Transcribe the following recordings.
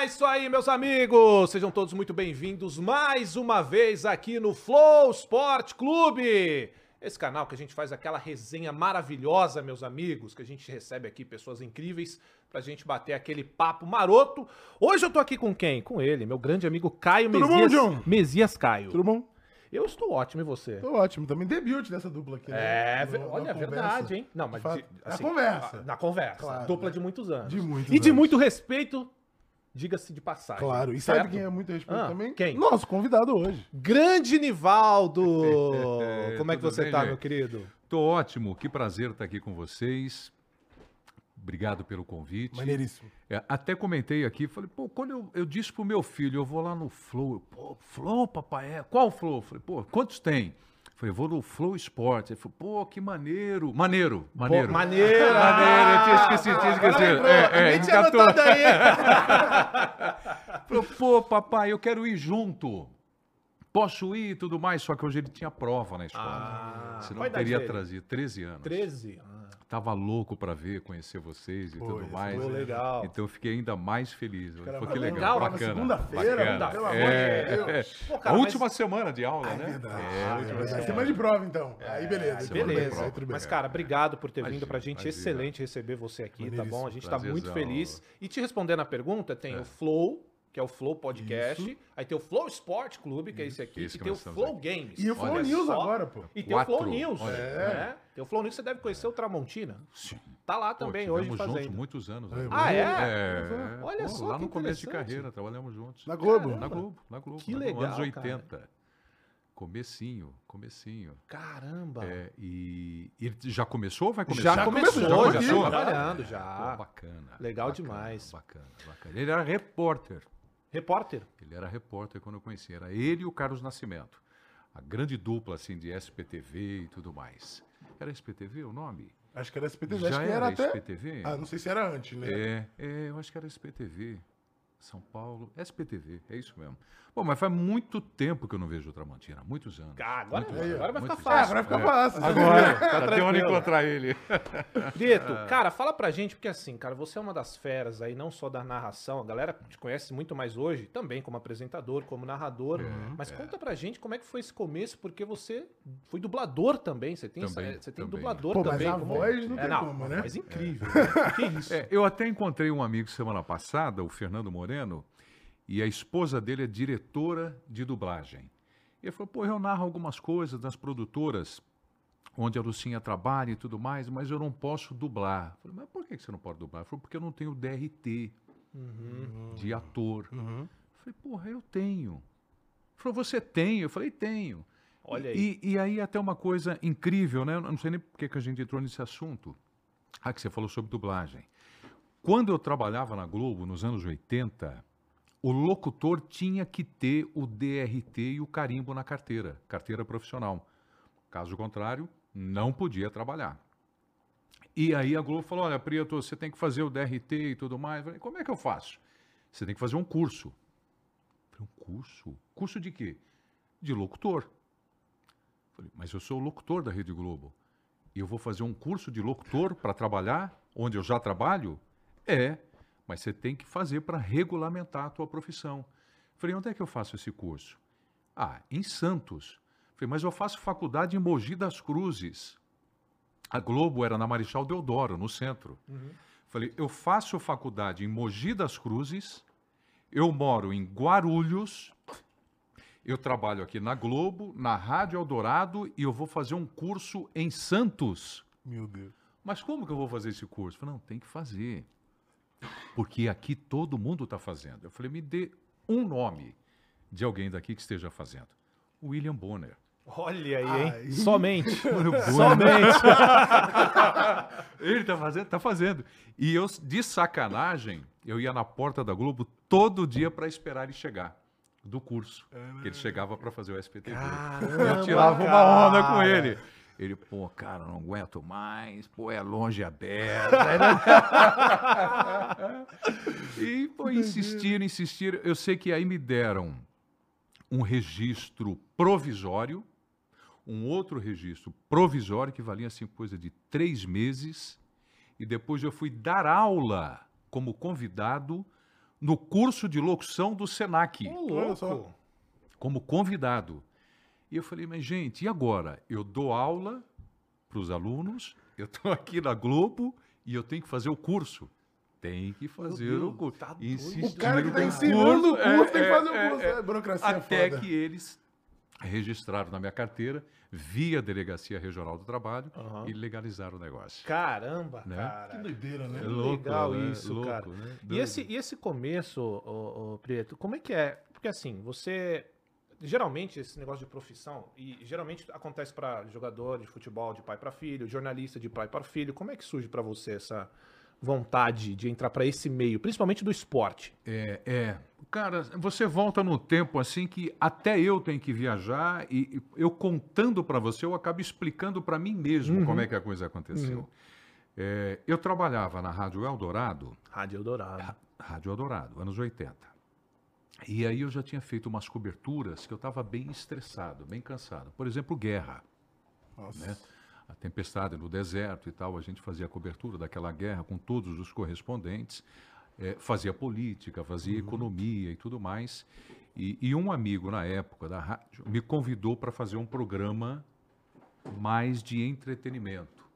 É isso aí, meus amigos! Sejam todos muito bem-vindos mais uma vez aqui no Flow Sport Clube. Esse canal que a gente faz aquela resenha maravilhosa, meus amigos, que a gente recebe aqui pessoas incríveis pra gente bater aquele papo maroto. Hoje eu tô aqui com quem? Com ele, meu grande amigo Caio Tudo bom, Mesias. John? Mesias Caio. Tudo bom? Eu estou ótimo, e você? Tô ótimo. Também debut dessa dupla aqui. né? É, na olha, é verdade, hein? Não, mas De de- Na assim, conversa. Na conversa. Claro, Dupla né? de muitos anos. De muitos E de anos. muito respeito, diga-se de passagem. Claro. E sabe certo? quem é muito respeito Ah, também? quem? Nosso convidado hoje. Grande Nivaldo! Como é que você bem, tá, gente? meu querido? Tô ótimo, que prazer estar aqui com vocês. Obrigado pelo convite. Maneiríssimo. É, até comentei aqui, falei, pô, quando eu, eu disse pro meu filho, eu vou lá no Flow, eu, pô, Flow, papai, é, qual Flow? Falei, pô, quantos tem? Falei, vou no Flow Esporte. Ele falou, pô, que maneiro. Maneiro, maneiro. Pô, maneira! Maneiro, eu tinha esquecido, tinha esquecido. É, é, Nem tinha anotado aí! Falou, pô, papai, eu quero ir junto. Posso ir e tudo mais, só que hoje ele tinha prova na escola. Ah, Senão eu teria trazido 13 anos. 13? Ah, Tava louco pra ver, conhecer vocês e Pô, tudo isso mais. pô, legal. Então eu fiquei ainda mais feliz. Cara, Pô, mas que legal, legal, bacana. segunda-feira, pelo amor de é, Deus. é. Pô, A cara, mas- última semana de aula, É né? verdade. É, É, a última verdade. semana. Semana de prova, então. Aí beleza. Beleza. prova. Aí. Mas, cara, obrigado por ter vindo pra gente. imagina. Excelente receber você aqui, tá Maneiríssimo. bom? A gente tá muito Prazerzão. feliz. E te respondendo a pergunta, tem o Flow, que é o Flow Podcast. Aí tem o Flow Sport Clube, que é esse aqui. Esse e tem o Flow aqui. Games. E o Flow Olha News só. agora, pô. E tem o Flow Quatro. News. Olha. né? Tem o Flow News, você deve conhecer o Tramontina. Sim. Tá lá Pô, também hoje tivemos juntos fazendo. muitos anos. Né? Ah, é? É. Olha Pô, só Lá que no começo de carreira, trabalhamos juntos. Na Globo. Caramba. Na Globo, na Globo. Que na Globo, legal, Anos cara. 80. Comecinho, comecinho. Caramba. É, e, e já começou ou vai começar? Já, Já começou, começou, já, já começou. trabalhando, Pô, já. bacana. Legal bacana, demais. Bacana, bacana. Ele era repórter. Repórter. Ele era repórter quando eu conheci. Era ele e o Carlos Nascimento. A grande dupla, assim, de SPTV e tudo mais. Era SPTV o nome? Acho que era SPTV. Já Acho que era, era até... SPTV? Ah, não sei se era antes, né? É, é, eu acho que era SPTV. São Paulo, SPTV, é isso mesmo. Bom, mas faz muito tempo que eu não vejo o Tramontina, muitos anos. Ah, agora- Muitos agora anos, vai ficar muitos fácil. Ah, anos. agora fica É. fácil. Agora, Tá até onde encontrar ele. Preto, Ah. cara, fala pra gente, porque assim, cara, você é uma das feras aí, não só da narração, a galera te conhece muito mais hoje, também como apresentador, como narrador. É, mas conta pra gente como é que foi esse começo, porque você foi dublador também, você tem, Também, essa- você tem também. dublador Pô, mas também. a como- voz não é, tem não, como, né? voz incrível. né? que isso? É, eu até encontrei um amigo semana passada, o Fernando Moreno, e a esposa dele é diretora de dublagem. E ele falou, pô, eu narro algumas coisas das produtoras onde a Lucinha trabalha e tudo mais, mas eu não posso dublar. Eu falei, mas por que você não pode dublar? Ele falou, porque eu não tenho DRT de ator. Uhum. Eu falei, porra, eu tenho. Ele falou, você tem? Eu falei, tenho. Olha aí. E, e aí até uma coisa incrível, né? Eu não sei nem por que que a gente entrou nesse assunto. Ah, que você falou sobre dublagem. Quando eu trabalhava na Globo, nos anos 80, o locutor tinha que ter o DRT e o carimbo na carteira, carteira profissional. Caso contrário, não podia trabalhar. E aí a Globo falou: olha, Prieto, você tem que fazer o DRT e tudo mais. Eu falei, como é que eu faço? Você tem que fazer um curso. Eu falei, um curso? Curso de quê? De locutor. Eu falei, mas eu sou o locutor da Rede Globo. E eu vou fazer um curso de locutor para trabalhar onde eu já trabalho? É, mas você tem que fazer para regulamentar a tua profissão. Falei, onde é que eu faço esse curso? Ah, em Santos. Falei, mas eu faço faculdade em Mogi das Cruzes. A Globo era na Marechal Deodoro, no centro. Falei, eu faço faculdade em Mogi das Cruzes, eu moro em Guarulhos, eu trabalho aqui na Globo, na Rádio Eldorado e eu vou fazer um curso em Santos. Meu Deus. Mas como que eu vou fazer esse curso? Falei, não, tem que fazer. Porque aqui todo mundo está fazendo. Eu falei, me dê um nome de alguém daqui que esteja fazendo. William Bonner. Olha aí, hein? Aí. Somente. Somente. Ele tá fazendo, tá fazendo. E eu, de sacanagem, eu ia na porta da Globo todo dia para esperar ele chegar do curso. Que ele chegava para fazer o SPTV. eu tirava uma onda com ele. Ele, pô, cara, não aguento mais, pô, é longe a beça. e, pô, insistiram, insistiram. Eu sei que aí me deram um registro provisório, um outro registro provisório que valia assim coisa de três meses, e depois eu fui dar aula como convidado no curso de locução do Senac, Olha só. como convidado. E eu falei, mas gente, e agora? Eu dou aula para os alunos, eu estou aqui na Globo e eu tenho que fazer o curso. Tem que fazer o curso. tá. O cara que tá com ensinando o curso tem que é, fazer o é, curso. é. É, burocracia Até foda. que eles registraram na minha carteira, via Delegacia Regional do Trabalho, Aham. e legalizaram o negócio. Caramba, Né? Que cara. doideira, né? É louco, legal né? isso, Louco, cara. né? E esse, e esse começo, ô, ô, Prieto, como é que é? Porque assim, você. Geralmente, esse negócio de profissão, e geralmente acontece para jogador de futebol de pai para filho, jornalista de pai para filho. Como é que surge para você essa vontade de entrar para esse meio, principalmente do esporte? É, é. Cara, você volta no tempo assim que até eu tenho que viajar e e eu contando para você, eu acabo explicando para mim mesmo como é que a coisa aconteceu. É, eu trabalhava na Rádio Eldorado, Rádio Eldorado. Rádio Eldorado, anos 80. E aí eu já tinha feito umas coberturas que eu estava bem estressado, bem cansado. Por exemplo, guerra. Nossa. né? A tempestade no deserto e tal, a gente fazia a cobertura daquela guerra com todos os correspondentes, eh, fazia política, fazia economia e tudo mais. E, e um amigo na época da rádio me convidou para fazer um programa mais de entretenimento,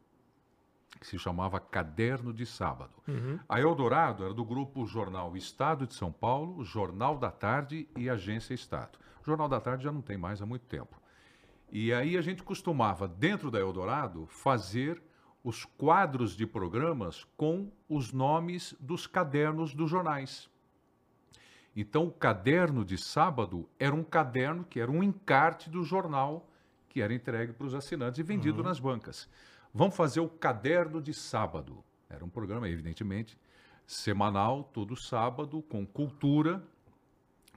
que se chamava Caderno de Sábado. A Eldorado era do grupo Jornal Estado de São Paulo, Jornal da Tarde e Agência Estado. Jornal da Tarde já não tem mais há muito tempo. E aí a gente costumava, dentro da Eldorado, fazer os quadros de programas com os nomes dos cadernos dos jornais. Então, o caderno de sábado era um caderno que era um encarte do jornal que era entregue para os assinantes e vendido nas bancas. Vamos fazer o caderno de sábado. Era um programa, evidentemente, semanal, todo sábado, com cultura,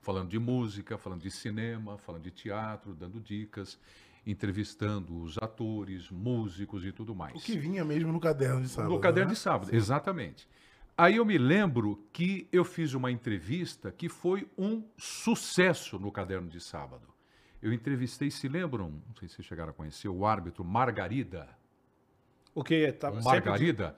falando de música, falando de cinema, falando de teatro, dando dicas, entrevistando os atores, músicos e tudo mais. O que vinha mesmo no caderno de sábado. No caderno né? de sábado, exatamente. Aí eu me lembro que eu fiz uma entrevista que foi um sucesso no caderno de sábado. Eu entrevistei, se lembram, não sei se vocês chegaram a conhecer, o árbitro Margarida. O que? Tá, O sempre de- Margarida.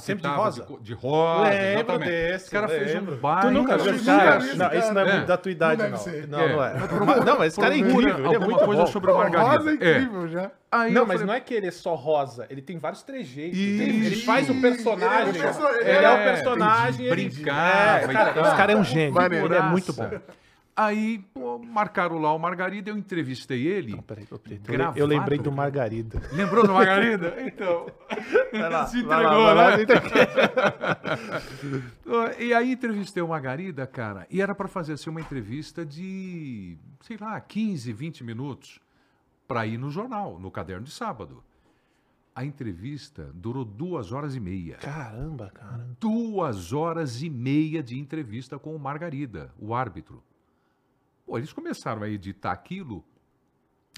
sempre de rosa? co- De, rosa, Lembro exatamente. desse, Esse cara fez um lembro. baita Tu nunca viu esse cara? Não, esse não é, muito da tua idade, Não não. É. não é. Mas- Não, mas esse cara é incrível, ele é muito coisa bom. sobre o Margarida. rosa é incrível já. Aí Não, mas falei, não é que ele é só rosa, ele tem vários trejeitos. Isso. Ele, ele faz o personagem. Ele é o é, é- o personagem. ele- É, cara, tal. esse cara é um gênio. Ele é muito bom. Aí pô, marcaram lá o Margarida, eu entrevistei ele. Peraí, eu, eu, Gravado. eu lembrei do Margarida. Lembrou do Margarida? Então. Vai lá, Se vai entregou, lá, vai lá, né? se entregou. E aí entrevistei o Margarida, cara, e era para fazer assim, uma entrevista de, sei lá, 15, 20 minutos para ir no jornal, no caderno de sábado. A entrevista durou duas horas e meia. Caramba, cara. Duas horas e meia de entrevista com o Margarida, o árbitro. Pô, eles começaram a editar aquilo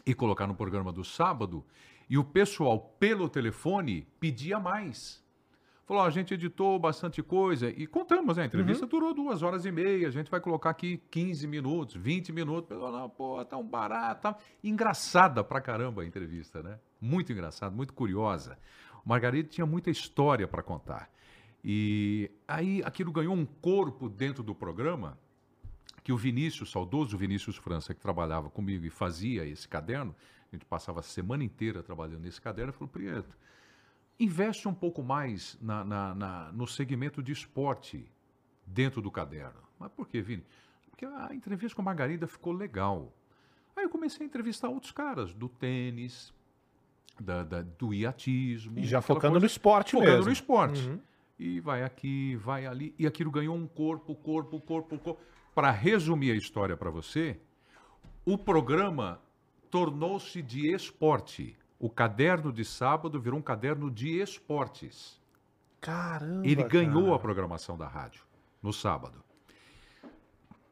e colocar no programa do sábado, e o pessoal, pelo telefone, pedia mais. Falou, a gente editou bastante coisa e contamos, né? A entrevista durou duas horas e meia, a gente vai colocar aqui 15 minutos, 20 minutos. Pessoal, não, pô, tá um barato. Tá... Engraçada pra caramba a entrevista, né? Muito engraçada, muito curiosa. O Margarida tinha muita história para contar. E aí aquilo ganhou um corpo dentro do programa que o Vinícius, saudoso Vinícius França, que trabalhava comigo e fazia esse caderno, a gente passava a semana inteira trabalhando nesse caderno, falou, Prieto, investe um pouco mais na, na- na- no segmento de esporte dentro do caderno. Mas por quê, Vini? Porque a entrevista com a Margarida ficou legal. Aí eu comecei a entrevistar outros caras do tênis, da- da- do iatismo. E já focando coisa- no esporte focando mesmo. no esporte. Uhum. E vai aqui, vai ali. E aquilo ganhou um corpo, corpo, corpo, corpo. Para resumir a história para você, o programa tornou-se de esporte. O caderno de sábado virou um caderno de esportes. Caramba. Ele ganhou cara. a programação da rádio no sábado.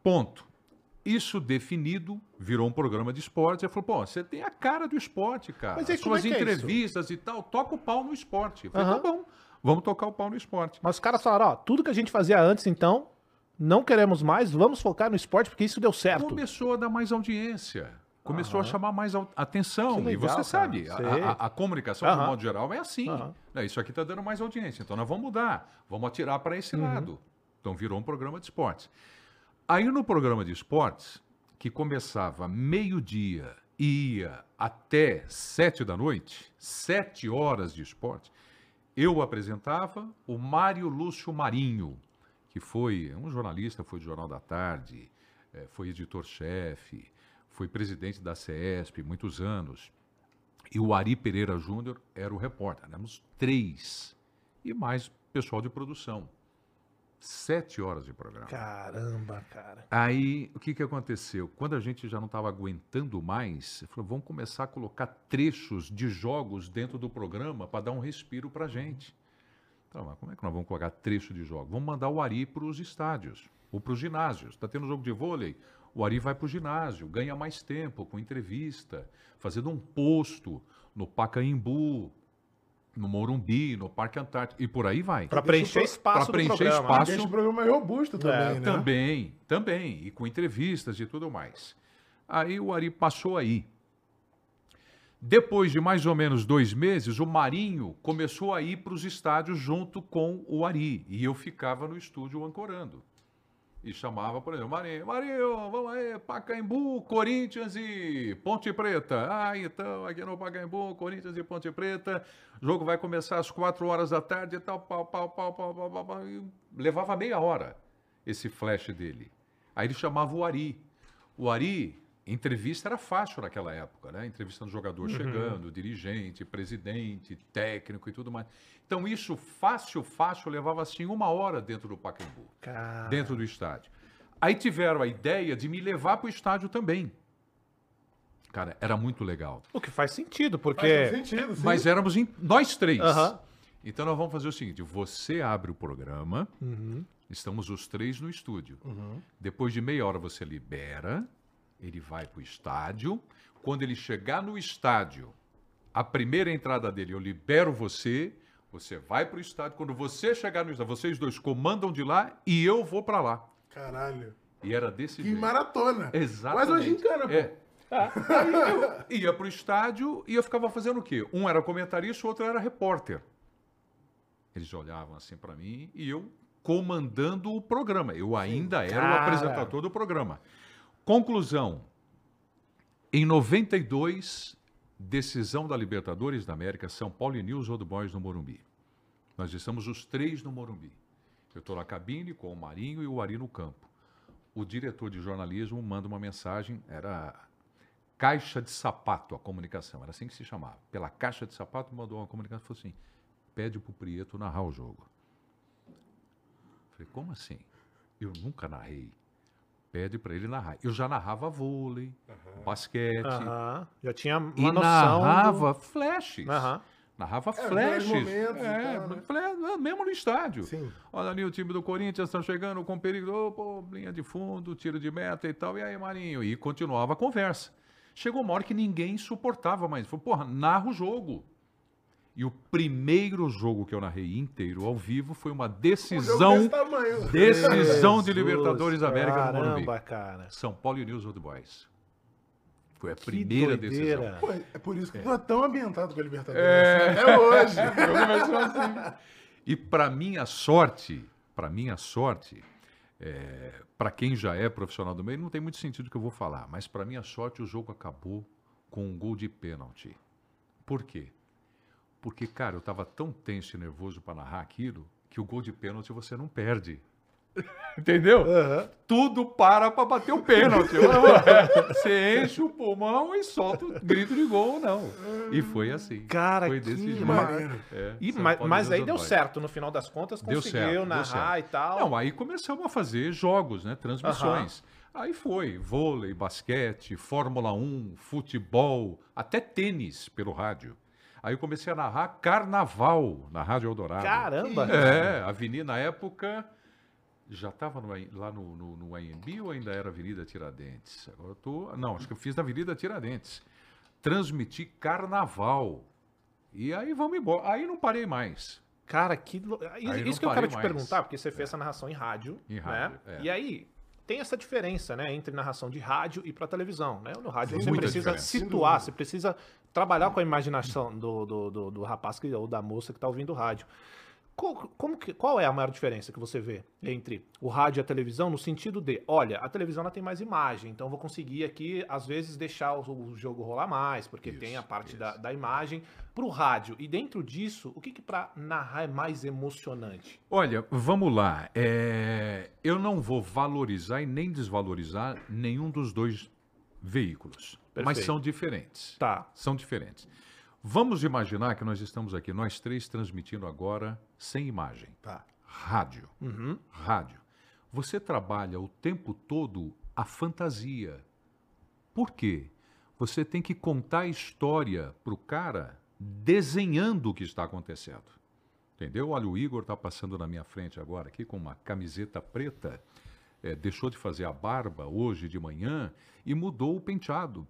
Ponto. Isso definido, virou um programa de esporte. Ele falou, pô, você tem a cara do esporte, cara. Mas aí é suas é entrevistas e tal, toca o pau no esporte. Eu falei, Aham. tá bom, vamos tocar o pau no esporte. Mas os caras falaram, ó, tudo que a gente fazia antes, então, não queremos mais, vamos focar no esporte porque isso deu certo. Começou a dar mais audiência. Começou a chamar mais atenção. Que e legal, você cara. sabe, a, a- a comunicação, de Aham. modo geral, é assim. Aham. Né, Isso aqui está dando mais audiência. Então nós vamos mudar. Vamos atirar para Uhum. esse lado. Então virou um programa de esportes. Aí no programa de esportes, que começava meio-dia e ia até sete da noite, sete horas de esporte, eu apresentava o Mário Lúcio Marinho, que foi um jornalista, foi do Jornal da Tarde, eh, foi editor-chefe, foi presidente da CESP muitos anos. E o Ari Pereira Júnior era o repórter. Éramos três. E mais pessoal de produção. Sete horas de programa. Caramba, cara. Aí, o que, que aconteceu? Quando a gente já não estava aguentando mais, falei, vamos começar a colocar trechos de jogos dentro do programa para dar um respiro para a gente. Então, mas como é que nós vamos colocar trecho de jogos? Vamos mandar o Ari para os estádios ou para os ginásios. Está tendo jogo de vôlei, o Ari vai para o ginásio, ganha mais tempo com entrevista, fazendo um posto no Pacaembu, no Morumbi, no Parque Antártico e por aí vai. Pra preencher espaço pra preencher programa. espaço. Deixa o programa mais robusto também, né? Também, também, e com entrevistas e tudo mais. Aí o Ari passou aí. Depois de mais ou menos dois meses, o Marinho começou a ir para os estádios junto com o Ari. E eu ficava no estúdio ancorando. E chamava, por exemplo, Marinho, Marinho, vamos aí, Pacaembu, Corinthians e Ponte Preta. Ah, então, aqui no Pacaembu, Corinthians e Ponte Preta, o jogo vai começar às quatro horas da tarde e tal, pau, pau, pau, pau, pau, pau, pau. Levava meia hora esse flash dele. Aí ele chamava o Ari. O Ari, entrevista era fácil naquela época, né? Entrevistando jogador chegando, dirigente, presidente, técnico e tudo mais. Então isso fácil, fácil, levava assim uma hora dentro do Pacaembu Cara. dentro do estádio. Aí tiveram a ideia de me levar para o estádio também. Cara, era muito legal. O que faz sentido, Faz porque. sentido, sim. Mas éramos em- nós três. Aham. Então nós vamos fazer o seguinte: você abre o programa, Uhum. estamos os três no estúdio. Depois de meia hora você libera, ele vai para o estádio. Quando ele chegar no estádio, a primeira entrada dele, eu libero você, você vai para o estádio. Quando você chegar no estádio, vocês dois comandam de lá e eu vou para lá. Caralho. E era desse Que jeito. maratona. Exatamente. Mas hoje encana, pô. É. Aí eu ia pro estádio e eu ficava fazendo o quê? Um era comentarista, o outro era repórter. Eles olhavam assim para mim e eu comandando o programa. Eu ainda era o apresentador do programa. Conclusão. Em 92, decisão da Libertadores da América, São Paulo e News Old Boys no Morumbi. Nós estamos os três no Morumbi. Eu estou na cabine com o Marinho e o Ari no campo. O diretor de jornalismo manda uma mensagem, era caixa de sapato a comunicação, era assim que se chamava. Pela caixa de sapato mandou uma comunicação, falou assim, pede pro Prieto narrar o jogo. Falei, como assim? Eu nunca narrei. Pede para ele narrar. Eu já narrava vôlei, basquete, Aham. Já tinha uma e noção. narrava flashes. Do... Aham. Narrava É, flashes. momentos é, tal, né? mesmo no estádio. Sim. Olha ali o time do Corinthians está chegando com perigo, Ô, pô, linha de fundo, tiro de meta e tal. E aí, Marinho? E continuava a conversa. Chegou uma hora que ninguém suportava mais. Falou, porra, narra o jogo. E o primeiro jogo que eu narrei inteiro ao vivo foi uma Um jogo decisão, tamanho. decisão de Jesus, Libertadores da América no Morumbi. Caramba, cara. São Paulo e News Old Boys. Foi a Que primeira doideira. decisão. Pô, é por isso que tu é tão ambientado com a Libertadores. É hoje. Começou assim. E para minha sorte, para minha sorte, para quem já é profissional do meio, não tem muito sentido o que eu vou falar, mas para minha sorte o jogo acabou com um gol de pênalti. Por quê? Porque, cara, eu estava tão tenso e nervoso para narrar aquilo que o gol de pênalti você não perde. Entendeu? Aham. Tudo para para bater o pênalti. Você enche o pulmão e solta o grito de gol, não. E foi assim. Cara, foi desse que jeito. maneiro. É, E, mas, mas aí deu certo, no final das contas Deu conseguiu certo, narrar e tal. Não, aí começamos a fazer jogos, né? Transmissões. Aí foi vôlei, basquete, Fórmula 1, futebol, até tênis pelo rádio. Aí eu comecei a narrar carnaval na Rádio Eldorado. Caramba! É, Avenida, na época, Já estava lá no, no, no AMB ou ainda era Avenida Tiradentes? Agora eu tô. Não, acho que eu fiz na Avenida Tiradentes. Transmiti carnaval. E aí vamos embora. Aí não parei mais. Cara, que. lo- Isso que eu quero te mais. perguntar, porque você fez essa narração em rádio. Em né? rádio, é. E aí, tem essa diferença, né? Entre narração de rádio e pra televisão. Né? No rádio você precisa diferença. situar, você precisa trabalhar com a imaginação do, do, do, do rapaz que, ou da moça que tá ouvindo o rádio. Qual, como que, qual é a maior diferença que você vê entre o rádio e a televisão no sentido de, olha, a televisão ela tem mais imagem, então eu vou conseguir aqui, às vezes, deixar o, o jogo rolar mais, porque Isso, tem a parte da, da imagem. Pro rádio, e dentro disso, o que que pra narrar é mais emocionante? Olha, vamos lá. É, eu não vou valorizar e nem desvalorizar nenhum dos dois veículos. Mas Perfeito. são diferentes. Tá. São diferentes. Vamos imaginar que nós estamos aqui, nós três, transmitindo agora sem imagem. Tá. Rádio. Uhum. Rádio. Você trabalha o tempo todo a fantasia. Por quê? Você tem que contar a história para o cara desenhando o que está acontecendo. Entendeu? Olha, o Igor está passando na minha frente agora aqui com uma camiseta preta. É, deixou de fazer a barba hoje de manhã e mudou o penteado.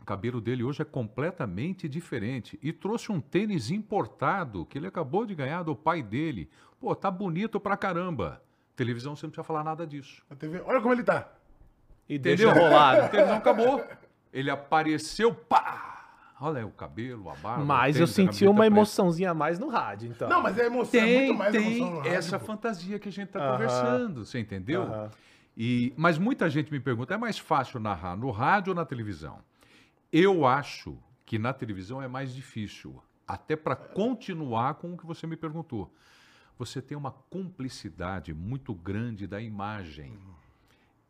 O cabelo dele hoje é completamente diferente. E trouxe um tênis importado que ele acabou de ganhar do pai dele. Pô, tá bonito pra caramba. Televisão você não precisa falar nada disso. A TV, olha como ele tá. E Entendeu? deixa rolar. A televisão acabou. Ele apareceu, pá! Olha aí o cabelo, a barba. Mas eu senti uma preta. emoçãozinha a mais no rádio, então. Não, mas é emoção, é Tem, muito mais tem emoção no rádio, essa pô. fantasia que a gente está Aham. conversando, você entendeu? Aham. E, mas muita gente me pergunta, é mais fácil narrar no rádio ou na televisão? Eu acho que na televisão é mais difícil, até para continuar com o que você me perguntou. Você tem uma cumplicidade muito grande da imagem.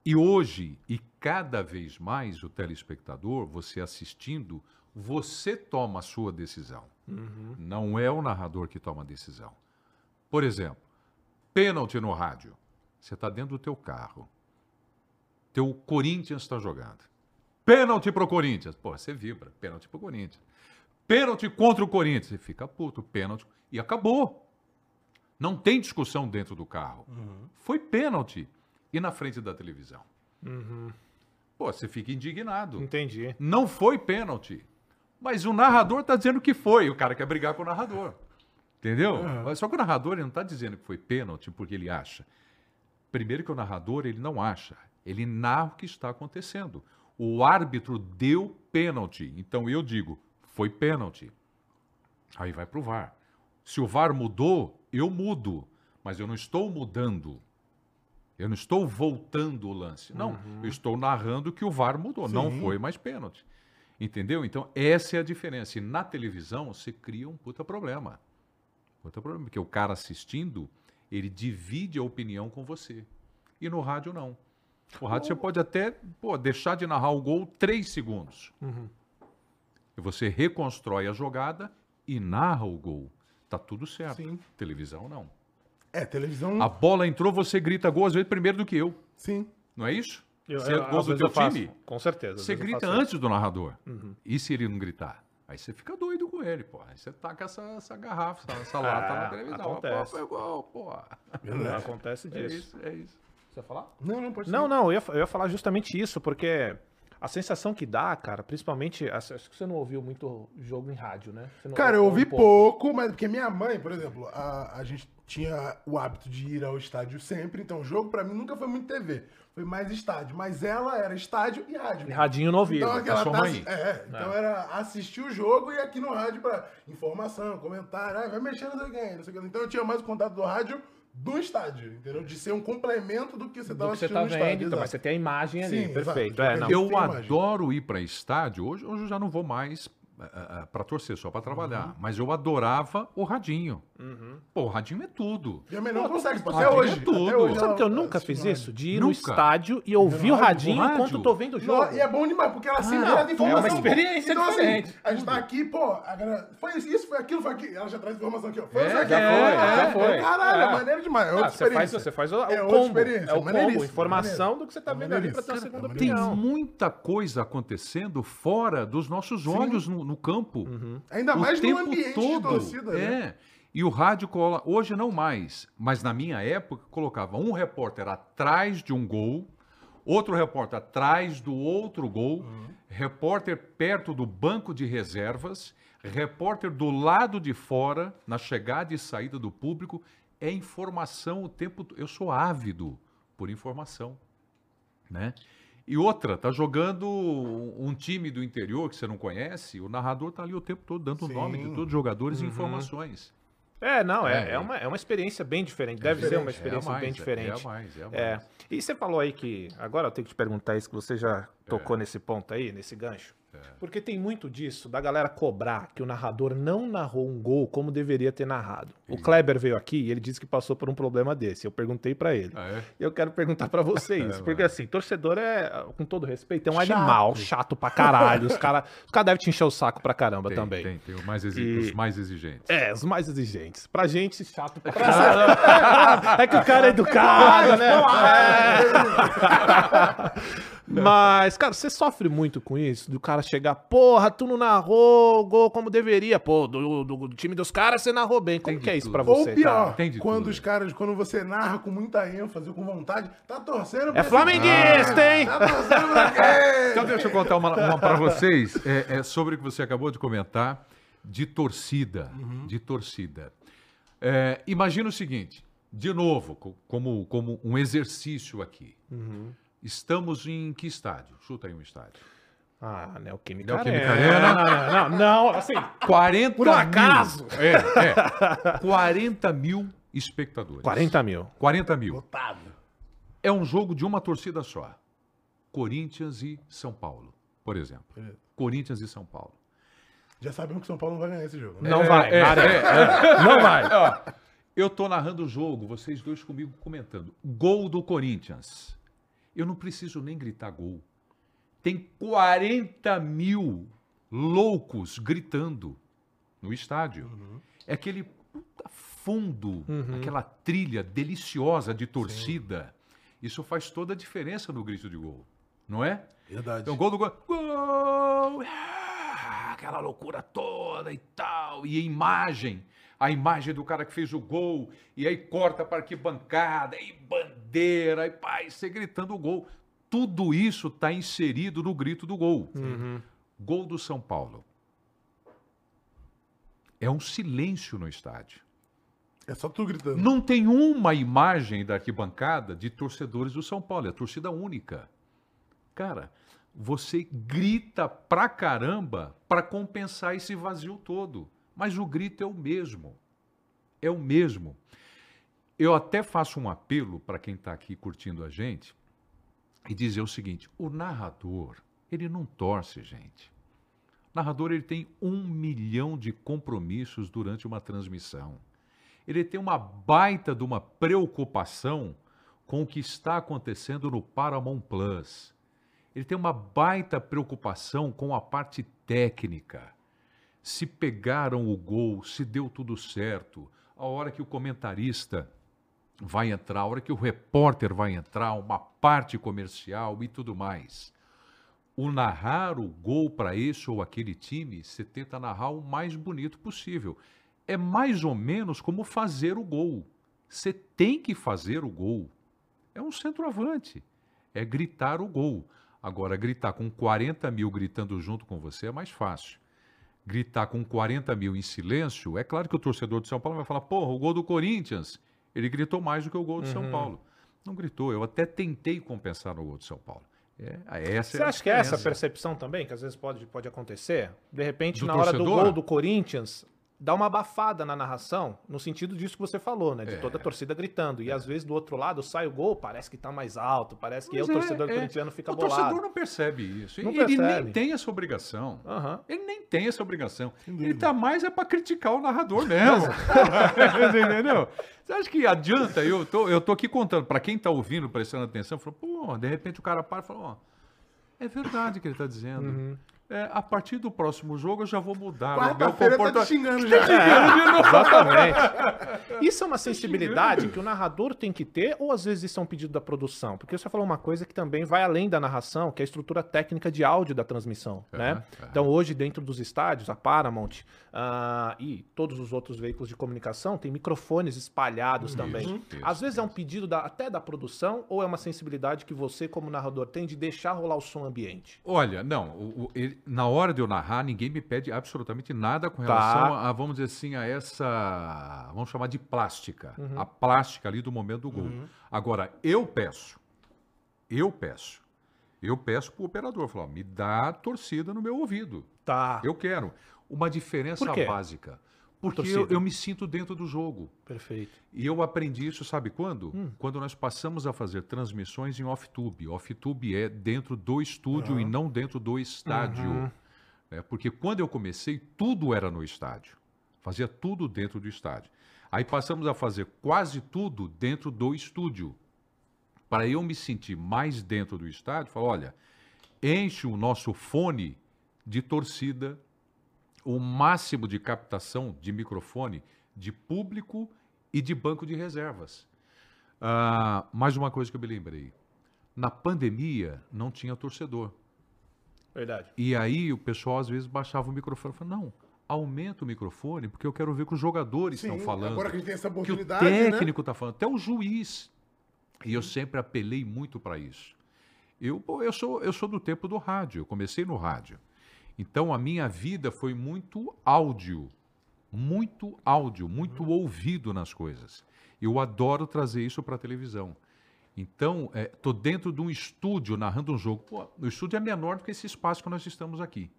E hoje, e cada vez mais, o telespectador, você assistindo, você toma a sua decisão. Não é o narrador que toma a decisão. Por exemplo, pênalti no rádio. Você está dentro do teu carro. Teu Corinthians está jogando. Pênalti pro Corinthians. Pô, você vibra. Pênalti pro Corinthians. Pênalti contra o Corinthians. Você fica puto. Pênalti. E acabou. Não tem discussão dentro do carro. Foi pênalti. E na frente da televisão. Pô, você fica indignado. Entendi. Não foi pênalti. Mas o narrador está dizendo que foi. O cara quer brigar com o narrador. Entendeu? Mas Só que o narrador ele não está dizendo que foi pênalti porque ele acha. Primeiro que o narrador ele não acha. Ele narra o que está acontecendo. O árbitro deu pênalti. Então eu digo, foi pênalti. Aí vai para o VAR. Se o VAR mudou, eu mudo. Mas eu não estou mudando. Eu não estou voltando o lance. Não, eu estou narrando que o VAR mudou. Não Sim. foi mais pênalti. Entendeu? Então, essa é a diferença. E na televisão, você cria um puta problema. Puta problema. Porque o cara assistindo, ele divide a opinião com você. E no rádio, não. O rádio, você pode até pô, deixar de narrar o gol três segundos. E você reconstrói a jogada e narra o gol. Tá tudo certo. Sim. Televisão, não. É, televisão. A bola entrou, você grita gol às vezes primeiro do que eu. Sim. Não é isso? Eu, Você é gol do teu time? Com certeza. Você grita antes do narrador. Uhum. E se ele não gritar? Aí você fica doido com ele, pô. Aí você taca essa, essa garrafa, essa, essa lata É, na televisão. acontece. Pô, foi gol, pô. isso. Acontece É disso. isso, é isso. Você ia falar? Não, não pode Não, ser. não, eu ia, eu ia falar justamente isso, porque a sensação que dá, cara, principalmente. Acho que você não ouviu muito jogo em rádio, né? Você não- Cara, eu ou ouvi um pouco, mas porque minha mãe, por exemplo, a, a gente tinha o hábito de ir ao estádio sempre, então o jogo pra mim nunca foi muito TV, foi mais estádio, mas ela era estádio e rádio. E radinho no ouvido. Então, aquela sua tá- mãe? é, então era assistir o jogo e aqui no rádio pra informação, comentário, ah, vai mexendo não sei quem, não sei o que. Então eu tinha mais o contato do rádio do estádio, entendeu? De ser um complemento do que você do tava que você assistindo tá no vendo, estádio. então, mas você tem a imagem ali, Sim, perfeito. É, não. Eu adoro ir para estádio. Hoje, hoje eu já não vou mais para torcer, só para trabalhar. Mas eu adorava o radinho. Pô, o radinho é tudo. Minha mãe não consegue, radinho até é hoje. tudo. até hoje Sabe que eu nunca fiz no isso? De ir no Nunca. estádio e ouvir o rádio, radinho no rádio. enquanto eu tô vendo o Não, jogo. e é bom demais, porque ela sempre Ah, traz é uma informação. experiência então, assim, diferente. a gente tá aqui, pô, a galera, foi isso, foi aquilo, foi aquilo. Ela já traz informação aqui, ó. Foi É, isso aqui, já ó. foi, Ah, já foi. Caralho, É. é maneiro demais. É Ah, outra você faz, experiência. você faz o, o É outra combo. experiência, É o é maneiríssimo, combo, informação do que você tá É vendo ali pra ter uma segunda É Tem opinião. muita coisa acontecendo fora dos nossos olhos no, no campo. Ainda o mais no ambiente todo. de torcida, é. E o rádio cola, hoje não mais, mas na minha época colocava um repórter atrás de um gol, outro repórter atrás do outro gol, repórter perto do banco de reservas, repórter do lado de fora, na chegada e saída do público. É informação o tempo. to- Eu sou ávido por informação, né? E outra, tá jogando um time do interior que você não conhece, o narrador tá ali o tempo todo dando o nome de todos os jogadores e informações. É, não, é, É, é, uma, é uma experiência bem diferente. Deve ser uma diferente, experiência é mais, bem é- diferente. É mais, é mais. É. E você falou aí que. Agora eu tenho que te perguntar isso, que você já tocou nesse ponto aí, nesse gancho. Porque tem muito disso, da galera cobrar que o narrador não narrou um gol como deveria ter narrado. O Kleber veio aqui e ele disse que passou por um problema desse. Eu perguntei pra ele. Ah, é? Eu quero perguntar pra você isso. porque assim, torcedor é, com todo respeito, é um Chato. animal chato pra caralho. Os caras os cara devem te encher o saco pra caramba Tem, também. tem, tem os mais, exi- E- os mais exigentes. É, os mais exigentes. Pra gente, chato pra caralho. É que o cara é educado, né? É. Mas, cara, você sofre muito com isso? Do cara chegar, porra, tu não narrou o gol como deveria. Pô, do, do- do time dos caras você narrou bem. Como Tem que é isso tudo. pra você, Ou pior, cara? Quando tudo. os caras, quando você narra com muita ênfase, com vontade, tá torcendo pra É flamenguista, hein? Tá torcendo pra quem? Então deixa eu contar uma, uma para vocês, é, é sobre o que você acabou de comentar, de torcida, de torcida. É, imagina o seguinte, de novo, co- como, como um exercício aqui. Estamos em que estádio? Chuta aí um estádio. Ah, Neoquímica Neoquímica Arena. Arena. Não, não, não, não, assim, 40 Por um acaso. Mil, é, é. 40 mil espectadores. 40 mil. 40 mil. Lotado. É um jogo de uma torcida só. Corinthians e São Paulo, por exemplo. Beleza. Corinthians e São Paulo. Já sabemos que o São Paulo não vai ganhar esse jogo. né? Não É, vai, é, arena. é, Não vai. Ó, eu tô narrando o jogo, vocês dois comigo comentando. Gol do Corinthians. Eu não preciso nem gritar gol. Tem 40 mil loucos gritando no estádio. É aquele puta fundo, aquela trilha deliciosa de torcida. Isso faz toda a diferença no grito de gol, não é? Verdade. Então, gol do gol. Gol! Ah, Aquela loucura toda e tal. E a imagem. A imagem do cara que fez o gol. E aí corta para que bancada. E bandeira. E pai, você gritando o gol. Tudo isso está inserido no grito do gol. Gol do São Paulo. É um silêncio no estádio. É só tu gritando. Não tem uma imagem da arquibancada de torcedores do São Paulo, é torcida única. Cara, você grita pra caramba pra compensar esse vazio todo, mas o grito é o mesmo. É o mesmo. Eu até faço um apelo para quem está aqui curtindo a gente e dizer o seguinte: o narrador, ele não torce, gente. O narrador ele tem um milhão de compromissos durante uma transmissão ele tem uma baita de uma preocupação com o que está acontecendo no Paramount Plus. Ele tem uma baita preocupação com a parte técnica. Se pegaram o gol, se deu tudo certo, a hora que o comentarista vai entrar, a hora que o repórter vai entrar, uma parte comercial e tudo mais. O narrar o gol para esse ou aquele time, você tenta narrar o mais bonito possível é mais ou menos como fazer o gol. Você tem que fazer o gol. É um centroavante. É gritar o gol. Agora, gritar com 40 mil gritando junto com você é mais fácil. Gritar com 40 mil em silêncio, é claro que o torcedor de São Paulo vai falar: porra, o gol do Corinthians, ele gritou mais do que o gol de São Paulo. Não gritou, eu até tentei compensar no gol de São Paulo. É, Você é a acha que é essa percepção também, que às vezes pode, pode acontecer? De repente, Do na hora do gol do Corinthians, dá uma abafada na narração, no sentido disso que você falou, né? De É. toda a torcida gritando. E às vezes do outro lado sai o gol, parece que tá mais alto, parece que Mas o é, torcedor é. corintiano fica O bolado. torcedor não percebe isso. Não ele percebe. nem tem essa obrigação. Aham. Ele nem tem essa obrigação. Ele tá mais é para criticar o narrador mesmo. Você entendeu? Você acha que adianta? Eu tô, eu tô aqui contando, para quem tá ouvindo, prestando atenção, falou, pô, de repente o cara para e fala, ó, é verdade o que ele tá dizendo. Uhum. É, a partir do próximo jogo eu já vou mudar o meu Quarta-feira tá te comportamento. xingando já. Exatamente. Isso é uma sensibilidade que o narrador tem que ter, ou às vezes isso é um pedido da produção? Porque você falou uma coisa que também vai além da narração, que é a estrutura técnica de áudio da transmissão, né? Aham, aham. Então hoje dentro dos estádios, a Paramount ah, e todos os outros veículos de comunicação tem microfones espalhados também. isso, às vezes é um pedido da- até da produção, ou é uma sensibilidade que você como narrador tem de deixar rolar o som ambiente? Olha, não, o- o- ele- na hora de eu narrar, ninguém me pede absolutamente nada com Tá. relação a, vamos dizer assim, a essa, vamos chamar de plástica, Uhum. a plástica ali do momento do gol. Agora, eu peço, eu peço, eu peço pro operador, falar, me dá torcida no meu ouvido. Tá. Eu quero uma diferença básica. Porque eu, eu me sinto dentro do jogo. Perfeito. E eu aprendi isso, sabe quando? Hum. Quando nós passamos a fazer transmissões em off-tube. Off-tube é dentro do estúdio e não dentro do estádio. Uhum. né? Porque quando eu comecei, tudo era no estádio. Fazia tudo dentro do estádio. Aí passamos a fazer quase tudo dentro do estúdio. Para eu me sentir mais dentro do estádio, falar, olha, enche o nosso fone de torcida, o máximo de captação de microfone de público e de banco de reservas. Ah, mais uma coisa que eu me lembrei. Na pandemia, não tinha torcedor. Verdade. E aí o pessoal às vezes baixava o microfone e falava, não, aumenta o microfone, porque eu quero ver o que os jogadores estão Sim, falando. agora que a gente tem essa que o oportunidade, né? técnico está falando, até o juiz. E eu sempre apelei muito para isso. Eu, eu, sou, eu sou do tempo do rádio, eu comecei no rádio. Então a minha vida foi muito áudio, muito áudio, muito Uhum. ouvido nas coisas. Eu adoro trazer isso para a televisão. Então, estou dentro de um estúdio narrando um jogo. Pô, o estúdio é menor do que esse espaço que nós estamos aqui.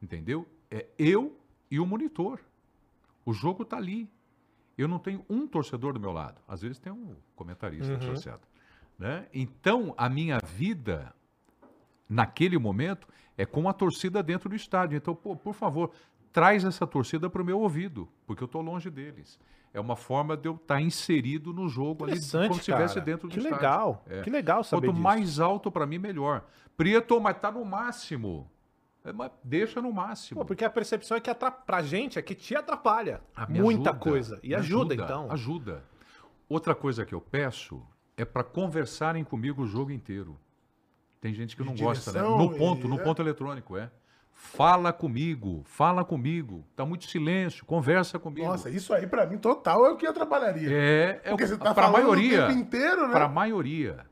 Entendeu? É eu e o monitor. O jogo está ali. Eu não tenho um torcedor do meu lado. Às vezes tem um comentarista associado. Né? Então, a minha vida, naquele momento, é com a torcida dentro do estádio. Então, pô, por favor, traz essa torcida para o meu ouvido, porque eu estou longe deles. É uma forma de eu estar inserido no jogo ali, como se estivesse dentro do Que estádio. legal. É. Que legal saber Quanto disso. mais alto, para mim, melhor. Prieto, mas tá no máximo. É, mas deixa no máximo. Pô, porque a percepção é que atra... pra gente é que te atrapalha. Ah, Muita ajuda, coisa. E me ajuda, então. Ajuda. Outra coisa que eu peço é para conversarem comigo o jogo inteiro. Tem gente que não gosta, né? No ponto, e- no é. ponto eletrônico, é. Fala comigo, fala comigo. Tá muito silêncio, conversa comigo. Nossa, isso aí pra mim total é o que atrapalharia. é, é Porque você tá para a falando maioria. o tempo inteiro, né? Para a maioria.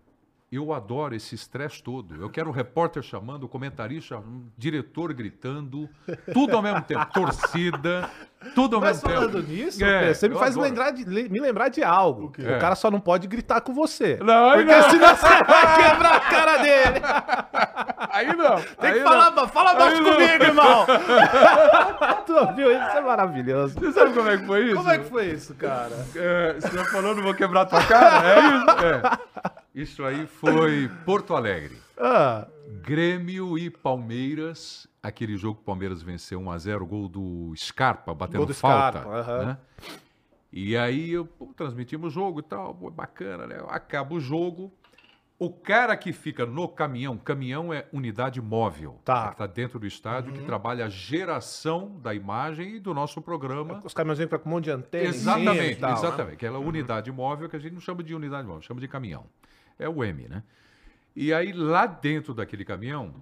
Eu adoro esse estresse todo. Eu quero o repórter chamando, o comentarista o diretor gritando, tudo ao mesmo tempo. Torcida, tudo ao Mas mesmo tempo. falando nisso, É, você me faz adoro. lembrar de, me lembrar de algo. O, quê? cara só não pode gritar com você. Não, aí porque não. senão você vai quebrar a cara dele. Aí não. Tem que falar, ba- fala baixo não. comigo, irmão. tu ouviu isso? Isso é maravilhoso. Você sabe como é que foi isso? Como é que foi isso, cara? É, você tá falando, não vou quebrar tua cara? É isso? É. Isso aí foi Porto Alegre. Ah, Grêmio e Palmeiras. Aquele jogo que o Palmeiras venceu 1x0, gol do Scarpa, batendo Gol do falta. Scarpa, né? E aí eu, pô, transmitimos o jogo e tal, pô, bacana, né? Acaba o jogo. O cara que fica no caminhão, caminhão é unidade móvel, Tá. né, que está dentro do estádio, que trabalha a geração da imagem e do nosso programa. os caminhãozinhos com um monte de antena. Exatamente, tal, né? exatamente. Aquela unidade móvel que a gente não chama de unidade móvel, chama de caminhão. É o M, né? E aí, lá dentro daquele caminhão,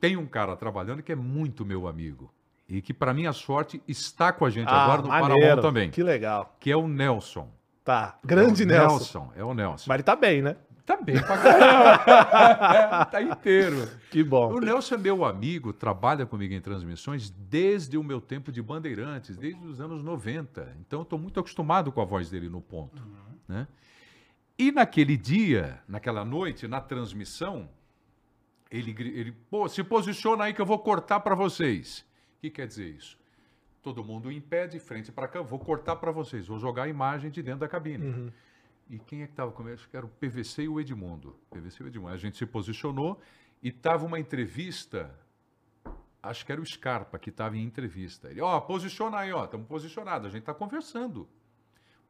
tem um cara trabalhando que é muito meu amigo. E que, para minha sorte, está com a gente Ah, agora no maneiro. Paramount também. Que legal. Que é o Nelson. Tá. Grande É o Nelson. É o Nelson. Mas ele tá bem, né? Tá bem pra caramba. tá inteiro. Que bom. O Nelson é meu amigo, trabalha comigo em transmissões desde o meu tempo de Bandeirantes, desde os anos 90. Então eu estou muito acostumado com a voz dele no ponto. Né? E naquele dia, naquela noite, na transmissão, ele, ele pô, se posiciona aí que eu vou cortar para vocês. O que quer dizer isso? Todo mundo em pé, de frente para cá, vou cortar para vocês, vou jogar a imagem de dentro da cabine. E quem é que estava comigo? Acho que era o PVC e o Edmundo. PVC e o Edmundo. A gente se posicionou e estava uma entrevista. Acho que era o Scarpa que estava em entrevista. Ele, ó, posiciona aí, ó, estamos posicionados, a gente está conversando.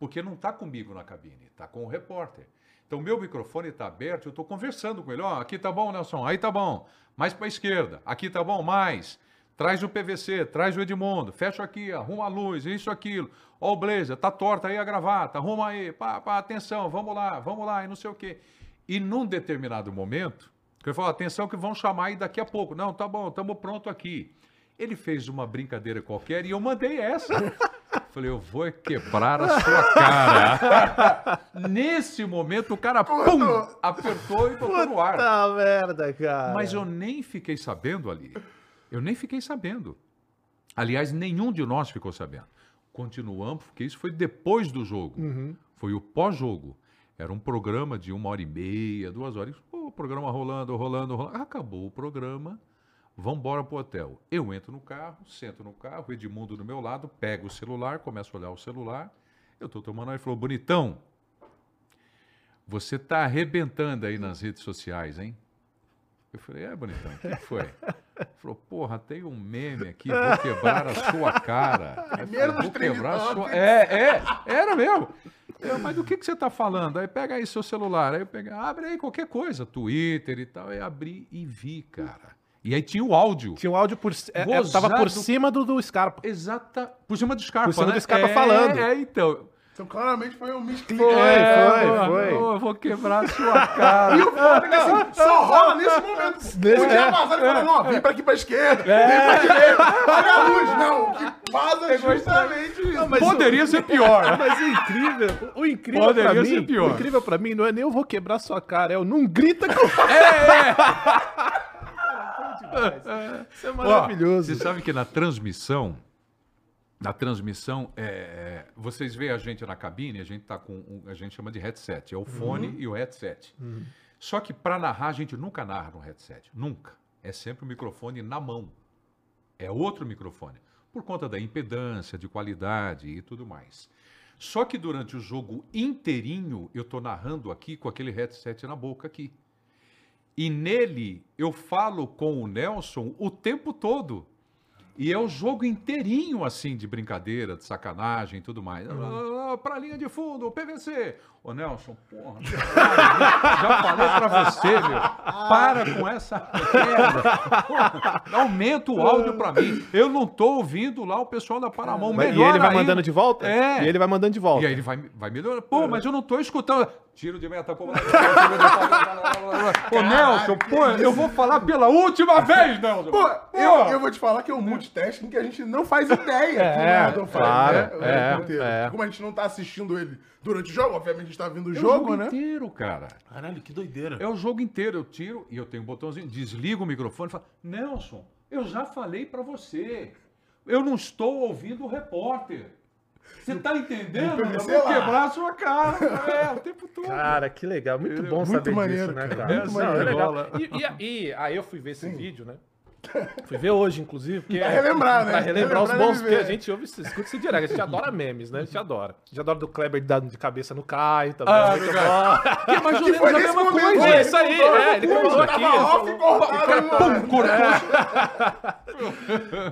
Porque não está comigo na cabine, está com o repórter. Então, meu microfone está aberto, eu estou conversando com ele. Ó, aqui tá bom, Nelson, aí tá bom. Mais para a esquerda, aqui tá bom, mais. Traz o PVC, traz o Edmundo, fecha aqui, arruma a luz, isso, aquilo. Ó o blazer, tá torta aí a gravata, arruma aí, pá, pá, atenção, vamos lá, vamos lá, e não sei o quê. E num determinado momento, ele falou, atenção que vão chamar aí daqui a pouco. Não, tá bom, estamos pronto aqui. Ele fez uma brincadeira qualquer e eu mandei essa. Falei, eu vou quebrar a sua cara. Nesse momento, o cara, pum, apertou e botou no ar. Puta merda, cara. Mas eu nem fiquei sabendo ali. Eu nem fiquei sabendo. Aliás, nenhum de nós ficou sabendo. Continuamos, porque isso foi depois do jogo. Foi o pós-jogo. Era um programa de uma hora e meia, duas horas. O programa rolando, rolando, rolando. Acabou o programa. Vamos embora pro hotel. Eu entro no carro, sento no carro, Edmundo do meu lado, pego o celular, começo a olhar o celular. Eu tô tomando ele falou, bonitão, você tá arrebentando aí nas redes sociais, hein? Eu falei, é, bonitão, o que foi? Ele falou, porra, tem um meme aqui, vou quebrar a sua cara. Eu falei, vou quebrar a sua... É, é, era mesmo. Eu, mas do que, que você tá falando? Aí pega aí seu celular, aí eu peguei, abre aí qualquer coisa, Twitter e tal. Aí abri e vi, cara. E aí tinha o áudio. Tinha um áudio por. É, é, tava por Gozado. cima do, do Scarpa. Exata. Por cima do Scarpa. Por cima né? do Scarpa é, falando. É, então. Então, claramente foi um misclick. Foi, É, foi, mano, foi. Eu vou quebrar a sua cara. E o foda é que assim, só rola nesse momento. Nesse- o dia é, passado ele falou, não, vem pra aqui pra esquerda, vem pra direita, olha a luz. Não, o que vaza é justamente isso. mas Poderia ser pior. Mas o incrível, o incrível Poderia pra ser mim, pior. o incrível pra mim não é nem eu vou quebrar sua cara, é eu não grita com Isso é Ó, maravilhoso. Você sabe que na transmissão, na transmissão, é, vocês veem a gente na cabine, a gente tá com, um, a gente chama de headset, é o fone e o headset. Só que para narrar a gente nunca narra no headset, nunca. É sempre o microfone na mão. É outro microfone, por conta da impedância, de qualidade e tudo mais. Só que durante o jogo inteirinho, eu tô narrando aqui com aquele headset na boca aqui. E nele eu falo com o Nelson o tempo todo. E é o jogo inteirinho, assim, de brincadeira, de sacanagem e tudo mais. Ah, Pra linha de fundo, PVC. Ô, Nelson, porra, já falei pra você, meu. Para com essa merda. Aumenta o áudio pra mim. Eu não tô ouvindo lá o pessoal da Paramount. e Melhor ele vai mandando de volta? É. E ele vai mandando de volta. E aí ele vai, vai melhorando. Pô, mas eu não tô escutando. Tiro de meta. Pô, Ô, Nelson, pô, eu vou falar pela última vez, Nelson. Pô, eu, eu vou te falar que é um multitasking que a gente não faz ideia que o É, faz, claro, né? É, é. Como a gente não tá assistindo ele durante o jogo, obviamente a gente tá vendo o É o jogo, né? inteiro, cara. Caralho, que doideira. É o jogo inteiro. Eu tiro e eu tenho um botãozinho, desligo o microfone e falo, Nelson, eu já falei pra você. Eu não estou ouvindo o repórter. Você tá entendendo? Eu vou lá. quebrar a sua cara. É, o tempo todo. Cara, que legal. Muito bom Muito saber maneiro, disso, né, cara. cara? Muito Não, é maneiro. legal. Rola. E, e- e aí eu fui ver esse vídeo, né? Fui ver hoje, inclusive, porque Pra relembrar, né? Pra relembrar os bons, porque a gente ouve, escuta esse direto, a gente adora memes, né? A gente adora. A gente adora do Kleber dando de cabeça no Caio também. Ah, muito verdade. bom. Que é mais ou Que menos foi a mesma momento, coisa. né? Isso aí, é, ele já aqui, tava ele off e cortaram, mano.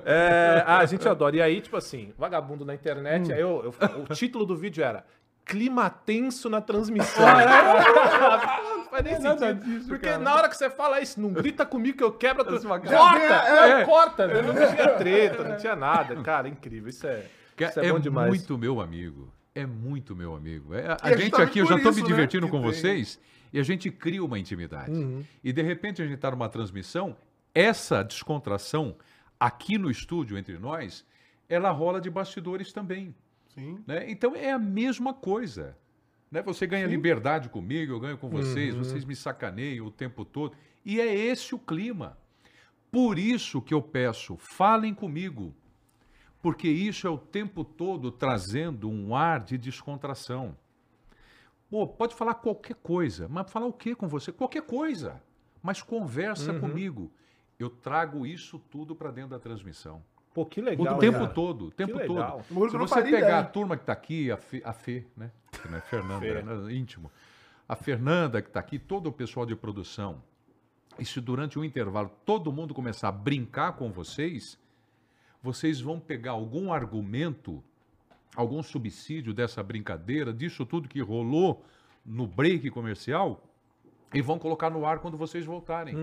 É, ah, a gente adora. E aí, tipo assim, vagabundo na internet, aí eu, eu- o título do vídeo era Clima tenso na transmissão. faz nem nada sentido. disso, porque cara. na hora que você fala isso, não grita comigo que eu quebro a transmissão. cara. Corta! É, vem, é. corta! Não tinha treta, não tinha nada. Cara, incrível. Isso é, isso é, É, bom demais. muito meu amigo. É muito meu amigo. É, a é gente justamente aqui, eu já estou isso, me né, divertindo que com vocês e a gente cria uma intimidade. Uhum. E de repente a gente está numa transmissão, essa descontração aqui no estúdio entre nós, ela rola de bastidores também. Sim. né? Então é a mesma coisa. Né? Você ganha liberdade comigo, eu ganho com vocês, vocês me sacaneiam o tempo todo. E é esse o clima. Por isso que eu peço, falem comigo. Porque isso é o tempo todo trazendo um ar de descontração. Pô, pode falar qualquer coisa, mas falar o que com você? Qualquer coisa. Mas conversa comigo. Eu trago isso tudo para dentro da transmissão. Pô, que O legal. tempo cara. todo, o tempo todo. O Se você pegar a turma que está aqui, a Fê, a Fê, né? Que não é Fernanda, né? íntimo. A Fernanda que está aqui, todo o pessoal de produção. E se durante o intervalo todo mundo começar a brincar com vocês, vocês vão pegar algum argumento, algum subsídio dessa brincadeira, disso tudo que rolou no break comercial, e vão colocar no ar quando vocês voltarem.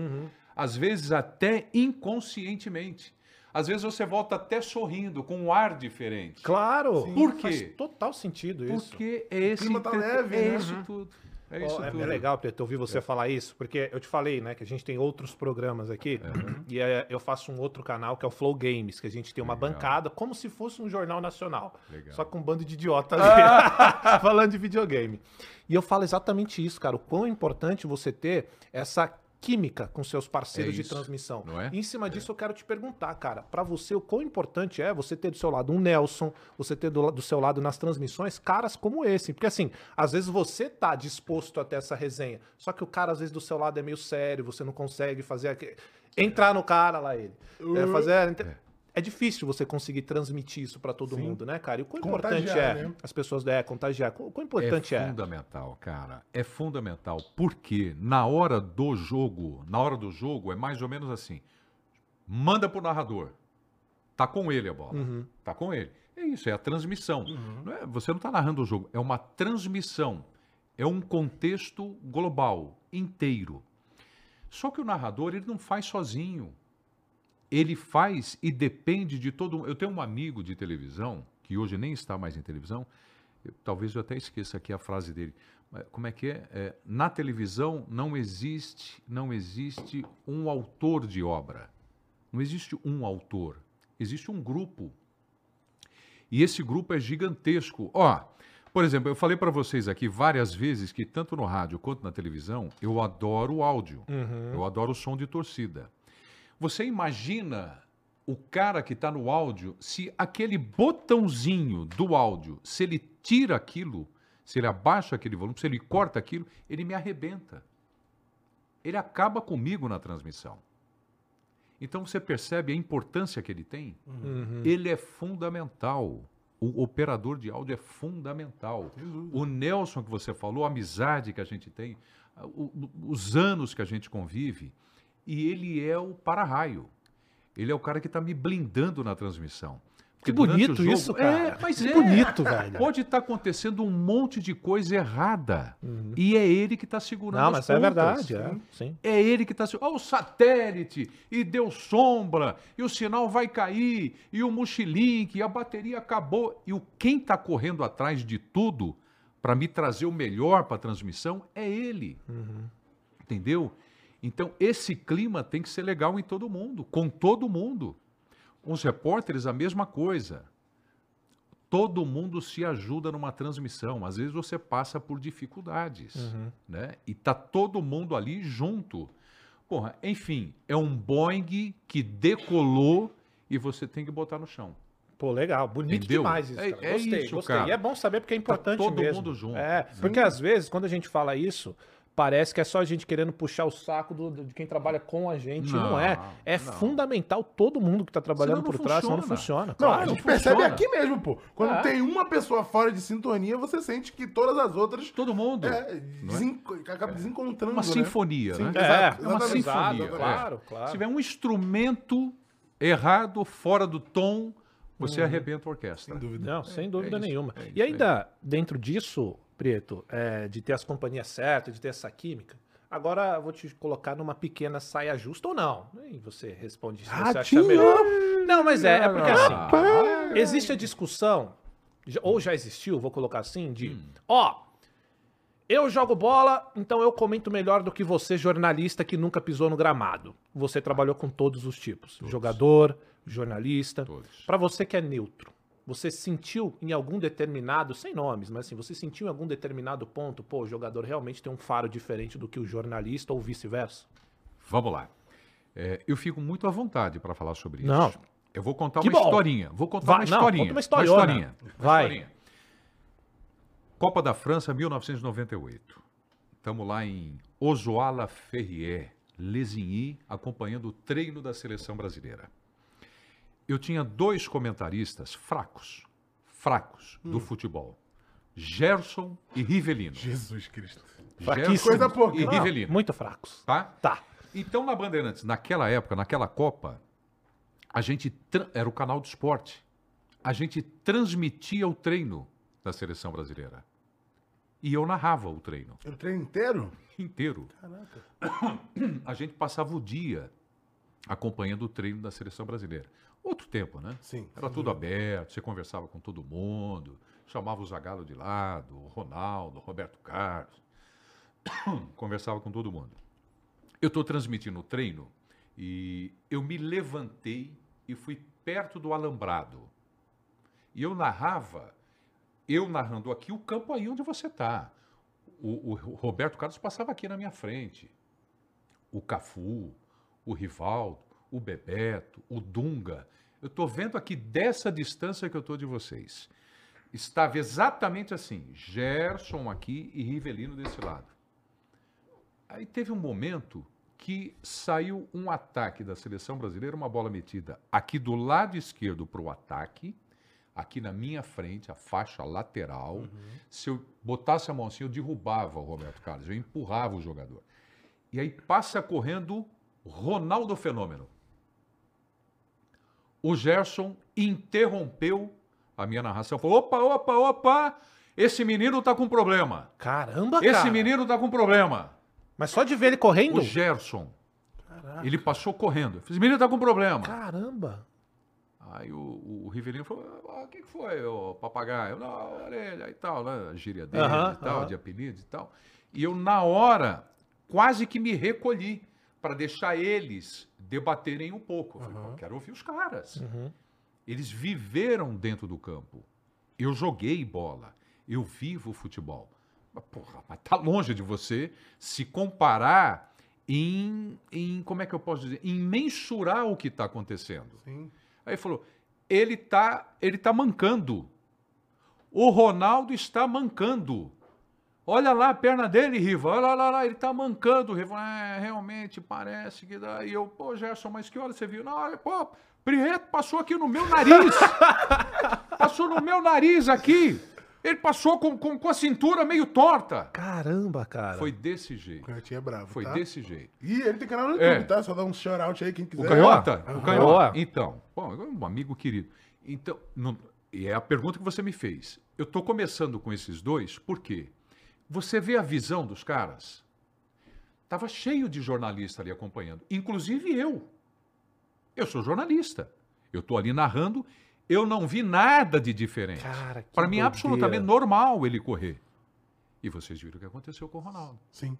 Às vezes até inconscientemente. Às vezes você volta até sorrindo, com um ar diferente. Claro. Por quê? Faz total sentido isso. Porque é esse clima tá leve, é né? isso tudo. É isso Ó, é, tudo. é legal, Preto, ouvir você falar isso, porque eu te falei, né, que a gente tem outros programas aqui, e é, eu faço um outro canal que é o Flow Games, que a gente tem uma Legal. bancada como se fosse um jornal nacional, Legal. só com um bando de idiota ali, falando de videogame. E eu falo exatamente isso, cara, o quão é importante você ter essa química com seus parceiros É de isso, transmissão. não é? E em cima disso eu quero te perguntar, cara, pra você o quão importante é você ter do seu lado um Nelson, você ter do, do seu lado nas transmissões caras como esse, porque assim, às vezes você tá disposto a ter essa resenha, só que o cara às vezes do seu lado é meio sério, você não consegue fazer aquele... entrar no cara lá ele. É, fazer é difícil você conseguir transmitir isso pra todo mundo, né, cara? E o quão importante Contagiar, é né? as pessoas é contagiar. O quão importante é é? fundamental, cara. É fundamental. Porque na hora do jogo, na hora do jogo, é mais ou menos assim. Manda pro narrador. Tá com ele a bola. Uhum. Tá com ele. É isso, é a transmissão. Não é- você não está narrando o jogo, é uma transmissão. É um contexto global, inteiro. Só que o narrador, ele não faz sozinho. Ele faz e depende de todo mundo. Eu tenho um amigo de televisão, que hoje nem está mais em televisão, eu- talvez eu até esqueça aqui a frase dele. Como é que é? É, Na televisão não existe, não existe um autor de obra. Não existe um autor. Existe um grupo. E esse grupo é gigantesco. Ó, por exemplo, eu falei para vocês aqui várias vezes que tanto no rádio quanto na televisão, eu adoro o áudio. Eu adoro o som de torcida. Você imagina o cara que está no áudio, se aquele botãozinho do áudio, se ele tira aquilo, se ele abaixa aquele volume, se ele corta aquilo, ele me arrebenta. Ele acaba comigo na transmissão. Então você percebe a importância que ele tem? Ele é fundamental. O operador de áudio é fundamental. O Nelson que você falou, a amizade que a gente tem, os anos que a gente convive, e ele é o para-raio. Ele é o cara que está me blindando na transmissão. Que Porque durante bonito jogo- isso, cara. É, mas Que é. bonito, velho. Pode estar acontecendo um monte de coisa errada. E é ele que está segurando Não, as mas é pontas. verdade, é. Sim. É ele que está. Ó, o satélite, e deu sombra, e o sinal vai cair, e o mochilink, e a bateria acabou. E o quem está correndo atrás de tudo para me trazer o melhor para a transmissão é ele. Entendeu? Então, esse clima tem que ser legal em todo mundo, com todo mundo. Os repórteres, a mesma coisa. Todo mundo se ajuda numa transmissão. Às vezes você passa por dificuldades, né? E tá todo mundo ali junto. Porra, enfim, é um Boeing que decolou e você tem que botar no chão. Pô, legal. Bonito Entendeu? demais isso, É- cara. é Gostei, isso, gostei. cara. E é bom saber porque é importante todo mesmo. mundo junto. É, porque às vezes, quando a gente fala isso, parece que é só a gente querendo puxar o saco do- de quem trabalha com a gente. Não, Não, é. É não. fundamental todo mundo que tá trabalhando Senão não por trás, senão não funciona. funciona. Não, Claro. a gente percebe funciona. aqui mesmo, pô. Quando É. tem uma pessoa fora de sintonia, você sente que todas as outras Todo mundo. é, não é? acaba desencontrando. Uma né? sinfonia, Sim, né? É, exato, É uma sinfonia. Exato, é. claro, claro. Se tiver um instrumento errado, fora do tom, você Uhum. arrebenta a orquestra. Sem dúvida. Não, sem dúvida nenhuma. é isso e ainda, dentro disso, Preto, é, de ter as companhias certas, de ter essa química, agora eu vou te colocar numa pequena saia justa ou não. E você responde se você acha melhor. Não, mas é, é porque assim, existe a discussão, já- ou já existiu, vou colocar assim, de, Hum. ó, eu jogo bola, então eu comento melhor do que você, jornalista que nunca pisou no gramado. Você trabalhou com todos os tipos, jogador, jornalista. Todos. Pra você que é neutro, você sentiu em algum determinado, sem nomes, mas assim, você sentiu em algum determinado ponto, pô, o jogador realmente tem um faro diferente do que o jornalista ou vice-versa? Vamos lá. É, eu fico muito à vontade para falar sobre isso. Não. Eu vou contar Que uma bom. historinha. Vou contar Vai, uma não, historinha. conta uma historiona. historinha. Uma Vai. historinha. Copa da França, 1998. Estamos lá em Ozoala Ferrier, Lesigny, acompanhando o treino da seleção brasileira. Eu tinha dois comentaristas fracos, fracos Hum. do futebol. Gerson e Rivelino. Jesus Cristo. Gerson Coisa pouca. e Não, Rivelino. Muito fracos. Tá? Tá. Então, na Bandeirantes, naquela época, naquela Copa, a gente era o canal do esporte. A gente transmitia o treino da seleção brasileira. E eu narrava o treino O treino inteiro? inteiro. Caraca. A gente passava o dia acompanhando o treino da seleção brasileira. Outro tempo, né? Sim. Era tudo aberto, você conversava com todo mundo, chamava o Zagallo de lado, o Ronaldo, o Roberto Carlos. conversava com todo mundo. Eu estou transmitindo o treino e eu me levantei e fui perto do alambrado. E eu narrava, eu narrando aqui o campo aí onde você está. O, o Roberto Carlos passava aqui na minha frente. O Cafu, o Rivaldo, o Bebeto, o Dunga. Eu estou vendo aqui dessa distância que eu estou de vocês. Estava exatamente assim, Gerson aqui e Rivelino desse lado. Aí teve um momento que saiu um ataque da seleção brasileira, uma bola metida aqui do lado esquerdo para o ataque, aqui na minha frente, a faixa lateral. Uhum. Se eu botasse a mão assim, eu derrubava o Roberto Carlos, eu empurrava o jogador. E aí passa correndo Ronaldo Fenômeno. O Gerson interrompeu a minha narração. Falou: opa, opa, opa, esse menino tá com problema. Caramba, cara. Esse menino tá com problema. Mas só de ver ele correndo? O Gerson. Caraca. Ele passou correndo. Esse menino tá com problema. Caramba. Aí o, o Rivelino falou: o que foi, o papagaio? Não, a orelha e tal, né? A gíria dele uh -huh, e tal, uh -huh. de apelido e tal. E eu, na hora, quase que me recolhi para deixar eles debaterem um pouco. Eu falei, uhum. quero ouvir os caras. Uhum. Eles viveram dentro do campo. Eu joguei bola. Eu vivo futebol. Mas, porra, mas tá longe de você se comparar em, em como é que eu posso dizer? Em mensurar o que está acontecendo. Sim. Aí falou, ele tá, ele tá mancando. O Ronaldo está mancando. Olha lá a perna dele, Riva. Olha lá, lá, ele tá mancando, Riva. É, realmente, parece que dá. E eu, pô, Gerson, mas que hora você viu? Não, olha, pô, Prieto passou aqui no meu nariz. passou no meu nariz aqui. Ele passou com, com, com, a cintura meio torta. Caramba, cara. Foi desse jeito. O Canhotinha é bravo, Foi tá? desse jeito. E ele tem canal no YouTube, é. tá? Só dá um shout-out aí, quem quiser. O Canhota? O Canhota. Então, bom, um amigo querido. Então, não, e é a pergunta que você me fez. Eu tô começando com esses dois, por quê? Você vê a visão dos caras? Tava cheio de jornalista ali acompanhando, inclusive eu. Eu sou jornalista. Eu estou ali narrando, eu não vi nada de diferente. Para mim é absolutamente normal ele correr. E vocês viram o que aconteceu com o Ronaldo. Sim.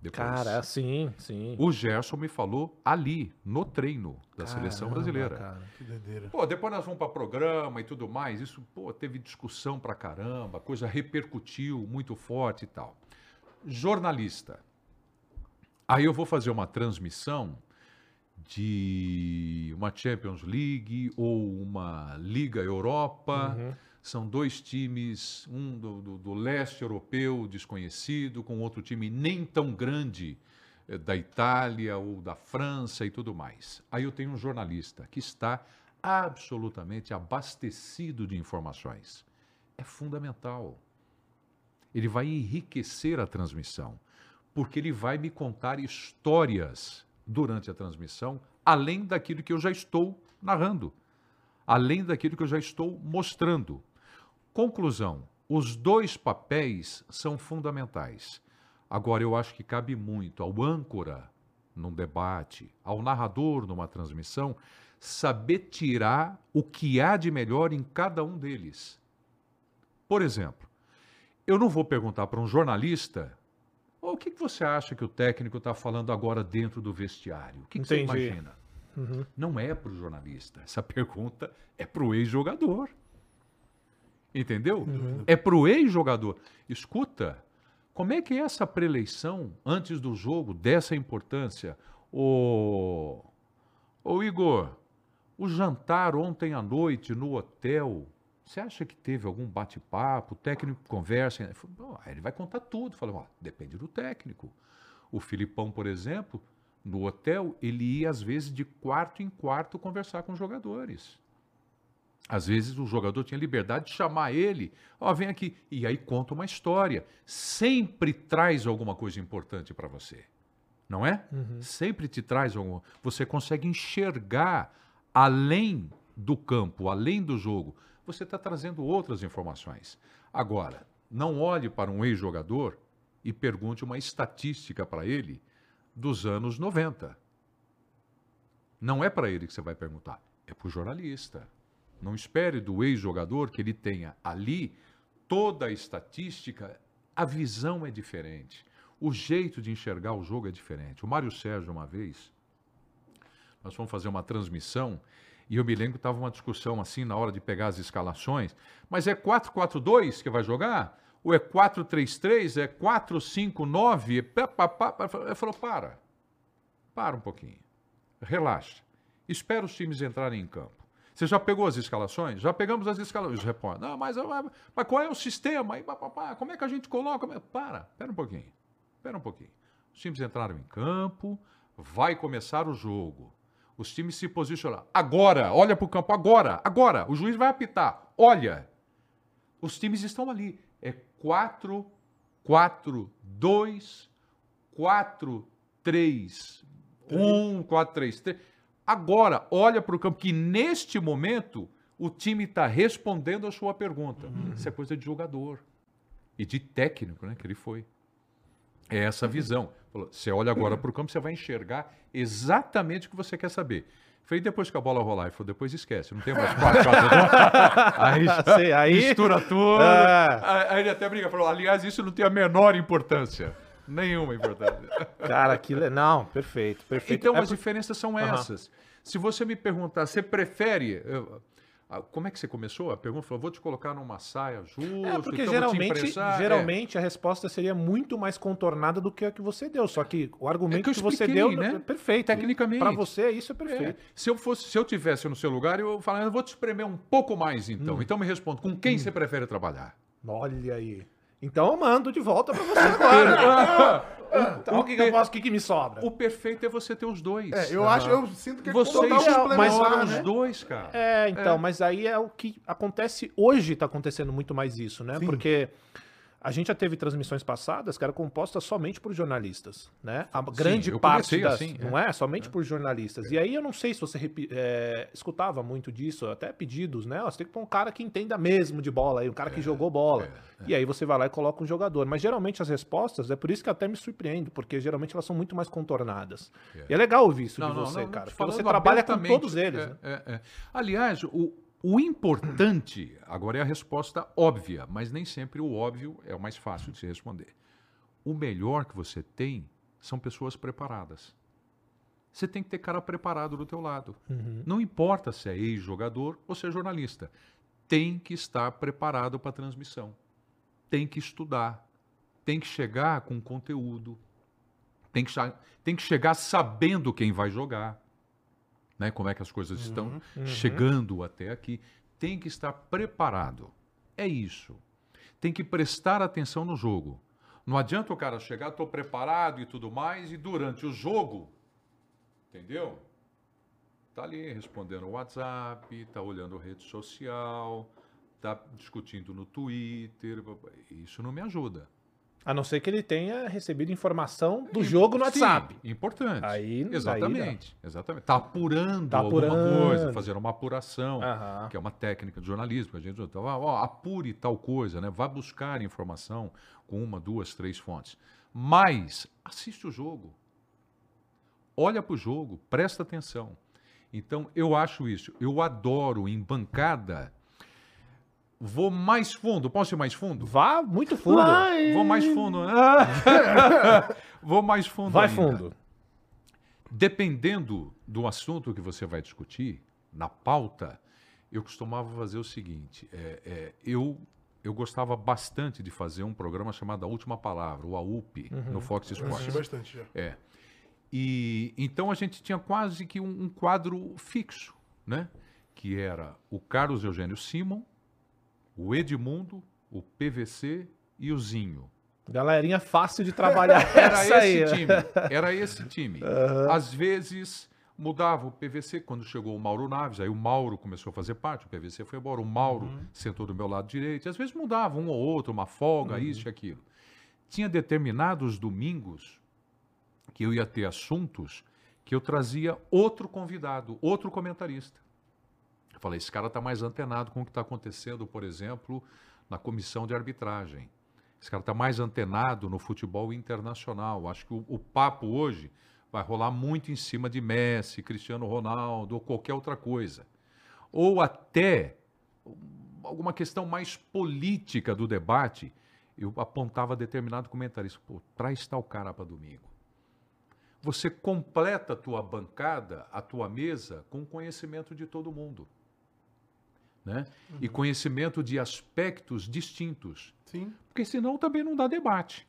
Depois, cara, sim, sim. O Gerson me falou ali, no treino da Caramba, seleção brasileira. Cara, que doideira. Pô, depois nós vamos para programa e tudo mais. Isso, pô, teve discussão pra caramba, coisa repercutiu muito forte e tal. Jornalista. Aí eu vou fazer uma transmissão de uma Champions League ou uma Liga Europa. Uhum são dois times, um do, do, do, leste europeu desconhecido, com outro time nem tão grande eh, da Itália ou da França e tudo mais. Aí eu tenho um jornalista que está absolutamente abastecido de informações. É fundamental. Ele vai enriquecer a transmissão, porque ele vai me contar histórias durante a transmissão, além daquilo que eu já estou narrando, além daquilo que eu já estou mostrando. Conclusão: os dois papéis são fundamentais. Agora, eu acho que cabe muito ao âncora num debate, ao narrador numa transmissão, saber tirar o que há de melhor em cada um deles. Por exemplo, eu não vou perguntar para um jornalista oh, o que, você acha que o técnico está falando agora dentro do vestiário. O que, que você imagina? Uhum. Não é para o jornalista. Essa pergunta é para o ex-jogador. Entendeu? Uhum. É pro ex-jogador. Escuta, como é que é essa preleição antes do jogo dessa importância? O, o Igor, o jantar ontem à noite no hotel, você acha que teve algum bate-papo? O técnico conversa? Ele vai contar tudo. Fala, ó, depende do técnico. O Filipão, por exemplo, no hotel, ele ia às vezes de quarto em quarto conversar com os jogadores. Às vezes o jogador tinha liberdade de chamar ele, ó, oh, vem aqui, e aí conta uma história. Sempre traz alguma coisa importante para você, não é? Uhum. Sempre te traz alguma. Você consegue enxergar além do campo, além do jogo. Você está trazendo outras informações. Agora, não olhe para um ex-jogador e pergunte uma estatística para ele dos anos 90. Não é para ele que você vai perguntar é para o jornalista. Não espere do ex-jogador que ele tenha ali toda a estatística, a visão é diferente. O jeito de enxergar o jogo é diferente. O Mário Sérgio, uma vez, nós fomos fazer uma transmissão e eu me lembro que estava uma discussão assim na hora de pegar as escalações. Mas é 4-4-2 que vai jogar? Ou é 4-3-3? É 4-5-9? Ele falou: para. Para um pouquinho. Relaxa. Espera os times entrarem em campo. Você já pegou as escalações? Já pegamos as escalações. Repórteres. Não, mas, mas qual é o sistema? Como é que a gente coloca? Para, espera um pouquinho. Espera um pouquinho. Os times entraram em campo, vai começar o jogo. Os times se posicionam. Agora, olha para o campo, agora, agora. O juiz vai apitar. Olha. Os times estão ali. É 4, 4, 2, 4, 3, 1, 4, 3, 3. Agora, olha para o campo, que neste momento o time está respondendo a sua pergunta. Uhum. Isso é coisa de jogador e de técnico, né? Que ele foi. É essa visão. Você olha agora para o campo, você vai enxergar exatamente o que você quer saber. Falei, depois que a bola rolar, ele falou, depois esquece, não tem mais quatro, quatro, aí, Sei, aí mistura tudo. É. Aí ele até briga, falou, aliás, isso não tem a menor importância. Nenhuma importância. Cara, aquilo é... Não, perfeito, perfeito. Então, é as por... diferenças são essas. Uhum. Se você me perguntar, você prefere... Eu, como é que você começou? A pergunta falou: vou te colocar numa saia justa. É, porque então geralmente, geralmente é. a resposta seria muito mais contornada do que a que você deu. Só que o argumento é que, que, você deu né? é perfeito. Tecnicamente. Para você, isso é perfeito. É. Se eu fosse, se eu tivesse no seu lugar, eu falaria, eu vou te espremer um pouco mais então. Hum. Então me responda, com quem hum. você prefere trabalhar? Olha aí. Então eu mando de volta para você agora. então, o, que, que, eu posso, o que, que me sobra? O perfeito é você ter os dois. É, eu uhum. acho, eu sinto que você é mas né? os dois, cara. É, então, é. mas aí é o que acontece hoje, está acontecendo muito mais isso, né? Sim. Porque a gente já teve transmissões passadas que era composta somente por jornalistas, né? A grande Sim, parte das, assim, não é, é somente é. por jornalistas. É. E aí eu não sei se você é, escutava muito disso, até pedidos, né? Você tem que pôr um cara que entenda mesmo de bola, aí um cara que é, jogou bola. É, e aí você vai lá e coloca um jogador. Mas geralmente as respostas é por isso que até me surpreendo, porque geralmente elas são muito mais contornadas. E é legal ouvir isso não, de você, não, não, cara, porque você trabalha com todos eles. Né? Aliás, o o importante, agora é a resposta óbvia, mas nem sempre o óbvio é o mais fácil de se responder. O melhor que você tem são pessoas preparadas. Você tem que ter cara preparado do teu lado. Uhum. Não importa se é ex-jogador ou se é jornalista. Tem que estar preparado para a transmissão. Tem que estudar. Tem que chegar com conteúdo. Tem que, tem que chegar sabendo quem vai jogar né, como é que as coisas estão uhum, uhum. chegando até aqui. Tem que estar preparado. É isso. Tem que prestar atenção no jogo. Não adianta o cara chegar, estou preparado e tudo mais, e durante o jogo, entendeu? Tá ali respondendo o WhatsApp, tá olhando rede social, tá discutindo no Twitter. Isso não me ajuda. A não ser que ele tenha recebido informação do jogo no WhatsApp. Sim, importante. Aí, exatamente, aí exatamente. Tá apurando, tá apurando alguma coisa, fazendo uma apuração, que é uma técnica de jornalismo. A gente então, ó, apure tal coisa, né? Vá buscar informação com uma, duas, três fontes. Mas assiste o jogo. Olha para o jogo, presta atenção. Então, eu acho isso. Eu adoro em bancada Vou mais fundo. Posso ir mais fundo? Vá muito fundo. Vai. Vou mais fundo. Vou mais fundo. Vai ainda. fundo. Dependendo do assunto que você vai discutir, na pauta, eu costumava fazer o seguinte: é, é, eu, eu gostava bastante de fazer um programa chamado A Última Palavra, o AUP, uhum. no Fox Sports. Eu bastante já. É. E então a gente tinha quase que um, um quadro fixo, né? Que era o Carlos Eugênio Simon o Edmundo, o PVC e o Zinho. Galerinha fácil de trabalhar. Era esse aí. Time. Era esse time. Uhum. Às vezes mudava o PVC quando chegou o Mauro Naves, aí o Mauro começou a fazer parte, o PVC foi embora, o Mauro uhum. sentou do meu lado direito. Às vezes mudava um ou outro, uma folga, uhum. isso e aquilo. Tinha determinados domingos que eu ia ter assuntos que eu trazia outro convidado, outro comentarista. Eu falei, esse cara está mais antenado com o que está acontecendo, por exemplo, na comissão de arbitragem. Esse cara está mais antenado no futebol internacional. Acho que o, o, papo hoje vai rolar muito em cima de Messi, Cristiano Ronaldo ou qualquer outra coisa. ou até alguma questão mais política do debate, eu apontava determinado comentarista, pô, traz tal cara para domingo. Você completa a tua bancada, a tua mesa, com conhecimento de todo mundo. Né? E Uhum. conhecimento de aspectos distintos. Sim. Porque senão também não dá debate.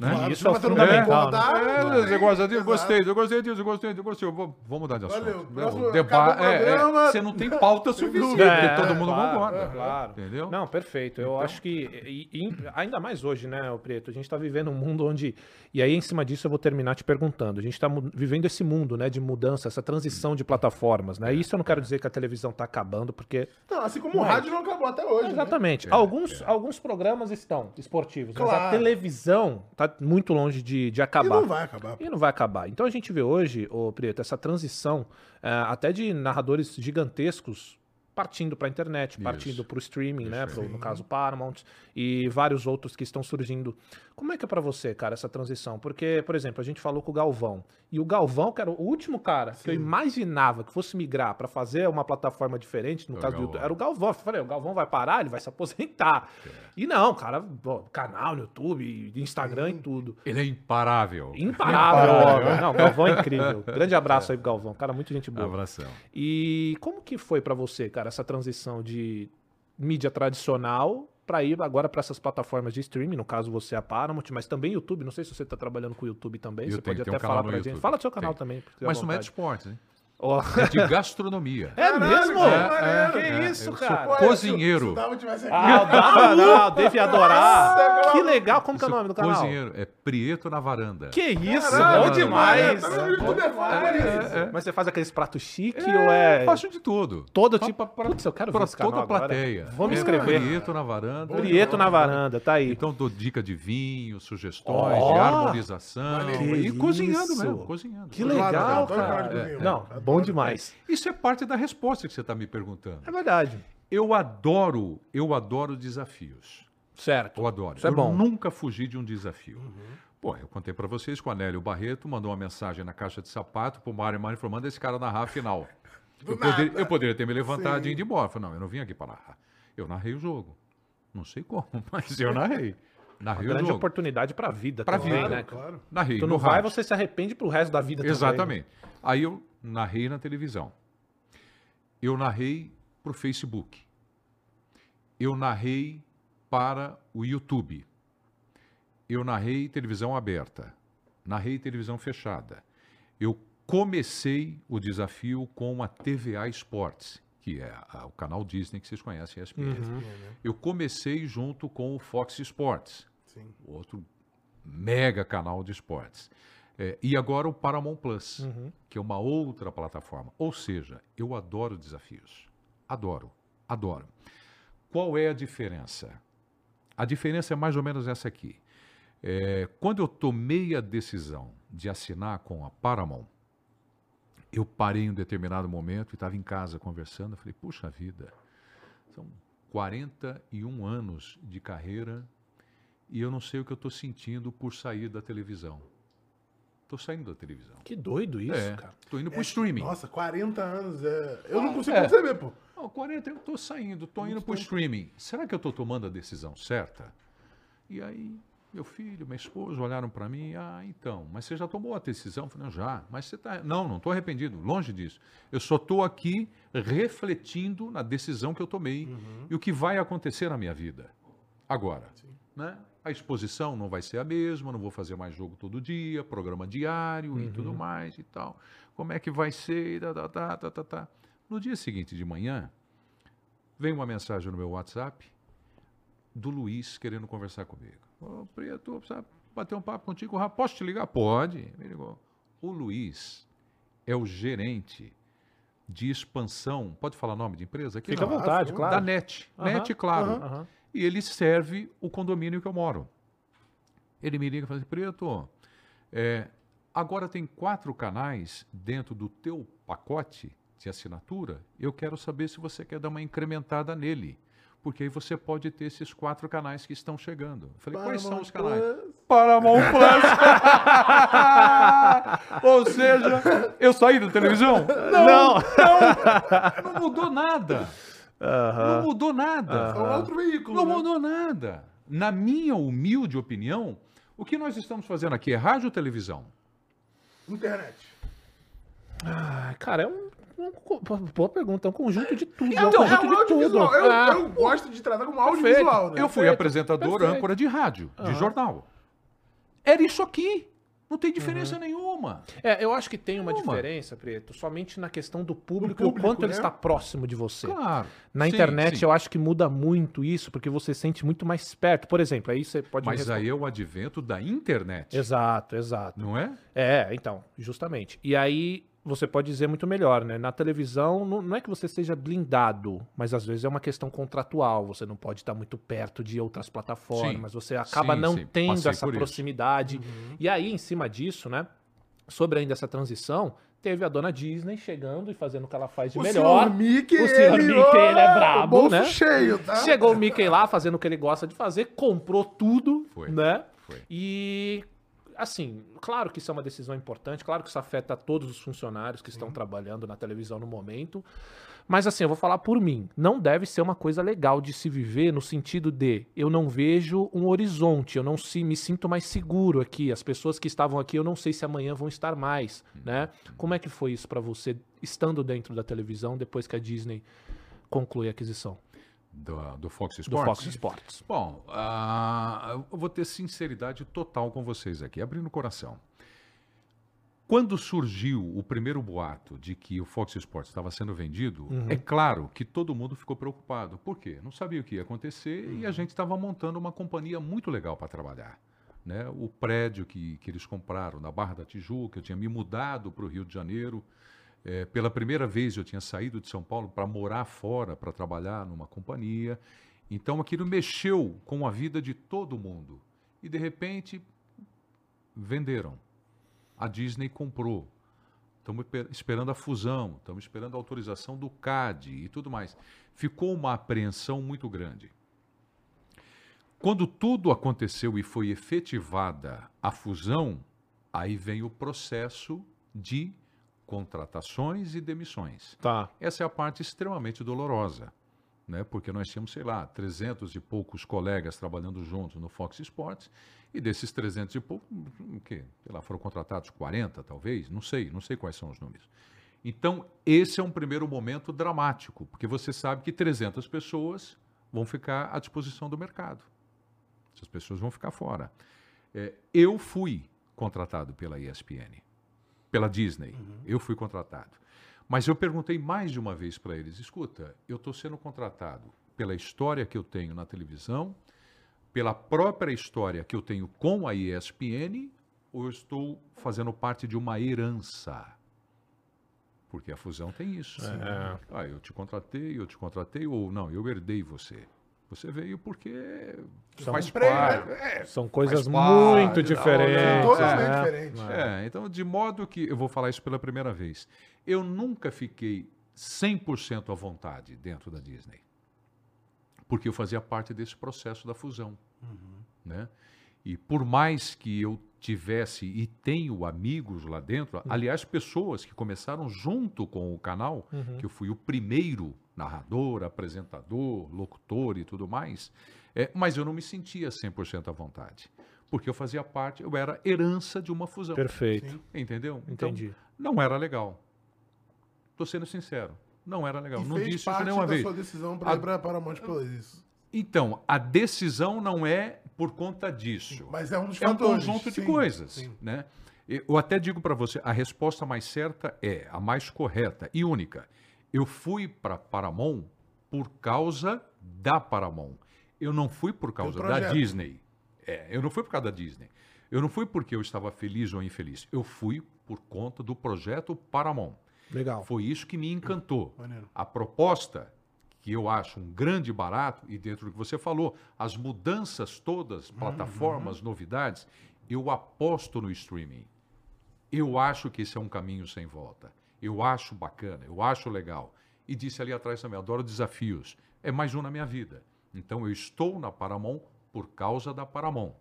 Né? Claro, Isso é você não vai concordar, É, não você tem. gosta disso, Exato. gostei, eu gostei disso, eu gostei disso, eu gostei. Eu vou, mudar de assunto. Valeu, Né? próximo- O acabou o deba- é, é, você não tem pauta suficiente, É, porque todo mundo claro, concorda. é, claro. Entendeu? Não, perfeito. Eu Então- acho que, e- e ainda mais hoje, né, o Preto? A gente está vivendo um mundo onde. E aí, em cima disso, eu vou terminar te perguntando. A gente está vivendo esse mundo, né, de mudança, essa transição de plataformas, né? Isso eu não quero dizer que a televisão está acabando, porque. Não, assim como o rádio não acabou até hoje. né? Exatamente. É, alguns, alguns programas estão esportivos, mas a Claro. televisão está muito longe de, de E acabar. não vai acabar. E não vai acabar. Então a gente vê hoje, ô Preto, essa transição eh, até de narradores gigantescos partindo para a internet, partindo para o streaming, né? Pro- no caso Paramount e vários outros que estão surgindo. Como é que é para você, cara, essa transição? Porque, por exemplo, a gente falou com o Galvão e o Galvão, que era o último cara que eu imaginava que fosse migrar para fazer uma plataforma diferente, no o caso do. YouTube, era o Galvão. Eu falei, o Galvão vai parar, ele vai se aposentar. E não, cara, pô, canal no YouTube, Instagram e tudo. Ele é imparável. Imparável, óbvio. Não, Galvão é incrível. Grande abraço aí pro Galvão. Cara, muito gente boa. Abração. E como que foi pra você, cara, essa transição de mídia tradicional pra ir agora pra essas plataformas de streaming, no caso você é a Paramount, mas também YouTube, não sei se você tá trabalhando com o YouTube também, Eu você tenho, pode até um falar pra gente. YouTube. Fala do seu canal Tem. também. Mas não é de esportes, hein? Ó. É de gastronomia. É mesmo? É, é, que é. isso, Eu sou cara? Cozinheiro. Se. Ah, o Dava não, deve adorar. Nossa, Que legal, como que é o nome do canal? Cozinheiro. É Prieto na varanda. Que isso, Caralho, bom demais. É isso. Mas você faz aqueles pratos chique ou é Faço de tudo. todo tipo? pra- Putz, eu quero ver esse canal toda a plateia. Vou me É inscrever. Prieto na varanda. Prieto na varanda, tá aí. Então dou dica de vinho, sugestões, de harmonização. Que e cozinhando isso. mesmo, cozinhando. Que legal, cara. Não. Bom demais. Isso é parte da resposta que você está me perguntando. É verdade. Eu adoro, eu adoro desafios. Certo. Eu adoro. Isso é eu bom. nunca fugi de um desafio. Pô, eu contei pra vocês que o Anélio Barreto mandou uma mensagem na caixa de sapato pro Mário Mário e falou: manda esse cara narrar a final. Do eu, eu poderia ter me levantado Sim. e ido embora. Eu Falei, não, eu não vim aqui para narrar. Eu narrei o jogo. Não sei como, mas eu narrei. Narrei o Grande jogo. oportunidade pra vida Pra também, vida. né? Claro. Narrei Tu no não vai, rádio. você se arrepende pro resto da vida também. Exatamente. Aí eu narrei na televisão. Eu narrei para o Facebook. Eu narrei para o YouTube. Eu narrei televisão aberta. Narrei televisão fechada. Eu comecei o desafio com a TVA Esportes, que é a- o canal Disney que vocês conhecem, ESPN. Uhum. Eu comecei junto com o Fox Sports Sim. outro mega canal de esportes. É, e agora o Paramount Plus, Uhum. que é uma outra plataforma. Ou seja, eu adoro desafios. Adoro, adoro. Qual é a diferença? A diferença é mais ou menos essa aqui. É, quando eu tomei a decisão de assinar com a Paramount, eu parei em um determinado momento e estava em casa conversando. Eu falei, puxa vida, são 41 anos de carreira e eu não sei o que eu estou sentindo por sair da televisão. Estou saindo da televisão. Que doido isso, é, cara. estou indo para o streaming. Nossa, 40 anos. É... Eu não consigo É. conceber, pô. Não, 40 eu estou saindo, estou indo para o streaming. Será que eu estou tomando a decisão certa? E aí, meu filho, minha esposa olharam para mim, ah, então, mas você já tomou a decisão? Eu falei, não, já, mas você está... Não, não estou arrependido, longe disso. Eu só estou aqui refletindo na decisão que eu tomei e o que vai acontecer na minha vida. Agora, né? A exposição não vai ser a mesma, não vou fazer mais jogo todo dia, programa diário e tudo mais e tal. Como é que vai ser? Tá, tá, tá, tá, tá, tá. No dia seguinte de manhã, vem uma mensagem no meu WhatsApp do Luiz querendo conversar comigo. Ô, Preto, precisa bater um papo contigo. Posso te ligar? Pode. Me ligou. O Luiz é o gerente de expansão. Pode falar nome de empresa aqui? Fica à Não. vontade, Da claro. Da NET. Aham, NET, claro. aham. E ele serve o condomínio que eu moro. Ele me liga e fala assim, Preto, é, agora tem quatro canais dentro do teu pacote de assinatura, eu quero saber se você quer dar uma incrementada nele. porque aí você pode ter esses quatro canais que estão chegando. Eu falei, quais são os canais? Plus. Paramount Plus. Ou seja, eu saí da televisão? Não. Não, não mudou nada. Não mudou nada. É um outro veículo. Não né? mudou nada. Na minha humilde opinião, o que nós estamos fazendo aqui é rádio ou televisão? Internet. Ah, cara, é um, boa pergunta, é um conjunto de tudo. é um Então, é conjunto um de audiovisual. tudo. Eu, Ah, eu gosto de tratar como Perfeito. audiovisual, né? Eu fui Perfeito, apresentador, perfeito. âncora de rádio, de jornal. Era isso aqui. Não tem diferença nenhuma. É, eu acho que tem uma diferença, Preto, somente na questão do público, Do e o público, quanto ele né? está próximo de você. Claro. Na Sim, internet sim. eu acho que muda muito isso, porque você sente muito mais perto. Por exemplo, aí você pode Mas aí é o advento da internet. Exato, exato. Não é? É, então, justamente. E aí você pode dizer muito melhor, né? Na televisão, não, não é que você seja blindado, mas às vezes é uma questão contratual. Você não pode estar muito perto de outras plataformas, você acaba Sim, não sim, tendo passei essa proximidade. E aí, em cima disso, né? Sobre ainda essa transição, teve a dona Disney chegando e fazendo o que ela faz de O melhor. senhor Mickey, O senhor ele, Mickey, ele é brabo, bolso né? cheio, tá? Chegou o Mickey lá fazendo o que ele gosta de fazer, comprou tudo, Foi. né? Foi. E assim, claro que isso é uma decisão importante, claro que isso afeta todos os funcionários que estão trabalhando na televisão no momento. Mas assim, eu vou falar por mim, não deve ser uma coisa legal de se viver no sentido de eu não vejo um horizonte, eu não se, me sinto mais seguro aqui, as pessoas que estavam aqui eu não sei se amanhã vão estar mais, né? Como é que foi isso pra você estando dentro da televisão depois que a Disney conclui a aquisição Do, do Fox do Sports. Fox Sports? Bom, ah, eu vou ter sinceridade total com vocês aqui, abrindo o coração. Quando surgiu o primeiro boato de que o Fox Sports estava sendo vendido, é claro que todo mundo ficou preocupado. Por quê? Não sabia o que ia acontecer e a gente estava montando uma companhia muito legal para trabalhar. Né? O prédio que, que eles compraram na Barra da Tijuca, eu tinha me mudado para o Rio de Janeiro. É, pela primeira vez eu tinha saído de São Paulo para morar fora, para trabalhar numa companhia. Então aquilo mexeu com a vida de todo mundo. E de repente venderam. A Disney comprou. Estamos esperando a fusão, estamos esperando a autorização do CAD e tudo mais. Ficou uma apreensão muito grande. Quando tudo aconteceu e foi efetivada a fusão, aí vem o processo de contratações e demissões. Tá. Essa é a parte extremamente dolorosa, né? porque nós tínhamos, sei lá, 300 e poucos colegas trabalhando juntos no Fox Sports, e desses 300 e poucos, o quê? Sei lá, foram contratados 40, talvez? Não sei, não sei quais são os números. Então, esse é um primeiro momento dramático, porque você sabe que 300 pessoas vão ficar à disposição do mercado. Essas pessoas vão ficar fora. É, eu fui contratado pela ESPN, pela Disney. Eu fui contratado. Mas eu perguntei mais de uma vez para eles: escuta, eu estou sendo contratado pela história que eu tenho na televisão, pela própria história que eu tenho com a ESPN, ou eu estou fazendo parte de uma herança? Porque a fusão tem isso. É. Ah, eu te contratei, eu te contratei, ou não, eu herdei você. Você veio porque São faz emprego, parte. É, São coisas parte, muito diferentes. Totalmente né? diferente. é, então, de modo que, eu vou falar isso pela primeira vez, eu nunca fiquei 100% à vontade dentro da Disney. Porque eu fazia parte desse processo da fusão. Né? E por mais que eu tivesse e tenho amigos lá dentro, aliás, pessoas que começaram junto com o canal, que eu fui o primeiro narrador, apresentador, locutor e tudo mais, é, mas eu não me sentia 100% à vontade. Porque eu fazia parte, eu era herança de uma fusão. Perfeito. Entendeu? Então, Entendi. não era legal. Estou sendo sincero. Não era legal. E não fez disse isso parte nenhuma da vez. sua decisão para A- ir para Paramount Plus, isso. Então, a decisão não é por conta disso. Mas é um dos É um fatores. conjunto de sim, coisas. sim. Né? Eu até digo para você, a resposta mais certa é, a mais correta e única. Eu fui para Paramount por causa da Paramount. Eu não fui por causa da. Disney. É, eu não fui por causa da Disney. Eu não fui porque eu estava feliz ou infeliz. Eu fui por conta do projeto Paramount. Legal. Foi isso que me encantou. Maneiro. A proposta, que eu acho um grande barato, e dentro do que você falou, as mudanças todas, plataformas, novidades, eu aposto no streaming. Eu acho que esse é um caminho sem volta. Eu acho bacana, eu acho legal. E disse ali atrás também, adoro desafios. é mais um na minha vida. Então eu estou na Paramount por causa da Paramount.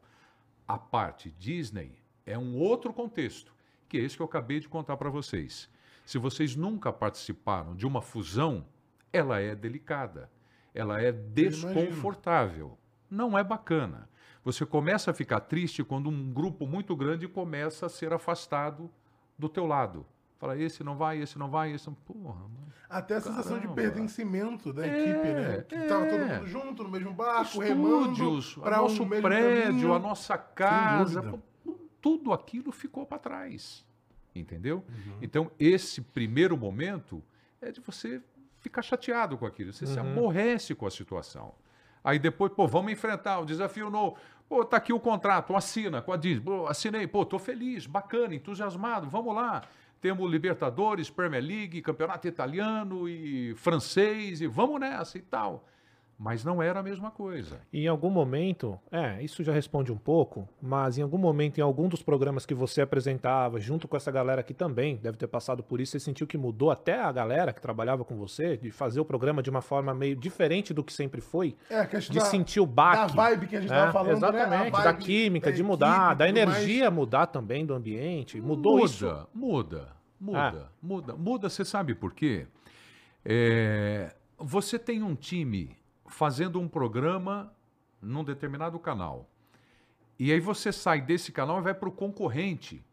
A parte Disney é um outro contexto, que é esse que eu acabei de contar para vocês. Se vocês nunca participaram de uma fusão, ela é delicada, ela é desconfortável, não é bacana. Você começa a ficar triste quando um grupo muito grande começa a ser afastado do teu lado. Fala, esse não vai, esse não vai, esse não... Porra, mano. Até a sensação de Caramba. pertencimento da É, equipe, né? Que tava todo é. mundo junto, no mesmo barco, Estúdios, remando o nosso um prédio, caminho. a nossa casa, tudo aquilo ficou para trás. Entendeu? Uhum. Então, esse primeiro momento é de você ficar chateado com aquilo, você se aborrece com a situação. Aí depois, pô, vamos enfrentar o desafio novo. Pô, tá aqui o contrato, assina com a Disney. Pô, assinei, pô, tô feliz, bacana, entusiasmado, vamos lá. Temos Libertadores, Premier League, Campeonato Italiano e francês, e vamos nessa e tal. Mas não era a mesma coisa. E em algum momento, é, isso já responde um pouco, mas em algum momento, em algum dos programas que você apresentava, junto com essa galera que também deve ter passado por isso, você sentiu que mudou até a galera que trabalhava com você, de fazer o programa de uma forma meio diferente do que sempre foi? É, a questão De da- sentir o baque. da vibe que a gente né? tava falando, né? Exatamente, da vibe química, da de mudar, equipe da energia mudar também do ambiente. Mudou muda, isso? Muda, muda, Ah. muda, muda. Você sabe por quê? É, você tem um time fazendo um programa num determinado canal. E aí você sai desse canal e vai para o concorrente.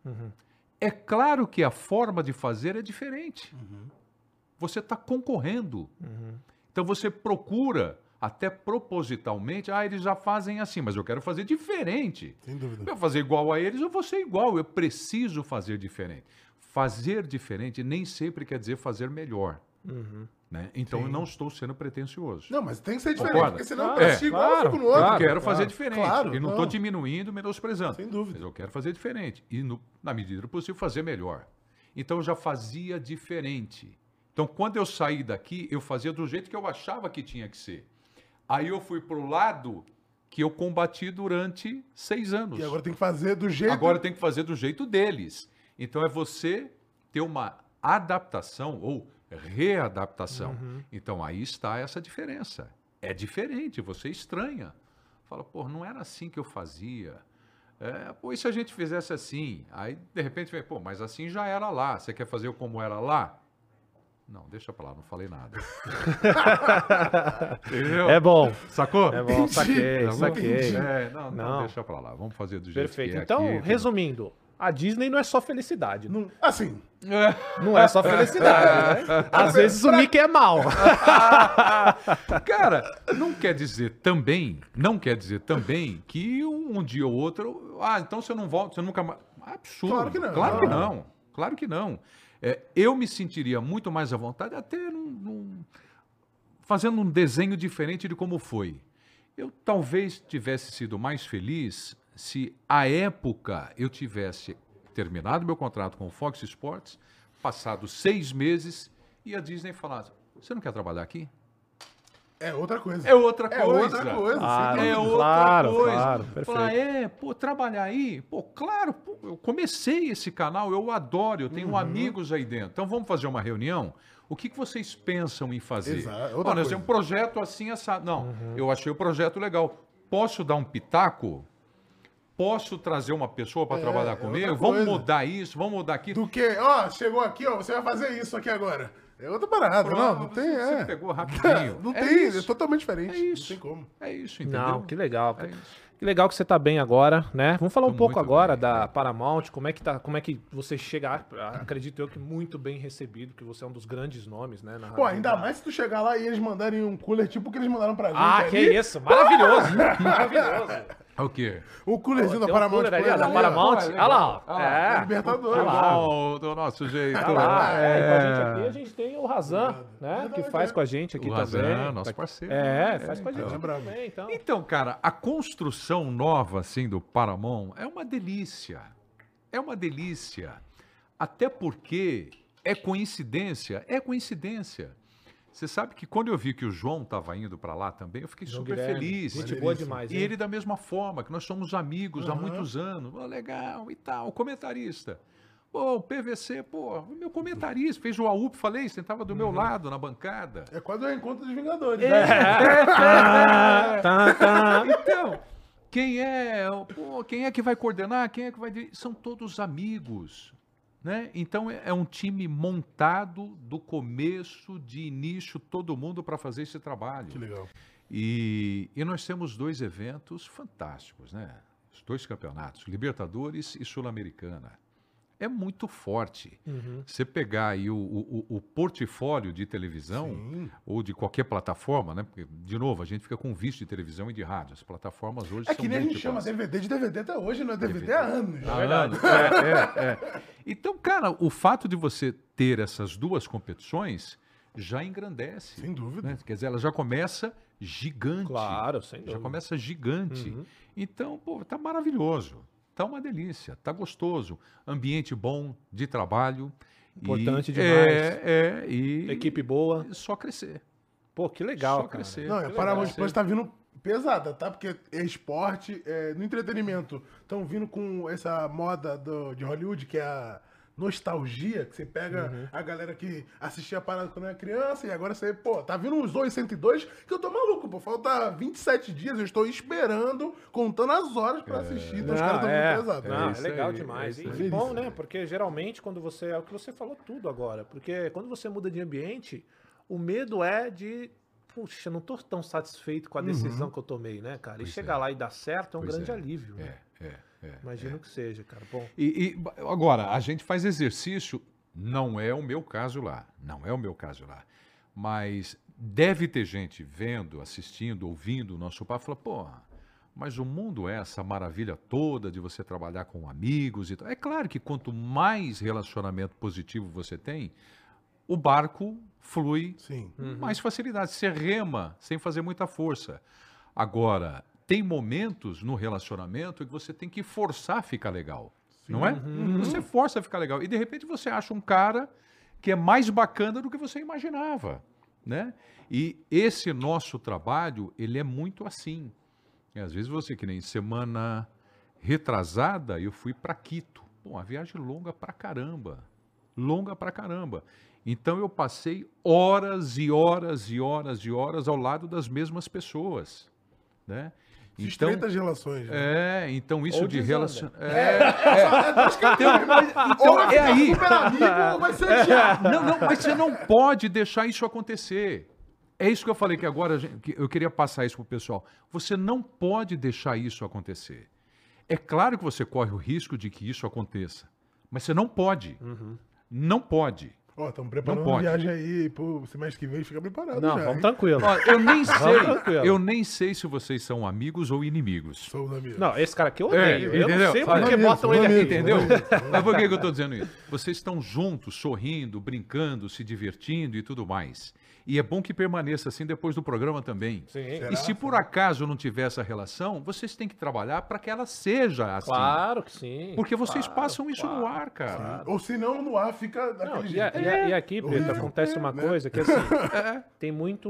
É claro que a forma de fazer é diferente. Você está concorrendo. Então você procura, até propositalmente, ah, eles já fazem assim, mas eu quero fazer diferente. Sem dúvida. Eu fazer igual a eles, eu vou ser igual. Eu preciso fazer diferente. Fazer diferente nem sempre quer dizer fazer melhor. Né? Então eu não estou sendo pretencioso. Não, mas tem que ser diferente, Concorda? porque senão Claro, eu assisti igual claro, fico no outro. claro. quero fazer diferente. Claro, e não estou diminuindo, menosprezando. Sem dúvida. Mas eu quero fazer diferente. E, no- na medida do possível, fazer melhor. Então eu já fazia diferente. Então, quando eu saí daqui, eu fazia do jeito que eu achava que tinha que ser. Aí eu fui pro lado que eu combati durante seis anos. E agora tem que fazer do jeito... Agora tem que fazer do jeito deles. Então é você ter uma adaptação ou readaptação. Uhum. Então aí está essa diferença. É diferente, você estranha. Fala, pô, não era assim que eu fazia. É, pô, e se a gente fizesse assim? Aí, de repente, vem, pô, mas assim já era lá. Você quer fazer como era lá? Não, deixa pra lá, não falei nada. Entendeu? É bom. Sacou? É bom, saquei, saquei. É, não, não, Não. deixa pra lá. Vamos fazer do jeito Perfeito. que é Então, aqui, resumindo, a Disney não é só felicidade. Não, Assim, não é só felicidade, né? Às vezes o Mickey é mal. Cara, não quer dizer também, não quer dizer também que um, um dia ou outro, ah, então você não volta, você nunca mais. Absurdo. Claro que não. Claro que Não. não. Claro que não. É, eu me sentiria muito mais à vontade até num- num- fazendo um desenho diferente de como foi. Eu talvez tivesse sido mais feliz se à época eu tivesse terminado meu contrato com o Fox Sports, passado seis meses e a Disney falasse: Você não quer trabalhar aqui? é outra coisa. É outra É coisa. outra coisa, Claro, É outra claro, coisa. claro, perfeito. Falar, é, pô, trabalhar aí, pô, claro, pô, eu comecei esse canal, eu adoro, eu Uhum. tenho amigos aí dentro. Então vamos fazer uma reunião? O que, que vocês pensam em fazer? Exato, outra Ó, nós coisa. um projeto assim, assado. Não, Uhum. eu achei o projeto legal. Posso dar um pitaco? Posso trazer uma pessoa para É, trabalhar é comigo? outra Vamos mudar isso, vamos mudar aquilo. Do que, ó, chegou aqui, ó, você vai fazer isso aqui agora. É outra parada, não, não tem, Você é. pegou rapidinho. Não É tem, é, isso. totalmente diferente. É isso. Não tem como. É isso, entendeu? Não, que legal. É. Que legal que você tá bem agora, né? Vamos falar um pouco agora bem, da cara. Paramount, como é que tá, como é que você chega, acredito eu que muito bem recebido, que você é um dos grandes nomes, né, na Pô, rádio. ainda mais se tu chegar lá e eles mandarem um cooler tipo o que eles mandaram pra gente. Ah, que ali. isso, maravilhoso. maravilhoso. É o quê? O coolerzinho da um Paramount. cooler ali, da. Paramount. Olha lá. É. É Libertadores. Olha do nosso jeito. Olha lá, é, com a gente aqui a gente tem o Razan, né? Que faz com a gente aqui O Razan, também. nosso parceiro. É, faz com a gente então. também, então. Então, cara, a construção nova, assim, do Paramount é uma delícia. É uma delícia. Até porque é coincidência. É coincidência. Você sabe que quando eu vi que o João estava indo para lá também, eu fiquei João super Guilherme, feliz. Gente boa demais, E hein? ele da mesma forma, que nós somos amigos há muitos anos. Ó, legal e tal, comentarista. Pô, o PVC, pô, meu comentarista, fez o AUP, falei, sentava do meu lado na bancada. É quase o reencontro dos Vingadores. É. né? Tá, tá, tá. Então, quem é, pô, quem é que vai coordenar? Quem é que vai São todos amigos, né? Então é, é um time montado do começo, de início, todo mundo para fazer esse trabalho. Que legal. E, e nós temos dois eventos fantásticos, né? Os dois campeonatos, Libertadores e Sul-Americana. É muito forte. Você pegar aí o, o, o- portfólio de televisão Sim. ou de qualquer plataforma, né? Porque, de novo, a gente fica com visto de televisão e de rádio. As plataformas hoje É são que nem a gente chama DVD de DVD até hoje, não é DVD, há anos. Há anos. É, é, é. Então, cara, o fato de você ter essas duas competições já engrandece. Sem dúvida. né? Quer dizer, ela já começa gigante. Claro, sem Já dúvida. começa gigante. Uhum. Então, pô, tá maravilhoso. Tá uma delícia, tá gostoso. Ambiente bom de trabalho. e- Importante demais. É, é, e Equipe boa. só crescer. Pô, que legal, só cara. crescer. Não, é Que Paramount legal. Plus tá vindo pesada, tá? Porque é esporte, é, no entretenimento, estão vindo com essa moda do- de Hollywood, que é a nostalgia, que você pega Uhum. a galera que assistia a parada quando era criança, e agora você, pô, tá vindo uns 2, 102, que eu tô maluco, pô, falta 27 dias, eu estou esperando, contando as horas pra assistir, então os Não, caras estão é, muito pesados. não, é, isso legal aí, demais. é E que bom, né? Porque geralmente quando você. É o que você falou tudo agora. Porque quando você muda de ambiente, o medo é de. Puxa, não tô tão satisfeito com a decisão que eu tomei, né, cara? E Pois chegar é. lá e dar certo é um Pois grande é. alívio. né? É, é, é. Imagino que seja, cara. Bom. E, e, agora, a gente faz exercício, não é o meu caso lá, não é o meu caso lá. Mas deve ter gente vendo, assistindo, ouvindo o nosso papo fala, porra, mas o mundo é essa maravilha toda de você trabalhar com amigos e tal. É claro que quanto mais relacionamento positivo você tem, o barco flui Sim. Uhum. mais facilidade. Você rema sem fazer muita força. Agora, tem momentos no relacionamento que você tem que forçar a ficar legal. Não é? Uhum. Você força a ficar legal. E de repente você acha um cara que é mais bacana do que você imaginava. Né? E esse nosso trabalho, ele é muito assim. E às vezes você, que nem semana retrasada, eu fui para Quito. Pô, uma viagem longa pra caramba. Longa pra caramba. Então eu passei horas e horas e horas e horas ao lado das mesmas pessoas. Né? Então, relações. né? é, então isso Ou de relacionamento. É, Ou é aí. super amigo, ou vai ser odiado. Não, não, mas você não pode deixar isso acontecer. É isso que eu falei que agora que eu queria passar isso pro pessoal. Você não pode deixar isso acontecer. É claro que você corre o risco de que isso aconteça, mas você não pode. Não pode. Ó, estamos preparando uma viagem aí pro semestre que vem, fica preparado Não, já. vamos hein? tranquilo. Ó, eu nem sei, eu nem sei se vocês são amigos ou inimigos. Sou um amigo. Não, esse cara aqui eu É, odeio. eu entendeu? não sei Fala, porque botam ele aqui. Entendeu? Mas por que, que eu estou dizendo isso? Vocês estão juntos, sorrindo, brincando, se divertindo e tudo mais. E é bom que permaneça assim depois do programa também. Sim. Será? E se por acaso não tiver essa relação, vocês têm que trabalhar para que ela seja assim. Claro que sim. Porque vocês Claro, passam isso no claro. ar, cara. Ou se não, no ar fica Não, daquele e, a- jeito. e a- e aqui, Pedro, Horrível. acontece uma né? coisa que assim, tem muito,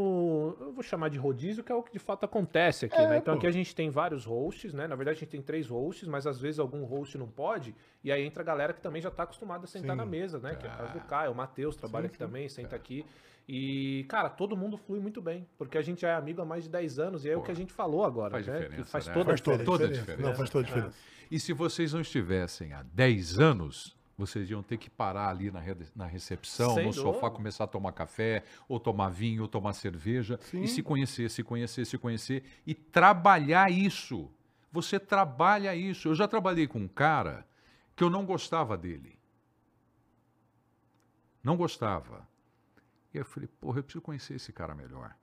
eu vou chamar de rodízio, que é o que de fato acontece aqui, É, né? Então pô. aqui a gente tem vários hosts, né? Na verdade a gente tem três hosts, mas às vezes algum host não pode, e aí entra a galera que também já tá acostumada a sentar Sim. na mesa, né? Que é o caso do Caio, o Matheus trabalha aqui também, senta aqui. E, cara, todo mundo flui muito bem, porque a gente já é amigo há mais de 10 anos, e é o que a gente falou agora, Faz né? diferença, faz né? toda Faz a toda, diferença. Toda a diferença. diferença. Não, faz toda a diferença. E se vocês não estivessem há 10 anos, vocês iam ter que parar ali na, re- na recepção, Sem no sofá, começar a tomar café, ou tomar vinho, ou tomar cerveja, e se conhecer, se conhecer, se conhecer, e trabalhar isso. Você trabalha isso. Eu já trabalhei com um cara que eu não gostava dele. Não gostava. E aí eu falei, porra, eu preciso conhecer esse cara melhor.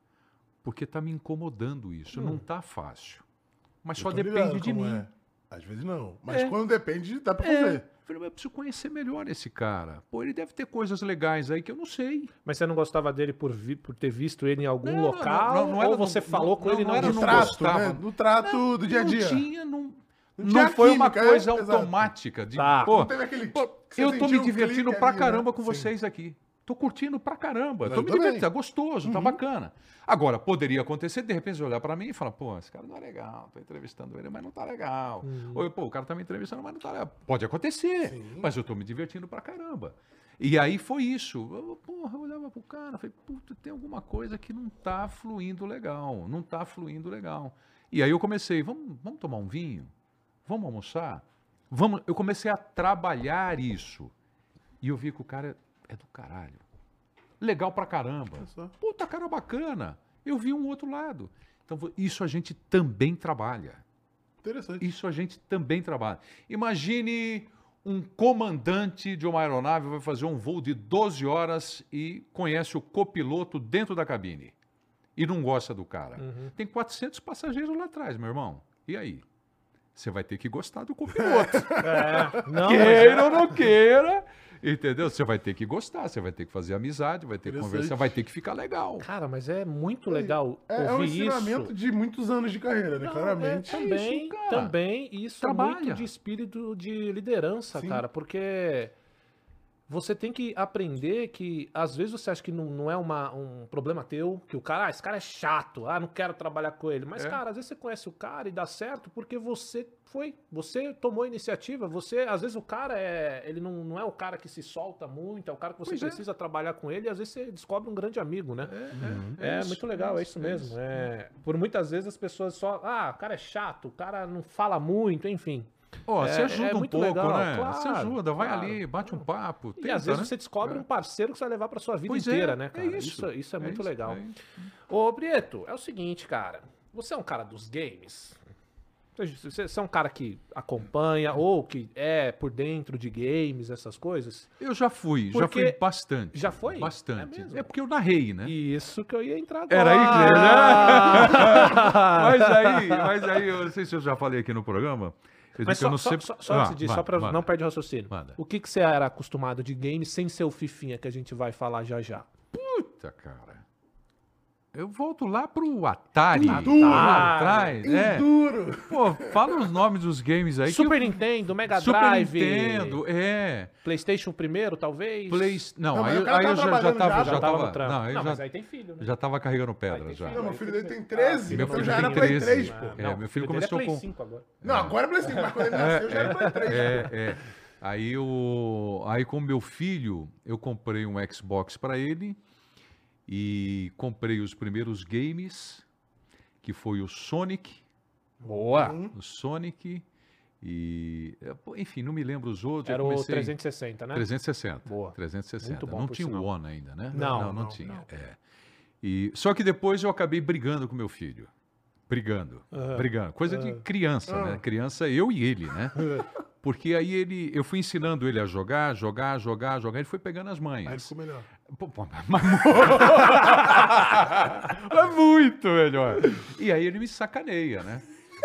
Porque tá me incomodando isso. Não tá fácil. Mas Eu só depende de mim. é. Às vezes não. Mas É. quando depende, dá pra É. fazer. Eu Falei, mas eu preciso conhecer melhor esse cara. Pô, ele deve ter coisas legais aí que eu não sei. Mas você não gostava dele por, vi- por ter visto ele em algum Não, não, local? não, não era ou você não- falou com não, ele não não era No trato, gostava. né? No trato do dia a dia. Não tinha, não, Não não foi uma química, é, coisa exato. automática. De, Tá. pô, Não aquele... pô, eu tô me divertindo pra ali, né? caramba com Sim. vocês aqui. Tô curtindo pra caramba. Eu Tô me divertindo, tá gostoso, tá bacana. Agora, poderia acontecer, de repente, você olhar pra mim e falar, pô, esse cara não é legal, tô entrevistando ele, mas não tá legal. Ou, pô, o cara tá me entrevistando, mas não tá legal. Pode acontecer, mas eu tô me divertindo pra caramba. E aí foi isso. Eu, porra, eu olhava pro cara, falei, puta, tem alguma coisa que não tá fluindo legal, não tá fluindo legal. E aí eu comecei, vamos, vamos tomar um vinho? Vamos almoçar? Vamos, eu comecei a trabalhar isso. E eu vi que o cara é do caralho. Legal pra caramba. Puta cara bacana. Eu vi um outro lado. Então isso a gente também trabalha. Interessante. Isso a gente também trabalha. Imagine um comandante de uma aeronave vai fazer um voo de 12 horas e conhece o copiloto dentro da cabine e não gosta do cara. Tem 400 passageiros lá atrás, meu irmão. E aí? Você vai ter que gostar do copiloto. É, não, queira ou não queira, entendeu? Você vai ter que gostar, você vai ter que fazer amizade, vai ter que conversar, vai ter que ficar legal. Cara, mas é muito legal É, é um ensinamento isso. de muitos anos de carreira, né? Não, Claramente. é, também, isso, cara. também, isso é Trabalha. muito de espírito de liderança, Sim. cara, porque você tem que aprender que às vezes você acha que não, não é uma, um problema teu, que o cara, ah, esse cara é chato, ah, não quero trabalhar com ele. Mas, É. cara, às vezes você conhece o cara e dá certo porque você foi, você tomou a iniciativa, você, às vezes o cara é, ele não, não é o cara que se solta muito, é o cara que você Pois é. precisa trabalhar com ele e às vezes você descobre um grande amigo, né? É, É, isso, muito legal, é isso mesmo. É, por muitas vezes as pessoas só. Ah, o cara é chato, o cara não fala muito, enfim. Ó, É- você ajuda é um pouco, legal, né? claro, você ajuda, vai claro. ali, bate um papo. e tenta, às vezes né? você descobre um parceiro que você vai levar pra sua vida Pois é, inteira, né, é cara? isso, isso, isso é é muito isso, legal. é isso. Ô, Prieto, é o seguinte, cara. Você é um cara dos games. Você, você- você é um cara que acompanha ou que é por dentro de games, essas coisas. Eu já fui, já Porque- fui bastante. Já foi? Bastante. É É, porque eu narrei, né? Isso que eu ia entrar agora. Era aí Ah! Mas aí, mas aí, eu não sei se eu já falei aqui no programa. Mas eu só, não só, sei. só, só Ah, antes disso, vai, só pra vai. não perder o raciocínio. Manda. O que, que você era acostumado de games sem ser o Fifinha que a gente vai falar já já? Puta, cara. Eu volto lá pro Atari. Atari. Lá atrás. É. Duro. Pô, fala os nomes dos games aí. Super eu- Nintendo, Mega Super Drive, Nintendo, é. PlayStation primeiro, talvez? Play... Não, Não, aí, aí tava eu já, já tava. já, Já, já tava tava no trampo. não, eu Não, já, mas aí tem filho, né? já tava carregando pedra já. Não, meu aí filho tem dele tem que- 13, Meu então filho já era Play 13. 3, pô. É, Não, meu o filho dele começou é Play com- 5 agora. Não, agora é Play 5, mas quando ele nasceu já era Play 3. É, é. Aí, o... aí com meu filho, eu comprei um Xbox para ele e comprei os primeiros games, que foi o Sonic, Boa. o Sonic e... é, pô, Enfim, não me lembro os outros. Era o comecei- 360, né? 360. Boa. 360. Muito bom, não tinha o One ainda, né? Não, não, não, tinha. não. É. E, só que depois eu acabei brigando com meu filho. Brigando. Aham. Brigando. Coisa de criança, Ah. né? Criança, eu e ele, né? Porque aí ele, eu fui ensinando ele a jogar, jogar, jogar, jogar, ele foi pegando as Aí manhas. ficou melhor. Pô, pô, mas, mas muito melhor. E aí ele me sacaneia, né?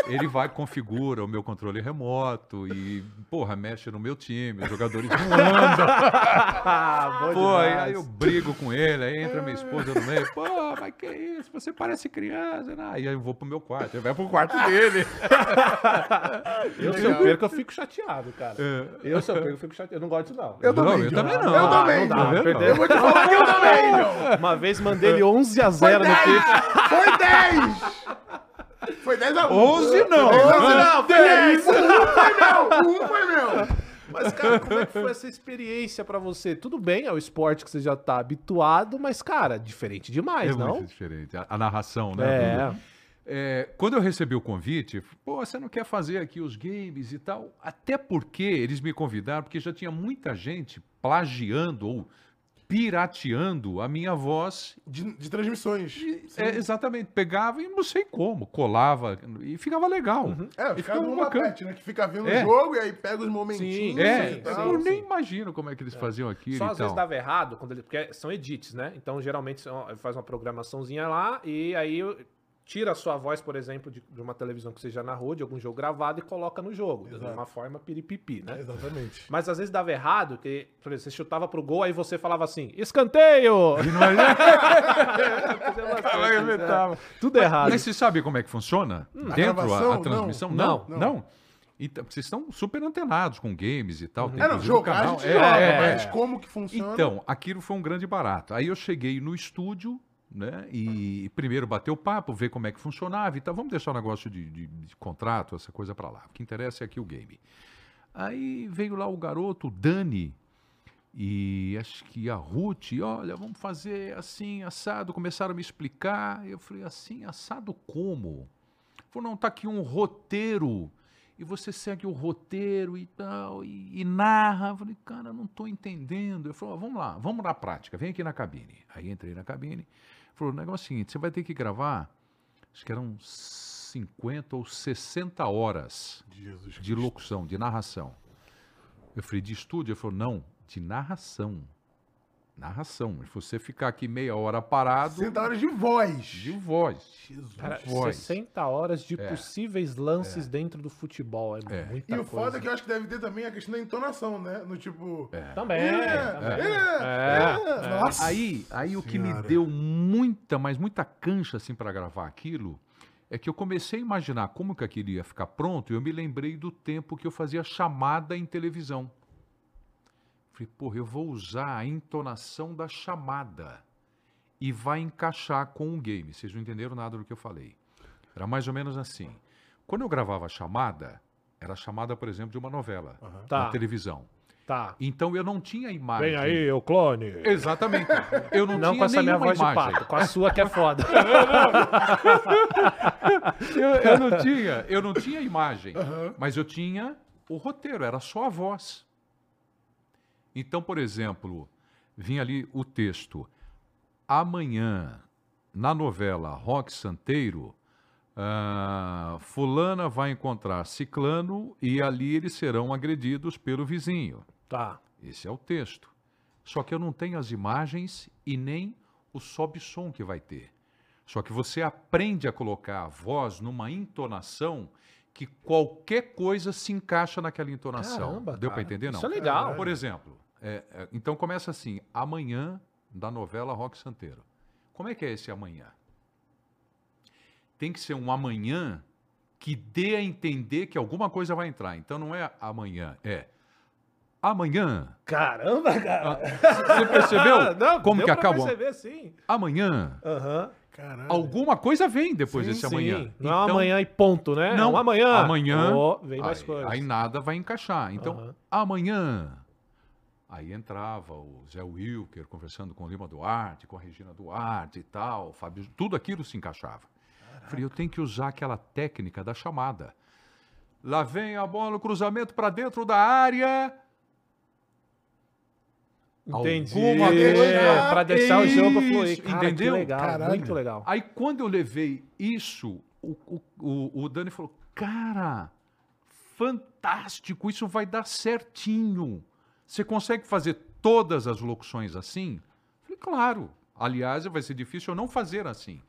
Ele vai, configura o meu controle remoto e, porra, mexe no meu time, os jogadores não andam. Ah, Pô, aí, eu brigo com ele, aí entra minha esposa no meio, pô, mas que isso, você parece criança, né? Aí eu vou pro meu quarto, ele vai pro quarto dele. Eu, se eu perco, eu fico chateado, cara. Eu, se eu perco, eu fico chateado. Eu não gosto disso, não. Eu Não, também, eu também não. Eu Ah, também, não dá, John. perdeu. Eu vou te falar que eu também. Uma vez mandei ele 11 a 0 no FIFA. Foi 10! Foi 10 a 1. 11 não. 11 não, foi 10. 10. Um foi meu, um foi meu. Mas, cara, como é que foi essa experiência pra você? Tudo bem, é o esporte que você já tá habituado, mas, cara, diferente demais, É não? muito diferente, a, a narração, né? É. É, quando eu recebi o convite, pô, você não quer fazer aqui os games e tal? Até porque eles me convidaram, porque já tinha muita gente plagiando ou pirateando a minha voz. De, de transmissões. Sim. É, exatamente, pegava e não sei como, colava e ficava legal. É, e fica numa parte, né? Que fica vendo É. o jogo e aí pega os momentinhos. Sim, É, e sim, tal. eu nem imagino como é que eles faziam aquilo Só às vezes dava errado, quando ele, porque são edits, né? Então, geralmente, faz uma programaçãozinha lá e aí tira a sua voz, por exemplo, de, de uma televisão que você já narrou, de algum jogo gravado e coloca no jogo. De Exato. uma forma piripipi, né? Exatamente. Mas às vezes dava errado, que por exemplo, você chutava pro gol, aí você falava assim, escanteio! Fazia bastante isso, é. Tudo errado. Mas você sabe como é que funciona? Dentro a, gravação? a transmissão? Não. Não, Não. não. Então, vocês estão super antenados com games e tal. tem É, não, um jogar a canal- gente é, joga, é, mas é. como que funciona? Então, aquilo foi um grande barato. Aí eu cheguei no estúdio, né? E primeiro bateu o papo, ver como é que funcionava e tal. Vamos deixar o negócio de, de- de contrato, essa coisa pra lá. O que interessa é aqui o game. Aí veio lá o garoto, o Dani, e acho que a Ruth, olha, vamos fazer assim, assado. Começaram a me explicar. Eu falei, assim, assado como? Falou, não, tá aqui um roteiro. E você segue o roteiro e tal, e, e narra. Eu falei, cara, eu não tô entendendo. Falou, "Ó, vamos lá, vamos na prática, vem aqui na cabine. Aí entrei na cabine. Falou, o negócio é o seguinte, você vai ter que gravar, acho que eram 50 ou 60 horas Jesus de locução, de narração. Eu falei, de estúdio? Ele falou, não, de narração. Narração. Falou, você ficar aqui meia hora parado, 60 horas de voz. de voz. Jesus. Cara, voz. 60 horas de É. possíveis lances dentro do futebol. É, É. muita E o coisa. foda é que eu acho que deve ter também a questão da entonação, né? No tipo. Também, É, também. é, é. Nossa. Aí, aí o que me deu muita, mas muita cancha assim para gravar aquilo, é que eu comecei a imaginar como que aquilo ia ficar pronto, e eu me lembrei do tempo que eu fazia chamada em televisão. Falei, porra, eu vou usar a entonação da chamada e vai encaixar com o game. Vocês não entenderam nada do que eu falei. Era mais ou menos assim. Quando eu gravava a chamada, era a chamada, por exemplo, de uma novela Tá. na televisão. Tá. Então eu não tinha imagem. Vem aí, o clone. Exatamente. Eu não, Não tinha com essa minha voz imagem. de pato, com a sua que é foda. Eu, eu não tinha, eu não tinha imagem, mas eu tinha o roteiro, era só a voz. Então, por exemplo, vinha ali o texto. Amanhã, na novela Rock Santeiro, ah, fulana vai encontrar ciclano e ali eles serão agredidos pelo vizinho. Tá. Esse é o texto. Só que eu não tenho as imagens e nem o sobe-som que vai ter. Só que você aprende a colocar a voz numa entonação que qualquer coisa se encaixa naquela entonação. Caramba, Deu para entender? Não. Isso é legal. Por exemplo, é, é, então começa assim: amanhã da novela Rock Santeiro. Como é que é esse amanhã? Tem que ser um amanhã que dê a entender que alguma coisa vai entrar. Então não é amanhã, é amanhã. Caramba, cara. Você percebeu Não, como deu que acaba? perceber, sim. Amanhã. Aham. Caralho. Alguma coisa vem depois Sim, desse Sim. amanhã. Não é Então, amanhã e ponto, né? Não, É um amanhã. Amanhã. Ó, vem mais aí, coisas. aí nada vai encaixar. Então, Aham. amanhã. Aí entrava o Zé Wilker conversando com o Lima Duarte, com a Regina Duarte e tal, Fábio, tudo aquilo se encaixava. Falei, eu tenho que usar aquela técnica da chamada. Lá vem a bola, o cruzamento para dentro da área. Entendi. Alguma coisa- pra deixar o jogo Isso, fluir. Cara, entendeu? Legal, Caralho. muito legal. Aí quando eu levei isso, o, o, o, o Dani falou, cara, fantástico, isso vai dar certinho. Você consegue fazer todas as locuções assim? Falei, claro. Aliás, vai ser difícil eu não fazer assim,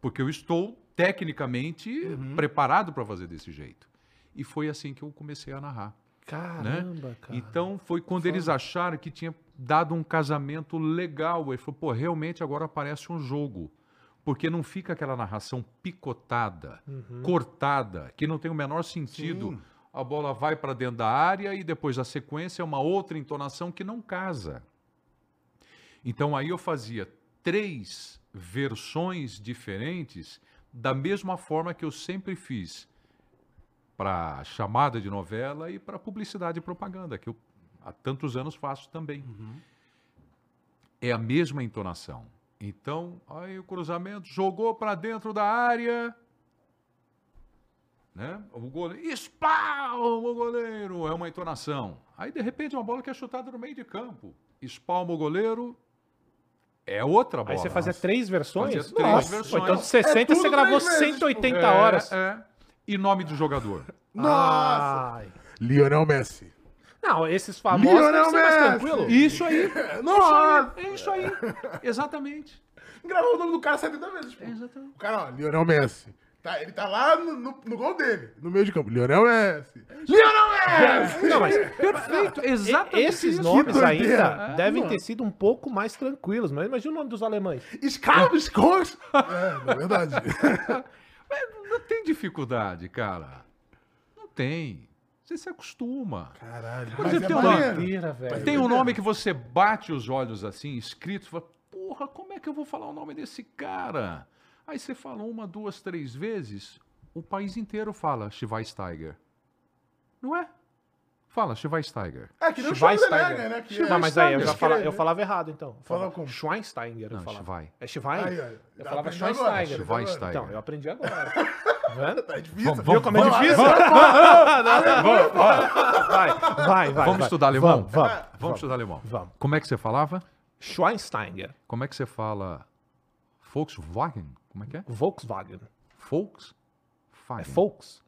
porque eu estou tecnicamente preparado para fazer desse jeito. E foi assim que eu comecei a narrar. Caramba, cara. Então foi quando eles acharam que tinha dado um casamento legal. Ele falou, pô, realmente agora parece um jogo. Porque não fica aquela narração picotada, cortada, que não tem o menor sentido. Sim. A bola vai para dentro da área e depois a sequência é uma outra entonação que não casa. Então aí eu fazia três versões diferentes da mesma forma que eu sempre fiz para chamada de novela e para publicidade e propaganda, que eu há tantos anos faço também. É a mesma entonação. Então, aí o cruzamento jogou para dentro da área. Né? O goleiro, espalma o goleiro, é uma entonação. Aí, de repente, uma bola que é chutada no meio de campo. Espalma o goleiro, é outra bola. Aí você fazia três versões? Fazia três Nossa, versões. Então de 60 É você gravou três vezes, 180 É, horas. É. E nome do jogador. Nossa! Ai. Lionel Messi. Não, esses famosos Lionel Messi. tranquilo. Isso aí. Nossa! É isso aí. Exatamente. Gravou o nome do cara 70 vezes. Pô. Exatamente. O cara, ó, Lionel Messi. Tá, ele tá lá no, no, no gol dele, no meio de campo. Lionel Messi. Lionel Messi! Não, mas Perfeito. Exatamente. esses nomes ainda É, devem mano. ter sido um pouco mais tranquilos. Mas imagina o nome dos alemães. Scout. É, na verdade. Mas Não tem dificuldade, cara. Não tem. Você se acostuma. Caralho. Por Mas exemplo, é tem uma- maneiro. Doideira, velho. Tem um nome que você bate os olhos assim, escrito, e fala, porra, como é que eu vou falar o nome desse cara? Aí você fala uma, duas, três vezes, o país inteiro fala Schweinsteiger. Não é? Fala Schweinsteiger. É que nem o Schweinsteiger. Né? Que Não, mas aí eu, já fala, eu falava errado, então. Eu Fala falava como? Schweinsteiger. Eu Não, falava. Schwein. É Schwein? Aí, ó, eu falava Schweinsteiger. agora. Schweinsteiger. Então, eu aprendi agora. Tá vendo? Tá difícil. Vamos- viu como é vamos- difícil? Vai, vai, vai. Vamos vai. estudar alemão? Vamos, vamos. Vamos estudar alemão. Vamos. Como é que você falava? Schweinsteiger. Como é que você fala Volkswagen? Como é que é? Volkswagen. Volkswagen. É Volks.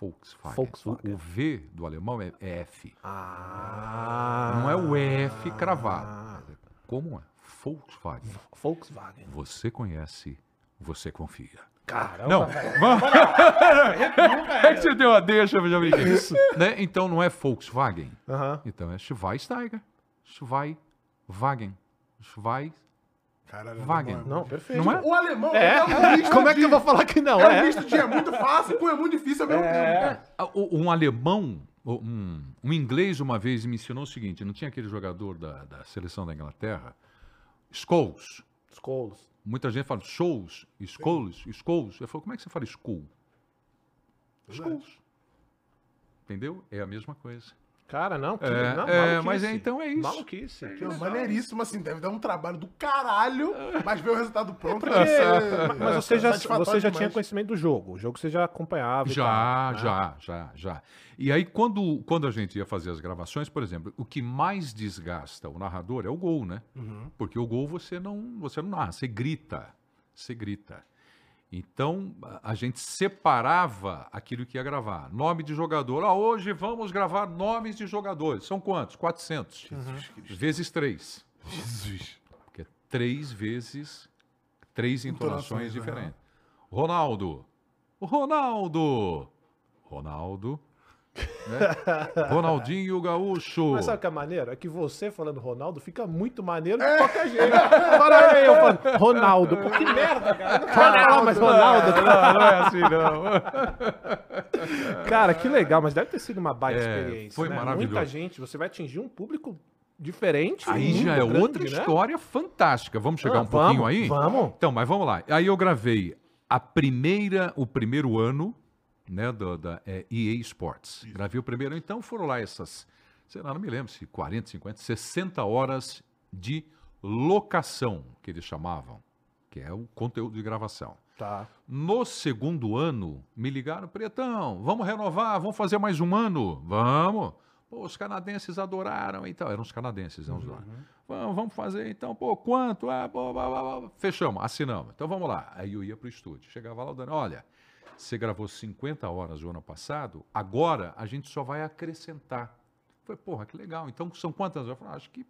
Volkswagen. Volkswagen. O, o V do alemão é é F. Ah. Não é o F cravado. Como é? Volkswagen. Volkswagen. Você conhece, você confia. Caramba. Não, vamos. É que você deu a deixa, já vi. Isso. Né? Então não é Volkswagen. Aham. Então é Schweinsteiger. Schweinwagen. Schwei. Caralho, Wagen. alemão é Não, perfeito. Não é? O alemão É? é um misto Como é que eu vou falar que não? É um É. misto de é muito fácil com é muito difícil ao mesmo tempo. Ah, o- Um alemão, um, um inglês uma vez me ensinou o seguinte: não tinha aquele jogador da, da seleção da Inglaterra, Scholes. Scholes. Muita gente fala shows, Scholes, Scholes. Eu falo, como é que você fala school? Scholes. Entendeu? É a mesma coisa. Cara, não. Que, É, não, é, maluquice. mas é, então é isso. Maluquice. Que Não, maneiríssimo, assim, deve dar um trabalho do caralho, mas ver o resultado pronto. Porque- é- mas você já, você já demais. tinha conhecimento do jogo. O jogo você já acompanhava. Já, tal, né? já, já, já. E aí, quando, quando a gente ia fazer as gravações, por exemplo, o que mais desgasta o narrador é o gol, né? Porque o gol você não, você não narra, você grita. Você grita. Então, a- gente separava aquilo que ia gravar. Nome de jogador. Ah, hoje vamos gravar nomes de jogadores. São quantos? 400. Vezes três. Jesus. Porque é três vezes, três entonações Entonações, diferentes. Ronaldo. Ronaldo. Ronaldo. Né? Ronaldinho Gaúcho. Mas sabe o que é maneiro? É que você falando Ronaldo fica muito maneiro de qualquer jeito. Agora eu falando Ronaldo. Pô, que merda, cara. Eu não quero falar mais Ronaldo. Não, não é assim, não. Cara, que legal, mas deve ter sido uma baita É, experiência. foi né? maravilhoso. Muita gente, você vai atingir um público diferente. Aí já é grande, outra né? história fantástica. Vamos chegar Ah, um pouquinho vamos, aí? vamos. Então, mas vamos lá. Aí eu gravei a primeira, o primeiro ano, né, do- da é, EA Sports. Gravei o primeiro, então foram lá essas, sei lá, não me lembro se 40, 50, 60 horas de locação, que eles chamavam, que é o conteúdo de gravação. Tá. No segundo ano, me ligaram, Pretão, vamos renovar, vamos fazer mais um ano? Vamos. Pô, os canadenses adoraram e tal. Eram os canadenses, vamos lá. Vamos, vamos fazer então, pô, quanto? Ah, pô, blá, blá, blá. Fechamos, assinamos. Então vamos lá. Aí eu ia pro estúdio. Chegava lá, o Dani, olha, você gravou 50 horas o ano passado, agora a gente só vai acrescentar. Falei, porra, que legal. Então são quantas? Eu falei, acho que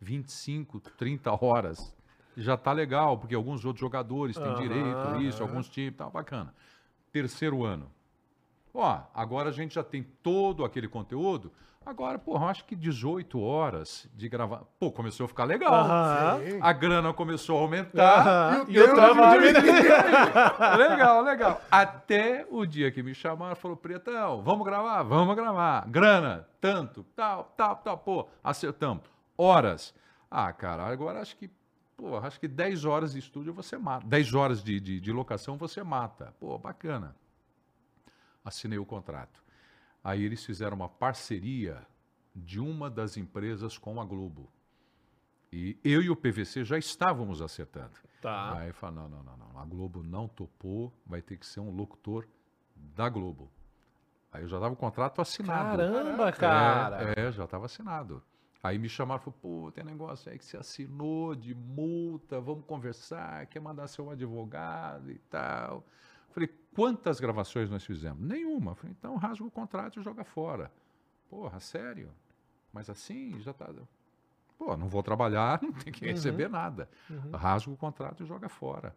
25, 30 horas. Já tá legal, porque alguns outros jogadores têm Aham, direito, isso, alguns times, tá bacana. Terceiro ano. Ó, agora a gente já tem todo aquele conteúdo. Agora, porra, eu acho que 18 horas de gravar. Pô, começou a ficar legal. Aham. A grana começou a aumentar. Aham. E o E o teu trampo diminuiu. diminuiu. legal, legal. Até o dia que me chamaram, falou, Pretão, vamos gravar? Vamos gravar. Grana, tanto, tal, tal, tal. Pô, acertamos. Horas. Ah, cara, agora acho que, pô, acho que 10 horas de estúdio você mata. 10 horas de, de, de locação você mata. Pô, bacana. Assinei o contrato. Aí eles fizeram uma parceria de uma das empresas com a Globo. E eu e o PVC já estávamos acertando. Tá. Aí fala, não, não, não, não, a Globo não topou, vai ter que ser um locutor da Globo. Aí eu já estava o contrato assinado. Caramba, cara. É, é, já estava assinado. Aí me chamaram e falaram, pô, tem negócio aí que você assinou de multa, vamos conversar, quer mandar seu advogado e tal. Falei, quantas gravações nós fizemos? Nenhuma. Falei, então rasga o contrato e joga fora. Porra, sério? Mas assim, já tá... Pô, não vou trabalhar, não tem que receber nada. Rasga o contrato e joga fora.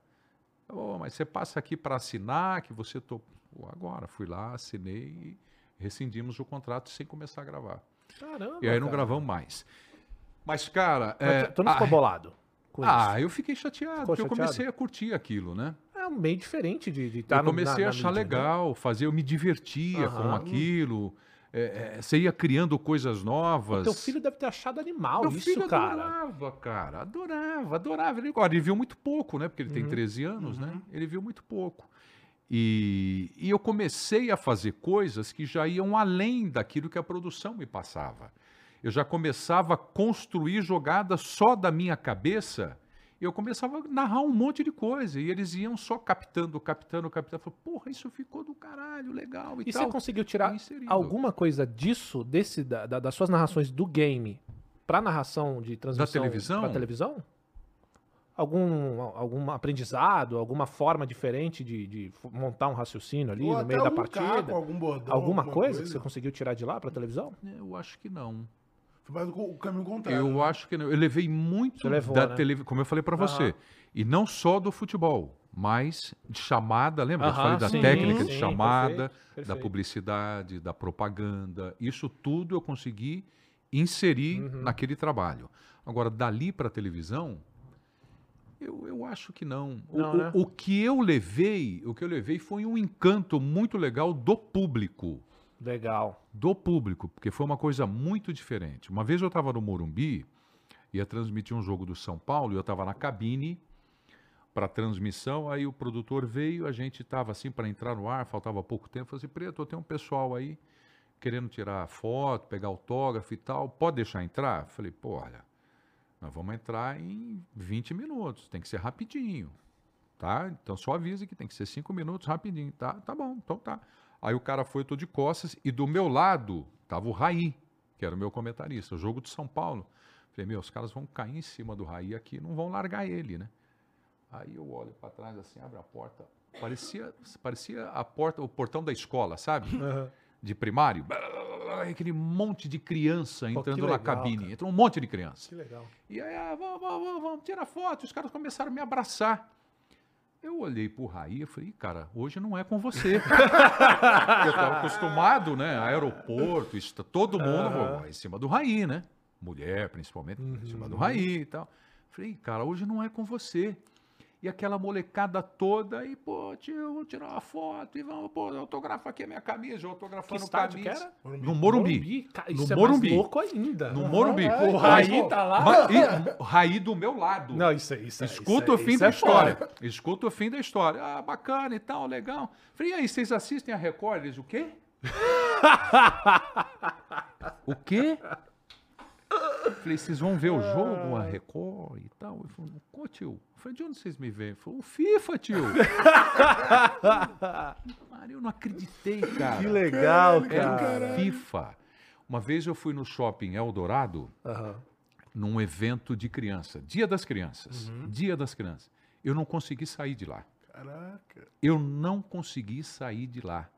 Ô, mas você passa aqui para assinar que você topou. Pô, Agora, fui lá, assinei e rescindimos o contrato sem começar a gravar. Caramba. E aí não cara. gravamos mais. Mas, cara. Mas é, tu- não ficou ah, bolado com isso? ah, eu fiquei chateado, Ficou porque eu chateado? comecei a curtir aquilo, né? É um meio diferente de estar eu comecei a achar legal, fazer, eu me divertia com aquilo. é, é, você ia criando coisas novas. Teu filho deve ter achado animal Meu isso, filho cara. adorava, cara. Adorava, adorava. Ele, agora, ele viu muito pouco, né? Porque ele Uhum. tem 13 anos, né? Ele viu muito pouco. E, e eu comecei a fazer coisas que já iam além daquilo que a produção me passava. Eu já começava a construir jogadas só da minha cabeça. Eu começava a narrar um monte de coisa. E eles iam só captando, captando, captando. Falei, porra, isso ficou do caralho, legal e, E tal. você conseguiu tirar alguma coisa disso, desse, da- da- das suas narrações do game, pra narração de transmissão televisão? pra televisão? Algum, algum aprendizado, alguma forma diferente de, de montar um raciocínio ali Ou no meio da partida? caco, algum bordão, alguma coisa, que você conseguiu tirar de lá pra televisão? Eu acho que não. Foi mais o caminho contrário. Eu acho que não. Eu levei muito Você levou, da né? televisão, como eu falei pra você. E não só do futebol, mas de chamada, lembra? eu falei da sim, técnica de sim, chamada, perfeito, da perfeito. publicidade, da propaganda. Isso tudo eu consegui inserir Uhum. naquele trabalho. Agora, dali para televisão, eu, eu acho que não. Não, o- né? o que eu levei, o que eu levei foi um encanto muito legal do público Legal. do público, porque foi uma coisa muito diferente. Uma vez eu estava no Morumbi, ia transmitir um jogo do São Paulo, e eu estava na cabine para transmissão, aí o produtor veio, a gente estava assim para entrar no ar, faltava pouco tempo, falei assim, Preto, tem um pessoal aí querendo tirar foto, pegar autógrafo e tal, pode deixar entrar? Falei, pô, olha, nós vamos entrar em 20 minutos, tem que ser rapidinho, tá? Então só avisa que tem que ser cinco minutos rapidinho, tá? Tá bom, então tá. Aí o cara foi, eu tô de costas, e do meu lado tava o Raí, que era o meu comentarista, o jogo de São Paulo. Falei, meu, os caras vão cair em cima do Raí aqui, não vão largar ele, né? Aí eu olho para trás assim, abre a porta, parecia, parecia a porta, o portão da escola, sabe? De primário. Aquele monte de criança entrando na legal, cabine. cara. Entrou um monte de criança. Que legal. E aí, ah, vamos, vamos, vamos, vamos, tira foto. Os caras começaram a me abraçar. Eu olhei pro Raí e falei, "Ih, cara, hoje não é com você. Eu estava acostumado, né? Aeroporto, isso, todo mundo pô, em cima do Raí, né? Mulher, principalmente, em cima do Raí e tal. Falei, "Ih, cara, hoje não é com você. E aquela molecada toda, e, pô, tio, vou tirar uma foto, e vamos, pô, autografa aqui a minha camisa, eu Que autografando que camisa. era? No Morumbi. Ca- No Isso é Morumbi. mais louco ainda. No Morumbi. é, O Raí tá lá. Ma- e- Raí do meu lado. Não, isso é isso. Escuta isso o fim da é história. Escuta o fim da história. Ah, bacana e tal, legal. Falei, e aí, vocês assistem a Record? Eles, o quê? o quê? Falei, vocês vão ver o jogo, a Record e tal? Ele falou, pô, tio. Eu Falei, de onde vocês me veem? Ele falou, o FIFA, tio. Cara, eu não acreditei, cara. Que legal, Era cara. o FIFA. Uma vez eu fui no shopping Eldorado, num evento de criança, Dia das Crianças. Uhum. Dia das Crianças. Eu não consegui sair de lá. Caraca. Eu não consegui sair de lá.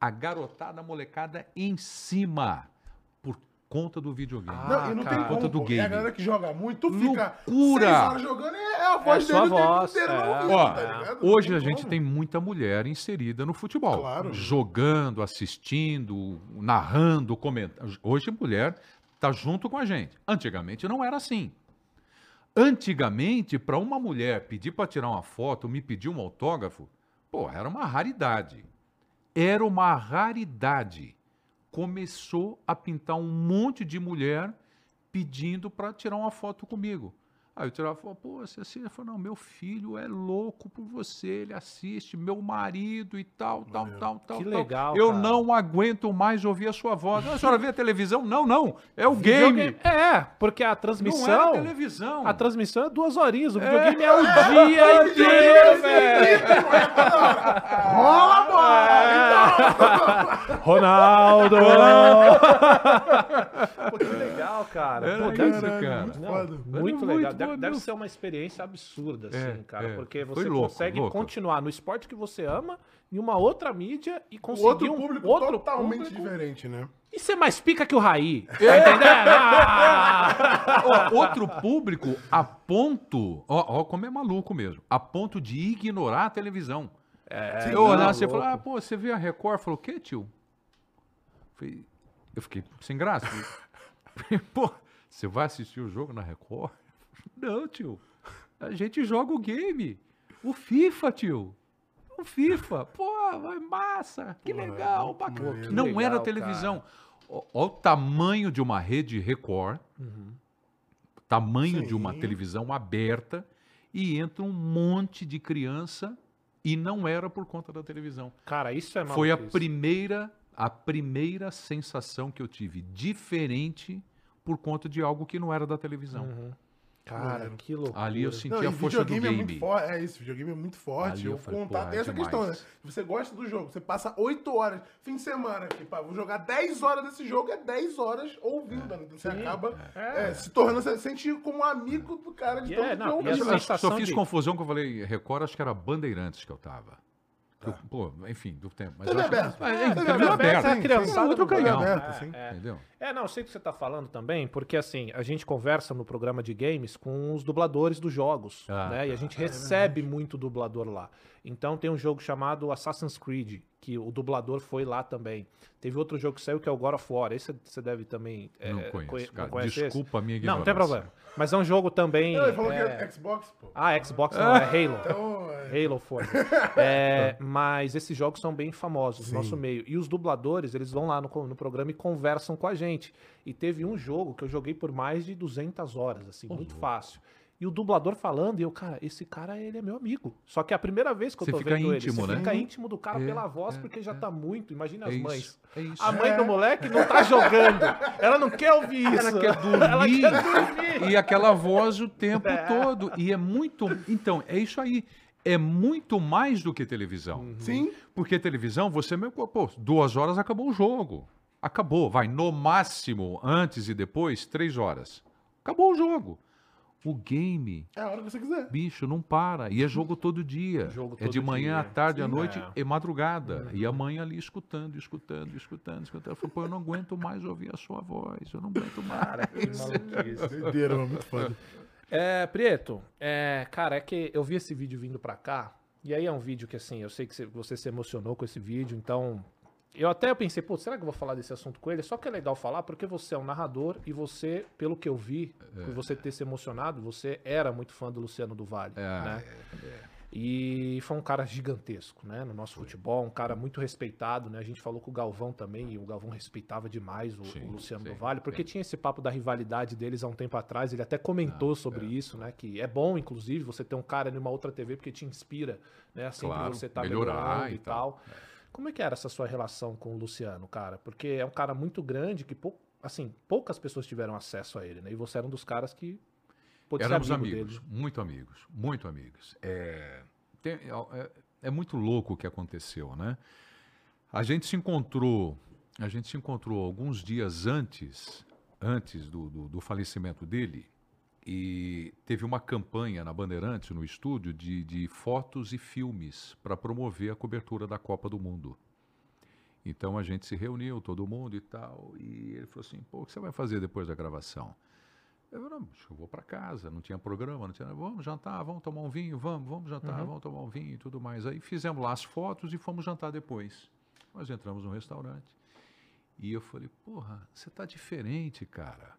A garotada a molecada em cima conta do videogame. Ah, Não, e não cara. tem conta do pô. E a game. galera que joga muito, tu fica Loucura! seis horas jogando e é a voz É sua dele o tempo voz, inteiro é. Ó, tá hoje a gente como. tem muita mulher inserida no futebol. Claro. Jogando, assistindo, narrando, comentando. Hoje a mulher está junto com a gente. Antigamente não era assim. Antigamente, para uma mulher pedir para tirar uma foto, me pedir um autógrafo, pô, era uma raridade. Era uma raridade. Começou a pintar um monte de mulher pedindo para tirar uma foto comigo. Aí eu tirava foto, pô? Ele falou, não, meu filho é louco por você, ele assiste, meu marido e tal, tal, tal, tal. Que tal. legal, Eu cara. não aguento mais ouvir a sua voz. A senhora vê a televisão? Não, não, é o game. Videogame- É, porque a Não é a transmissão. televisão. A transmissão é duas horinhas. O videogame é, o dia inteiro, velho. Rola a bola! então. Ronaldo! Pô, que legal, cara. Era Pô, isso, deve- cara. Muito Não, foda. muito Era legal. muito deve deve ser uma experiência absurda, assim, É, cara. é. Porque você louco, consegue louco. continuar no esporte que você ama, em uma outra mídia e conseguir outro um público outro totalmente público diferente, né? e ser mais pica que o Raí. Tá entendendo? Ah! Ó, outro público a ponto, ó, ó, como é maluco mesmo, a ponto de ignorar a televisão. É, eu olhava não, assim e falava, ah, pô, você vê a Record? Falou, o quê, tio? Eu fiquei sem graça. Pô, você vai assistir o jogo na Record? Não, tio. A gente joga o game. O FIFA, tio. O FIFA. Pô, vai massa. Que legal, bacana. maneiro. Não legal, era televisão. Olha o tamanho de uma rede Record, tamanho de uma Sim. televisão aberta, e entra um monte de criança e não era por conta da televisão. Cara, isso é Foi a primeira, a primeira sensação que eu tive diferente por conta de algo que não era da televisão. Uhum. Cara, que loucura. Ali eu senti Não, a força do videogame é muito game. forte. É isso, videogame é muito forte. Ali eu o falei, Tem é essa demais. questão, né? Você gosta do jogo, você passa 8 horas, fim de semana, que pá, vou jogar 10 horas desse jogo, é 10 horas ouvindo. né? Então você acaba é, se tornando, você sente como um amigo do cara de E todo é, não, jogo. e essa né? sensação Só fiz de- confusão que eu falei Record, acho que era Bandeirantes que eu tava. Que eu- pô, enfim, do tempo. Mas TV eu acho que- aberto. É, TV é, é criançada sim. outro canhão. É, é. Entendeu? É, não, eu sei o que você tá falando também, porque assim, a gente conversa no programa de games com os dubladores dos jogos, Ah, né? E a tá. gente recebe muito dublador lá. Então tem um jogo chamado Assassin's Creed, que o dublador foi lá também. Teve outro jogo que saiu que é o God of War. Esse você deve também é, Não conheço, conhe- cara. conhece esse? Desculpa a minha Não, não tem ignorância. problema. Mas é um jogo também. Não, ele falou que é- é Xbox, pô. Ah, Xbox não, é Halo. Então, é, Halo foi. É, mas esses jogos são bem famosos no nosso meio. E os dubladores, eles vão lá no, no programa e conversam com a gente. E teve um jogo que eu joguei por mais de 200 horas, assim, muito fácil. E o dublador falando, e eu, cara, esse cara, ele é meu amigo. Só que é a primeira vez que eu Você tô vendo ele. íntimo, Você né? fica íntimo do cara É, pela voz, é, porque já é. tá muito. Imagina É as isso, mães. é. A mãe É. do moleque não tá jogando. Ela não quer ouvir isso. Ela quer dormir. Ela quer dormir. E aquela voz o tempo É. todo. E é muito. Então, é isso aí. É muito mais do que televisão. Uhum. Sim. Porque televisão, você mesmo. Pô, duas horas acabou o jogo. Acabou. Vai, no máximo, antes e depois, três horas. Acabou o jogo. O game, É a hora que você quiser. bicho, não para. E é jogo todo dia. Jogo é de todo manhã à dia. tarde, à Sim, noite é. e madrugada. E a mãe ali escutando, escutando, escutando, escutando. Ela falou, pô, eu não aguento mais ouvir a sua voz. Eu não aguento mais. Que maluquice. Doideira, mano, muito foda. É, Prieto, é, cara, é que eu vi esse vídeo vindo pra cá, e aí é um vídeo que, assim, eu sei que você- se emocionou com esse vídeo, então. Eu até pensei, pô, será que eu vou falar desse assunto com ele? Só que é legal falar porque você é um narrador e você, pelo que eu vi, por você ter se emocionado, você era muito fã do Luciano do Vale, É, né? E foi um cara gigantesco, né? No nosso futebol, um cara muito respeitado, né? A gente falou com o Galvão também, e o Galvão respeitava demais o, Sim, o Luciano sim, do Vale, porque tinha esse papo da rivalidade deles há um tempo atrás, ele até Ah, comentou sobre isso, né? Que é bom, inclusive, você ter um cara numa outra TV, porque te inspira, né? Sempre Claro, você tá melhorar melhorando e e tal. Como é que era essa sua relação com o Luciano, cara? Porque é um cara muito grande que, assim, poucas pessoas tiveram acesso a ele, né? E você era um dos caras que ser Éramos amigo amigos, dele. muito amigos, muito amigos. É, tem- é- é muito louco o que aconteceu, né? A gente se encontrou, a gente se encontrou alguns dias antes, antes do, do- do falecimento dele, e teve uma campanha na Bandeirantes, no estúdio, de, de fotos e filmes para promover a cobertura da Copa do Mundo. Então a gente se reuniu, todo mundo e tal, e ele falou assim: pô, o que você vai fazer depois da gravação? Eu falei, não, eu vou para casa, não tinha programa, não tinha, vamos jantar, vamos tomar um vinho, vamos, vamos jantar, vamos tomar um vinho e tudo mais. Aí fizemos lá as fotos e fomos jantar depois. Nós entramos no restaurante e eu falei, porra, você tá diferente, cara.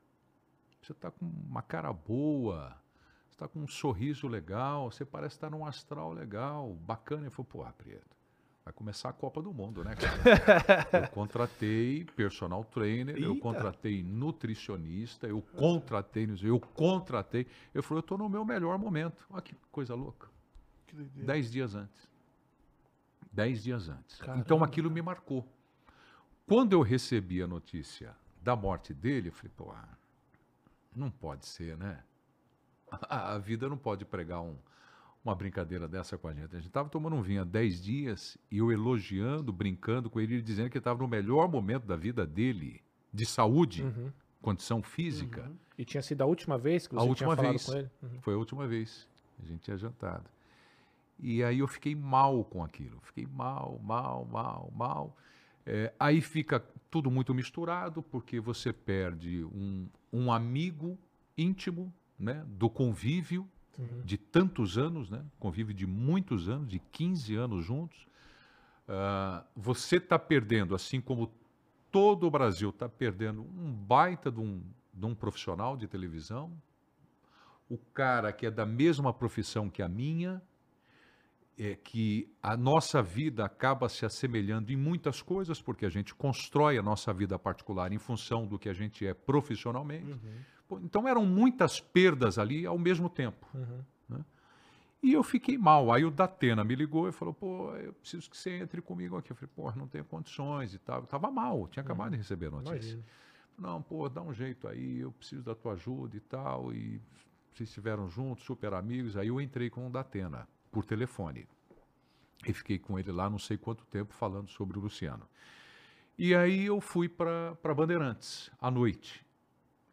Você tá com uma cara boa, você tá com um sorriso legal, você parece estar num astral legal, bacana. Ele falou, porra, Prieto, vai começar a Copa do Mundo, né, cara? eu contratei personal trainer, eu Eita. contratei nutricionista, eu contratei, eu contratei. Eu falei, eu tô no meu melhor momento. Olha que coisa louca. Que. Dez dias antes. Dez dias antes. Caramba. Então aquilo me marcou. Quando eu recebi a notícia da morte dele, eu falei, pô, ah, não pode ser, né? A, a vida não pode pregar um- uma brincadeira dessa com a gente. A gente estava tomando um vinho há 10 dias e eu elogiando, brincando com ele, dizendo que estava no melhor momento da vida dele, de saúde, Uhum. condição física. E tinha sido a última vez que A você última tinha falado vez. com ele? Uhum. Foi a última vez. A gente tinha jantado. E aí eu fiquei mal com aquilo. Fiquei mal, mal, mal, mal. É, aí fica tudo muito misturado, porque você perde um, um amigo íntimo, né, do convívio de tantos anos, né, convívio de muitos anos, de 15 anos juntos. Ah, você está perdendo, assim como todo o Brasil está perdendo, um baita de um, de um profissional de televisão, o cara que é da mesma profissão que a minha, é que a nossa vida acaba se assemelhando em muitas coisas, porque a gente constrói a nossa vida particular em função do que a gente é profissionalmente. Pô, Então eram muitas perdas ali ao mesmo tempo. né? E eu fiquei mal. Aí o Datena me ligou e falou: pô, eu preciso que você entre comigo aqui. Eu falei: pô, não tenho condições e tal. Eu estava mal, tinha acabado de receber a notícia. Imagino. Não, pô, dá um jeito aí, eu preciso da tua ajuda e tal. E vocês estiveram juntos, super amigos. Aí eu entrei com o Datena por telefone. E fiquei com ele lá não sei quanto tempo falando sobre o Luciano. E aí eu fui para Bandeirantes à noite.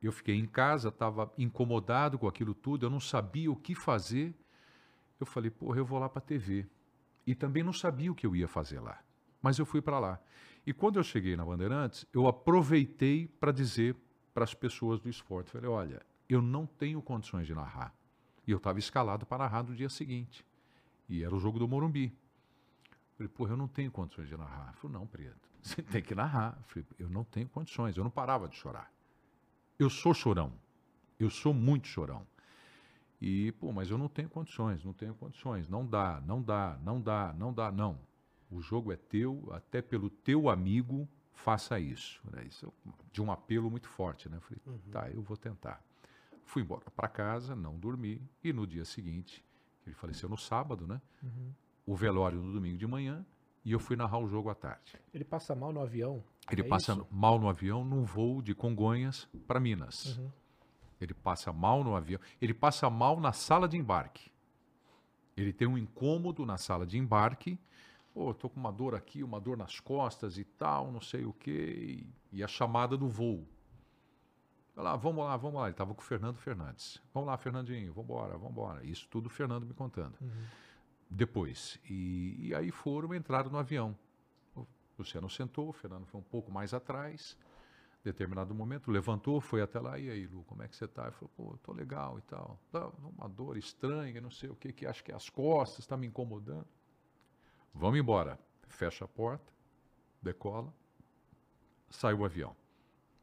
Eu fiquei em casa, estava incomodado com aquilo tudo, eu não sabia o que fazer. Eu falei, porra, eu vou lá para a TV. E também não sabia o que eu ia fazer lá. Mas eu fui para lá. E quando eu cheguei na Bandeirantes, eu aproveitei para dizer para as pessoas do esporte, falei, olha, eu não tenho condições de narrar. E eu estava escalado para narrar no dia seguinte. E era o jogo do Morumbi. Falei, porra, eu não tenho condições de narrar. Falou, não, Preto, você tem que narrar. Falei, eu não tenho condições. Eu não parava de chorar. Eu sou chorão. Eu sou muito chorão. E, pô, mas eu não tenho condições, não tenho condições. Não dá, não dá, não dá, não dá, não. O jogo é teu, até pelo teu amigo, faça isso. Né? Isso é de um apelo muito forte, né? Eu falei, tá, eu vou tentar. Fui embora para casa, não dormi, e no dia seguinte, ele faleceu no sábado, né? O velório no domingo de manhã, e eu fui narrar o jogo à tarde. Ele passa mal no avião. Ele é passa isso? mal no avião num voo de Congonhas para Minas. Uhum. Ele passa mal no avião. Ele passa mal na sala de embarque. Ele tem um incômodo na sala de embarque. Pô, tô com uma dor aqui, uma dor nas costas e tal, não sei o quê. E, e a chamada do voo. Vai lá, vamos lá, vamos lá. Ele estava com o Fernando Fernandes. Vamos lá, Fernandinho, vamos embora, vamos embora. Isso tudo o Fernando me contando. Depois. E, e aí foram, entraram no avião. O Luciano sentou, o Fernando foi um pouco mais atrás. Determinado momento, levantou, foi até lá. E aí, Lu, como é que você está? Ele falou, pô, tô legal e tal. Tá uma dor estranha, não sei o que, que acho que é as costas, está me incomodando. Vamos embora. Fecha a porta, decola, sai o avião.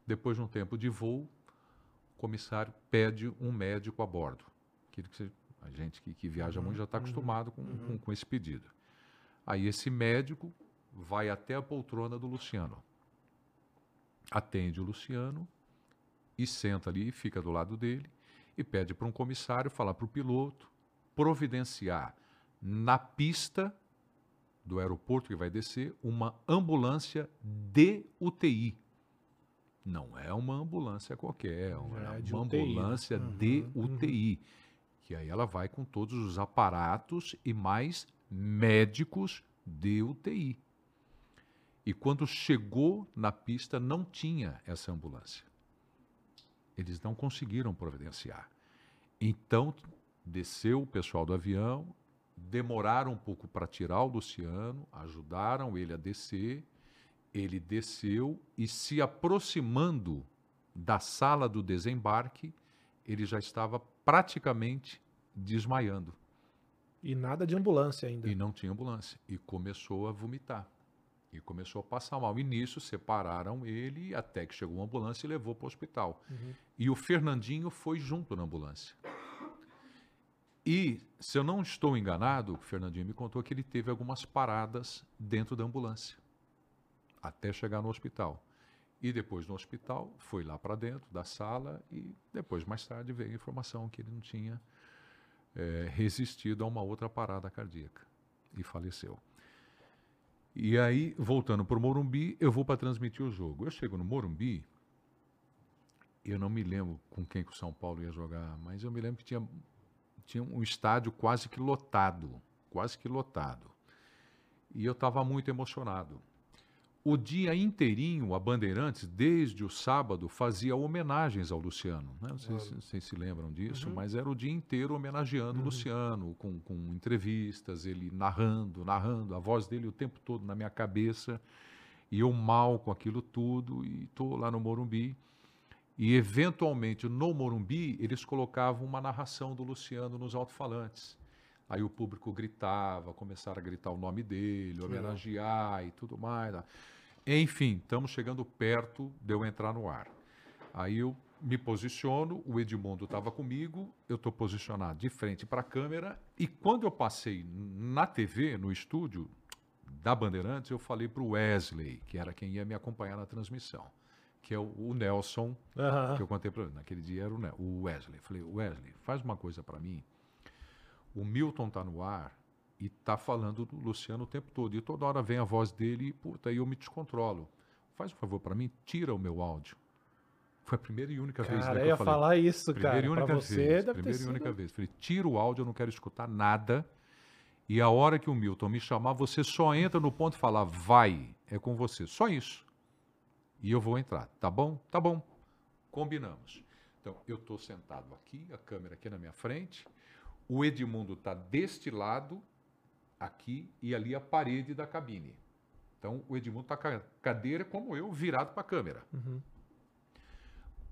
Depois de um tempo de voo, o comissário pede um médico a bordo. Que você- a gente que, que viaja muito já está acostumado com, com, com esse pedido. Aí esse médico vai até a poltrona do Luciano. Atende o Luciano e senta ali, fica do lado dele e pede para um comissário falar para o piloto providenciar na pista do aeroporto que vai descer uma ambulância de UTI. Não é uma ambulância qualquer, é uma, É, de né? ambulância de UTI. Que aí ela vai com todos os aparatos e mais médicos de UTI. E quando chegou na pista, não tinha essa ambulância. Eles não conseguiram providenciar. Então, desceu o pessoal do avião, demoraram um pouco para tirar o Luciano, ajudaram ele a descer. Ele desceu e, se aproximando da sala do desembarque, ele já estava praticamente desmaiando. E nada de ambulância ainda. E não tinha ambulância. E começou a vomitar. E começou a passar mal. E nisso separaram ele até que chegou uma ambulância e levou para o hospital. E o Fernandinho foi junto na ambulância. E, se eu não estou enganado, o Fernandinho me contou que ele teve algumas paradas dentro da ambulância, até chegar no hospital. E depois no hospital, foi lá para dentro da sala e depois, mais tarde, veio a informação que ele não tinha eh, resistido a uma outra parada cardíaca e faleceu. E aí, voltando para o Morumbi, eu vou para transmitir o jogo. Eu chego no Morumbi, eu não me lembro com quem que o São Paulo ia jogar, mas eu me lembro que tinha, tinha um estádio quase que lotado, quase que lotado. E eu estava muito emocionado. O dia inteirinho, a Bandeirantes, desde o sábado, fazia homenagens ao Luciano. né? Não sei se vocês se lembram disso, mas era o dia inteiro homenageando o Luciano, com, com entrevistas, ele narrando, narrando, a voz dele o tempo todo na minha cabeça. E eu mal com aquilo tudo, e estou lá no Morumbi. E, eventualmente, no Morumbi, eles colocavam uma narração do Luciano nos alto-falantes. Aí o público gritava, começaram a gritar o nome dele, homenagear e tudo mais. Enfim, estamos chegando perto de eu entrar no ar. Aí eu me posiciono, o Edmundo estava comigo, eu estou posicionado de frente para a câmera, e quando eu passei na TV, no estúdio da Bandeirantes, eu falei para o Wesley, que era quem ia me acompanhar na transmissão, que é o, Nelson, que eu contei para ele. Naquele dia era o Wesley. Falei, Wesley, faz uma coisa para mim. O Milton tá no ar e tá falando do Luciano o tempo todo. E toda hora vem a voz dele e, puta, aí eu me descontrolo. Faz um favor para mim, tira o meu áudio. Foi a primeira e única vez né, Cara, que eu eu ia falei. falar isso, Primeira cara. e única pra você vez. deve ter Primeira e sido... única vez. Falei, tira o áudio, eu não quero escutar nada. E a hora que o Milton me chamar, você só entra no ponto e fala, vai, é com você. Só isso. E eu vou entrar. Tá bom? Tá bom. Combinamos. Então, eu estou sentado aqui, a câmera aqui na minha frente. O Edmundo está deste lado, aqui, e ali a parede da cabine. Então, o Edmundo está com a cadeira, como eu, virado para a câmera. Uhum.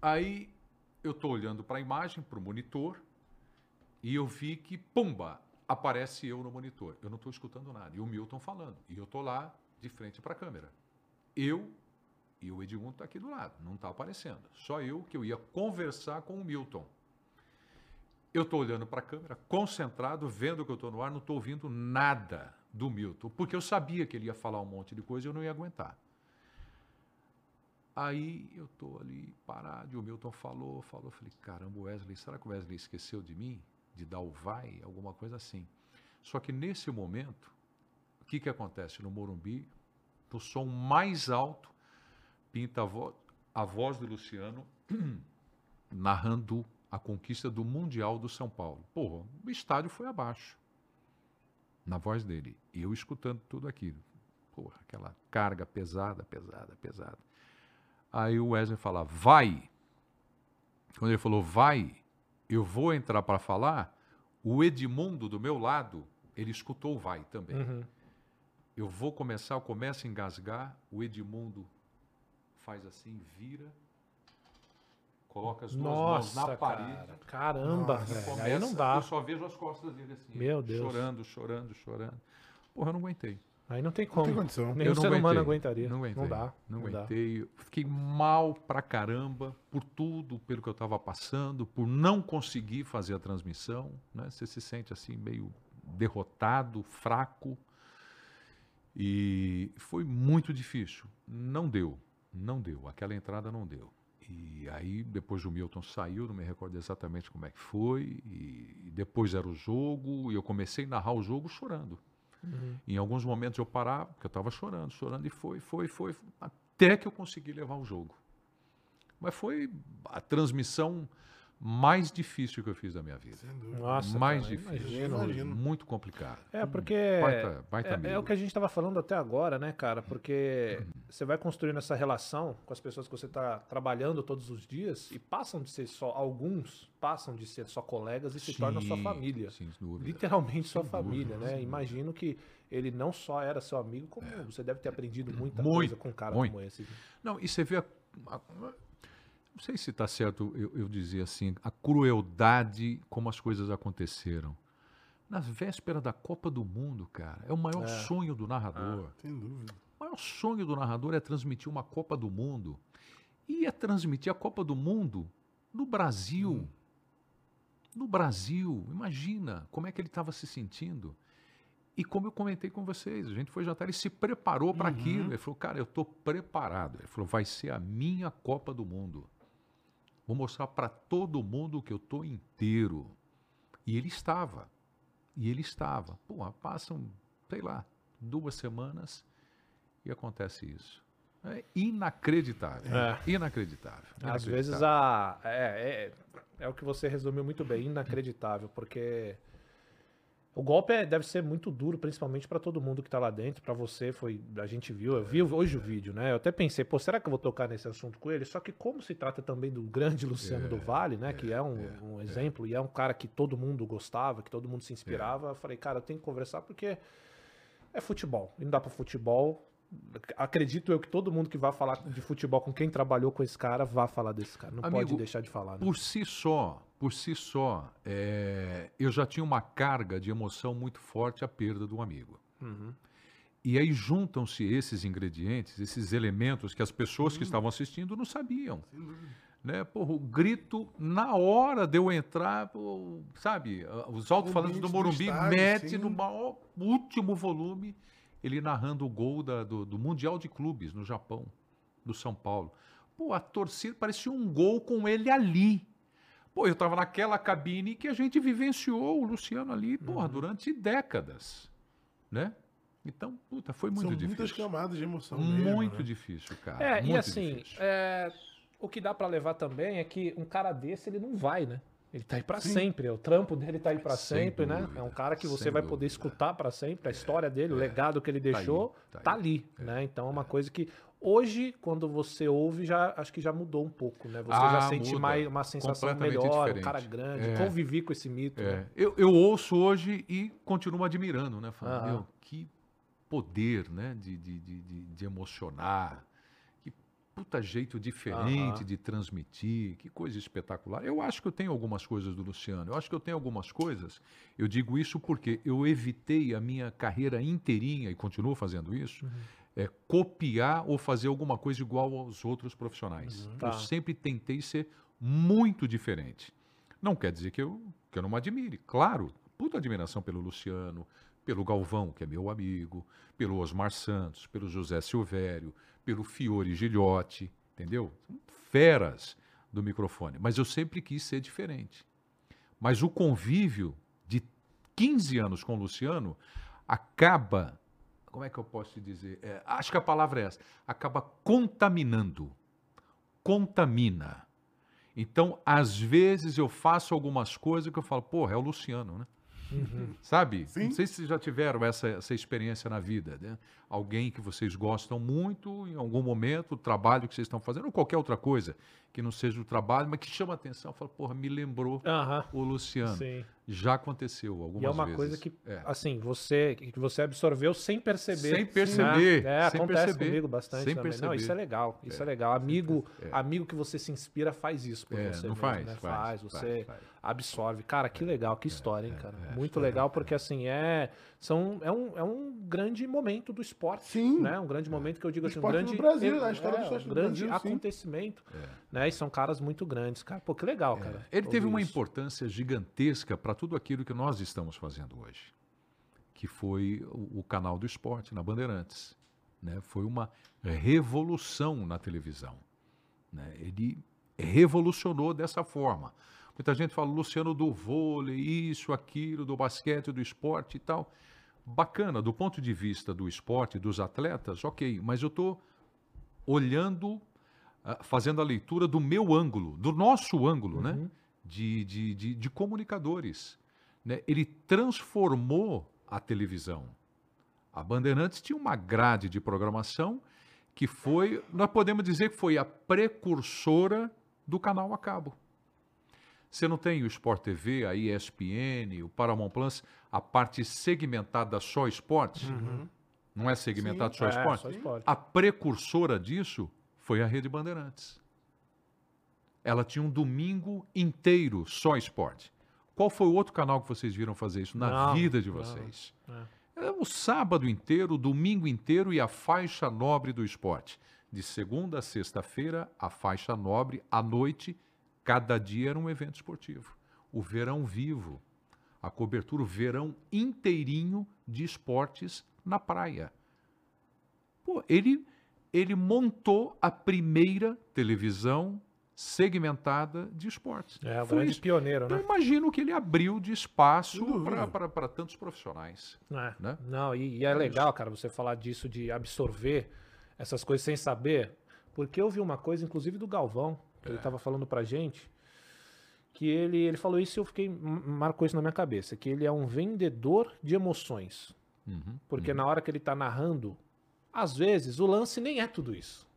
Aí eu estou olhando para a imagem, para o monitor, e eu vi que, pumba, aparece eu no monitor. Eu não estou escutando nada. E o Milton falando. E eu estou lá de frente para a câmera. Eu e o Edmundo está aqui do lado. Não está aparecendo. Só eu que eu ia conversar com o Milton. Eu estou olhando para a câmera, concentrado, vendo que eu estou no ar, não estou ouvindo nada do Milton, porque eu sabia que ele ia falar um monte de coisa e eu não ia aguentar. Aí eu tô ali parado, e o Milton falou, falou, falei, caramba, Wesley, será que o Wesley esqueceu de mim? De dar o vai? Alguma coisa assim. Só que nesse momento, o que que acontece? No Morumbi, no som mais alto, pinta a, vo a voz do Luciano narrando a conquista do Mundial do São Paulo. Porra, o estádio foi abaixo. Na voz dele. E eu escutando tudo aquilo. Porra, aquela carga pesada, pesada, pesada. Aí o Wesley fala, vai. Quando ele falou, vai, eu vou entrar para falar. O Edmundo do meu lado, ele escutou o vai também. Uhum. Eu vou começar, eu começo a engasgar. O Edmundo faz assim, vira, coloca as duas mãos Nossa, na parede. cara. Caramba, Nossa, velho. Começa, Aí não dá. Eu só vejo as costas dele assim. Meu Deus. Chorando, chorando, chorando. Porra, eu não aguentei. Aí não tem Não como. tem condição. Nenhum eu não ser humano aguentei. aguentaria. Não aguentei. Não dá. Não dá. aguentei. Eu Fiquei mal pra caramba por tudo, pelo que eu estava passando, por não conseguir fazer a transmissão. Né? Você se sente assim meio derrotado, fraco. E foi muito difícil. Não deu. Não deu. Aquela entrada não deu. E aí, depois o Milton saiu, não me recordo exatamente como é que foi. E depois era o jogo, e eu comecei a narrar o jogo chorando. Uhum. Em alguns momentos eu parava, porque eu estava chorando, chorando, e foi, foi, foi, até que eu consegui levar o jogo. Mas foi a transmissão mais difícil que eu fiz da minha vida. Sem dúvida. Nossa, mais cara, difícil. imagino. Imagino. Muito complicado. É, porque Baita- baita é, é o que a gente estava falando até agora, né, cara? Porque você vai construindo essa relação com as pessoas que você está trabalhando todos os dias e passam de ser só, alguns passam de ser só colegas e se tornam sua Sim, família. Sem dúvida. Literalmente sua Sem família, dúvida, né? sem Imagino que ele não só era seu amigo, como você deve ter aprendido muita É. Muito, coisa com um cara muito. como esse. Não, e você vê a, a- não sei se está certo eu, eu dizer assim, a crueldade como as coisas aconteceram. Na véspera da Copa do Mundo, cara, é o maior sonho do narrador. Sem dúvida. O maior sonho do narrador é transmitir uma Copa do Mundo. E é transmitir a Copa do Mundo no Brasil. No Brasil. Imagina como é que ele estava se sentindo. E como eu comentei com vocês, a gente foi jantar, ele se preparou para aquilo. Ele falou, cara, eu estou preparado. Ele falou, vai ser a minha Copa do Mundo. Vou mostrar para todo mundo que eu estou inteiro. E ele estava. E ele estava. Pô, passam, sei lá, duas semanas e acontece isso. É inacreditável. É. Inacreditável. Às inacreditável. vezes a. É, é, é o que você resumiu muito bem, inacreditável, porque o golpe é- deve ser muito duro, principalmente para todo mundo que tá lá dentro. Para você foi, a gente viu, eu vi hoje o vídeo, né? Eu até pensei, pô, será que eu vou tocar nesse assunto com ele? Só que como se trata também do grande Luciano do Vale, né? que é um, um exemplo e é um cara que todo mundo gostava, que todo mundo se inspirava. Eu falei, cara, eu tenho que conversar porque é futebol. E não dá para futebol. Acredito eu que todo mundo que vai falar de futebol com quem trabalhou com esse cara vá falar desse cara. Não Amigo, pode deixar de falar. Né? Por si só, por si só, é, eu já tinha uma carga de emoção muito forte à perda do amigo. Uhum. E aí juntam-se esses ingredientes, esses elementos que as pessoas que estavam assistindo não sabiam. Né? Porra, o grito, na hora de eu entrar, pô, sabe? Os alto-falantes do Morumbi estádio, mete sim. no maior, último volume, ele narrando o gol da- do, do Mundial de Clubes no Japão, do São Paulo. Pô, a torcida parecia um gol com ele ali. Pô, eu tava naquela cabine que a gente vivenciou o Luciano ali, porra, Uhum. durante décadas, né? Então, puta, foi muito São difícil. muitas camadas de emoção mesmo, Muito né? difícil, cara. É, e muito assim, difícil. é, o que dá pra levar também é que um cara desse, ele não vai, né? Ele tá aí Sim. sempre. O trampo dele tá aí Sem sempre, né? É um cara que você vai poder dúvida. escutar pra sempre. A história dele, o legado que ele aí, deixou, tá tá, aí. ali, né? Então é uma coisa que hoje, quando você ouve, já acho que já mudou um pouco, né? Você já Ah, sente muda. mais uma sensação melhor, um diferente. cara grande, É. convivi com esse mito, É, né? eu, eu ouço hoje e continuo admirando, né? Falando, meu, que poder, né? De, de, de, de emocionar. Puta jeito diferente de transmitir. Que coisa espetacular. Eu acho que eu tenho algumas coisas do Luciano. Eu acho que eu tenho algumas coisas. Eu digo isso porque eu evitei a minha carreira inteirinha, e continuo fazendo isso, Uhum. é, copiar ou fazer alguma coisa igual aos outros profissionais. Tá. Eu sempre tentei ser muito diferente. Não quer dizer que eu, que eu não me admire. Claro, puta admiração pelo Luciano, pelo Galvão, que é meu amigo, pelo Osmar Santos, pelo José Silvério, pelo Fiore Gilhote, entendeu? Feras do microfone. Mas eu sempre quis ser diferente. Mas o convívio de 15 anos com o Luciano acaba. Como é que eu posso te dizer? É, acho que a palavra é essa. Acaba contaminando. Contamina. Então, às vezes eu faço algumas coisas que eu falo, porra, é o Luciano, né? Sabe? Sim. Não sei se vocês já tiveram essa, essa experiência na vida, né? Alguém que vocês gostam muito, em algum momento, o trabalho que vocês estão fazendo, ou qualquer outra coisa que não seja o trabalho, mas que chama a atenção. Fala, porra, me lembrou Aham. o Luciano. Sim. Já aconteceu algumas E é uma vezes. coisa que, É. assim, você que você absorveu sem perceber. Sem perceber, né? É, sem acontece perceber, comigo bastante sem também. Não, perceber. isso é legal. Isso é, legal. Amigo, amigo que você se inspira faz isso por É, você não mesmo, faz, né? faz, Faz, você faz. absorve. Cara, que legal, que história, hein, cara. é, Muito legal porque assim é são é um, é um grande momento do esporte, Sim. né? Um grande momento que eu digo Do assim, um esporte grande Brasil, é, na história do é, esporte um grande Brasil, acontecimento, né? E são caras muito grandes, cara. Pô, que legal, cara. Ele teve uma isso. importância gigantesca para tudo aquilo que nós estamos fazendo hoje, que foi o, o canal do esporte na Bandeirantes. Né? Foi uma revolução na televisão. né? Ele revolucionou dessa forma. Muita gente fala, Luciano, do vôlei, isso, aquilo, do basquete, do esporte e tal. Bacana, do ponto de vista do esporte, dos atletas, ok, mas eu estou olhando, ah, fazendo a leitura do meu ângulo, do nosso ângulo, né? De, de, de, de comunicadores. Né? Ele transformou a televisão. A Bandeirantes tinha uma grade de programação que foi, nós podemos dizer que foi a precursora do canal a cabo. Você não tem o Sport TV, a ESPN, o Paramount Plus, a parte segmentada só esporte? Não é segmentado só É, esporte? só esporte. A precursora disso foi a Rede Bandeirantes. Ela tinha um domingo inteiro só esporte. Qual foi o outro canal que vocês viram fazer isso na Não, vida de não. vocês? É. É o sábado inteiro, o domingo inteiro e a faixa nobre do esporte. De segunda a sexta-feira, a faixa nobre, à noite, cada dia era um evento esportivo. O verão vivo, a cobertura, o verão inteirinho de esportes na praia. Pô, ele, ele montou a primeira televisão segmentada de esportes. É, o Foi grande isso. pioneiro, Eu né? imagino que ele abriu de espaço para tantos profissionais. É. né? Não, e, e é legal, cara, você falar disso, de absorver essas coisas sem saber. Porque eu vi uma coisa, inclusive do Galvão, ele tava falando pra gente, que ele, ele falou isso e eu fiquei, marcou isso na minha cabeça, que ele é um vendedor de emoções. Uhum, Porque na hora que ele tá narrando, às vezes o lance nem é tudo isso.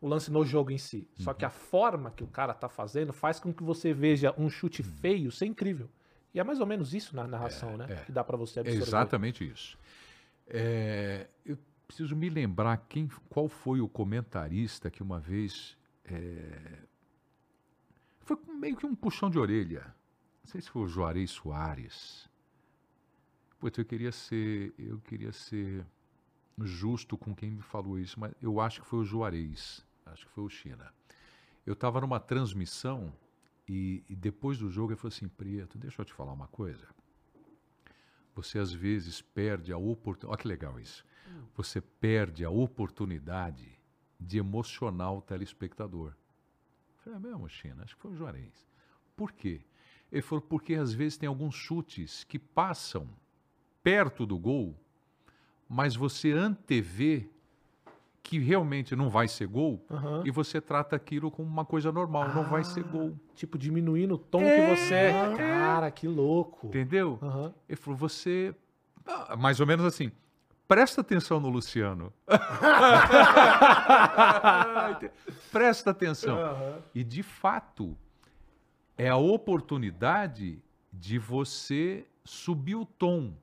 O lance no jogo em si. Só Uhum. que a forma que o cara tá fazendo faz com que você veja um chute feio ser incrível. E é mais ou menos isso na narração, né? é. Que dá pra você É absorver. exatamente isso. É, eu preciso me lembrar quem, qual foi o comentarista que uma vez é, foi meio que um puxão de orelha. Não sei se foi o Juarez Soares. Putz, eu queria ser, eu queria ser justo com quem me falou isso, mas eu acho que foi o Juarez, acho que foi o China. Eu estava numa transmissão e, e depois do jogo ele falou assim, Prieto, deixa eu te falar uma coisa. Você às vezes perde a oportunidade. Olha que legal isso. Você perde a oportunidade de emocionar o telespectador. Eu falei, é mesmo, China? Acho que foi o Juarez. Por quê? Ele falou, porque às vezes tem alguns chutes que passam perto do gol, mas você antevê que realmente não vai ser gol Aham. e você trata aquilo como uma coisa normal, não vai ser gol. Tipo, diminuindo o tom que você é. Cara, que louco. Entendeu? Aham. Ele falou, você. Ah, Mais ou menos assim. Presta atenção no Luciano. Presta atenção. E de fato, é a oportunidade de você subir o tom.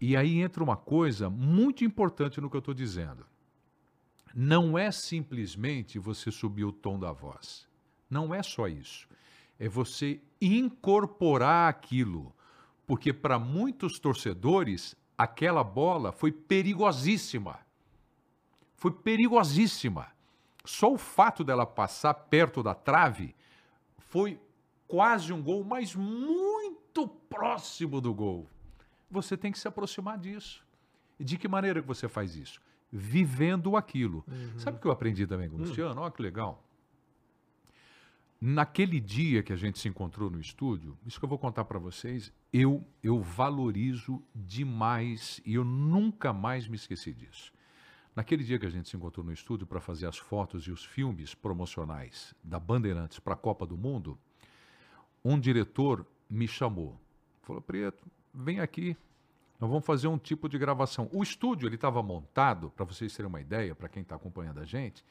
E aí entra uma coisa muito importante no que eu estou dizendo. Não é simplesmente você subir o tom da voz. Não é só isso. É você incorporar aquilo. Porque para muitos torcedores, aquela bola foi perigosíssima. Foi perigosíssima. Só o fato dela passar perto da trave foi quase um gol, mas muito próximo do gol. Você tem que se aproximar disso. E de que maneira que você faz isso? Vivendo aquilo. Sabe o que eu aprendi também com o Luciano? Olha que legal. Naquele dia que a gente se encontrou no estúdio, isso que eu vou contar para vocês, eu, eu valorizo demais e eu nunca mais me esqueci disso. Naquele dia que a gente se encontrou no estúdio para fazer as fotos e os filmes promocionais da Bandeirantes para a Copa do Mundo, um diretor me chamou. Falou, Preto, vem aqui, nós vamos fazer um tipo de gravação. O estúdio ele estava montado, para vocês terem uma ideia, para quem está acompanhando a gente,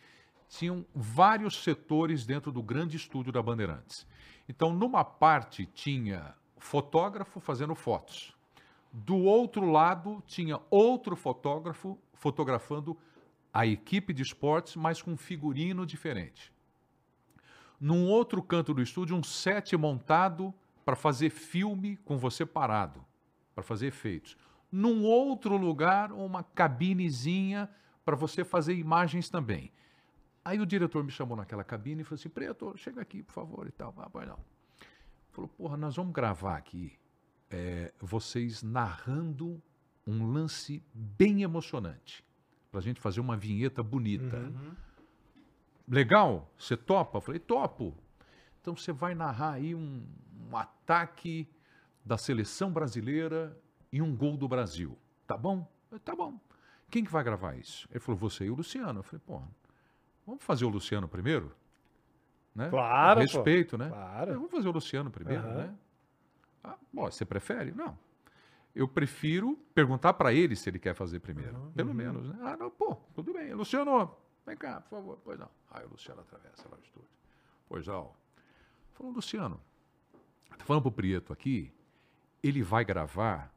tinham vários setores dentro do grande estúdio da Bandeirantes. Então, numa parte tinha fotógrafo fazendo fotos. Do outro lado tinha outro fotógrafo fotografando a equipe de esportes, mas com figurino diferente. Num outro canto do estúdio, um set montado para fazer filme com você parado, para fazer efeitos. Num outro lugar, uma cabinezinha para você fazer imagens também. Aí o diretor me chamou naquela cabine e falou assim: Preto, chega aqui, por favor, e tal. Ah, pois não. Falou: Porra, nós vamos gravar aqui é, vocês narrando um lance bem emocionante, para a gente fazer uma vinheta bonita. Legal? Você topa? Eu falei: Topo. Então você vai narrar aí um, um ataque da seleção brasileira e um gol do Brasil. Tá bom? Eu falei, tá bom. Quem que vai gravar isso? Ele falou: Você e o Luciano. Eu falei: Pô, vamos fazer o Luciano primeiro? Né? Claro, pô. Respeito, né? Claro. Eu vou fazer o Luciano primeiro, Aham. né? Ah, bom, você prefere? Não. Eu prefiro perguntar para ele se ele quer fazer primeiro. Pelo menos, né? Ah, não, pô, tudo bem. Luciano, vem cá, por favor. Pois não. Aí o Luciano atravessa lá o estúdio. Pois não. Falou, Luciano, tô falando pro Prieto aqui, ele vai gravar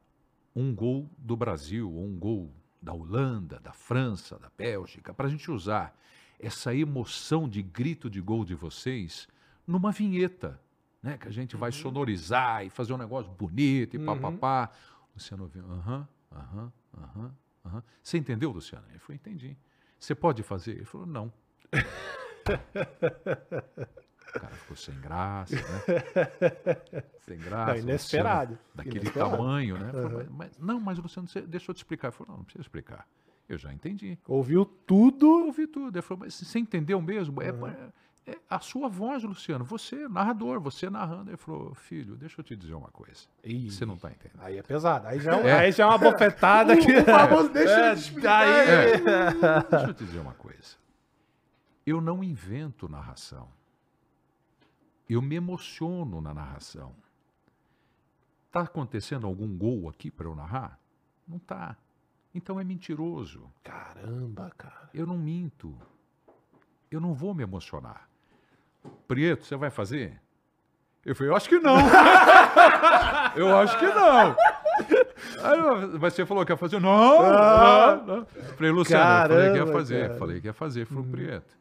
um gol do Brasil, ou um gol da Holanda, da França, da Bélgica, para a gente usar essa emoção de grito de gol de vocês numa vinheta, né? Que a gente vai sonorizar e fazer um negócio bonito e papapá. Luciano ouviu, aham, aham, aham, aham. Você entendeu, Luciano? Ele falou, entendi. Você pode fazer? Ele falou, não. O cara ficou sem graça, né? Sem graça. Não, inesperado. Luciano, daquele Inesperado. tamanho, né? Falou, mas, mas- não, mas Luciano, você, deixa eu te explicar. Ele falou, não, não precisa explicar. Eu já entendi. Ouviu tudo. Eu ouvi tudo. Ele falou, mas você entendeu mesmo? É, é a sua voz, Luciano. Você, narrador, você narrando. Ele falou, filho, deixa eu te dizer uma coisa. Ih. Você não está entendendo. Aí é pesado. Aí já é, É. aí já é uma bofetada que. O famoso deixa É, ele te explicar. é. Deixa eu te dizer uma coisa. Eu não invento narração. Eu me emociono na narração. Está acontecendo algum gol aqui para eu narrar? Não tá. Então é mentiroso. Caramba, cara. Eu não minto. Eu não vou me emocionar. Prieto, você vai fazer? Eu falei, eu acho que não. eu acho que não. Aí, mas você falou que ia fazer? Não! não, não. Eu falei, Luciano, eu falei que ia Caramba, fazer. cara. Falei que ia fazer. Falou, Prieto,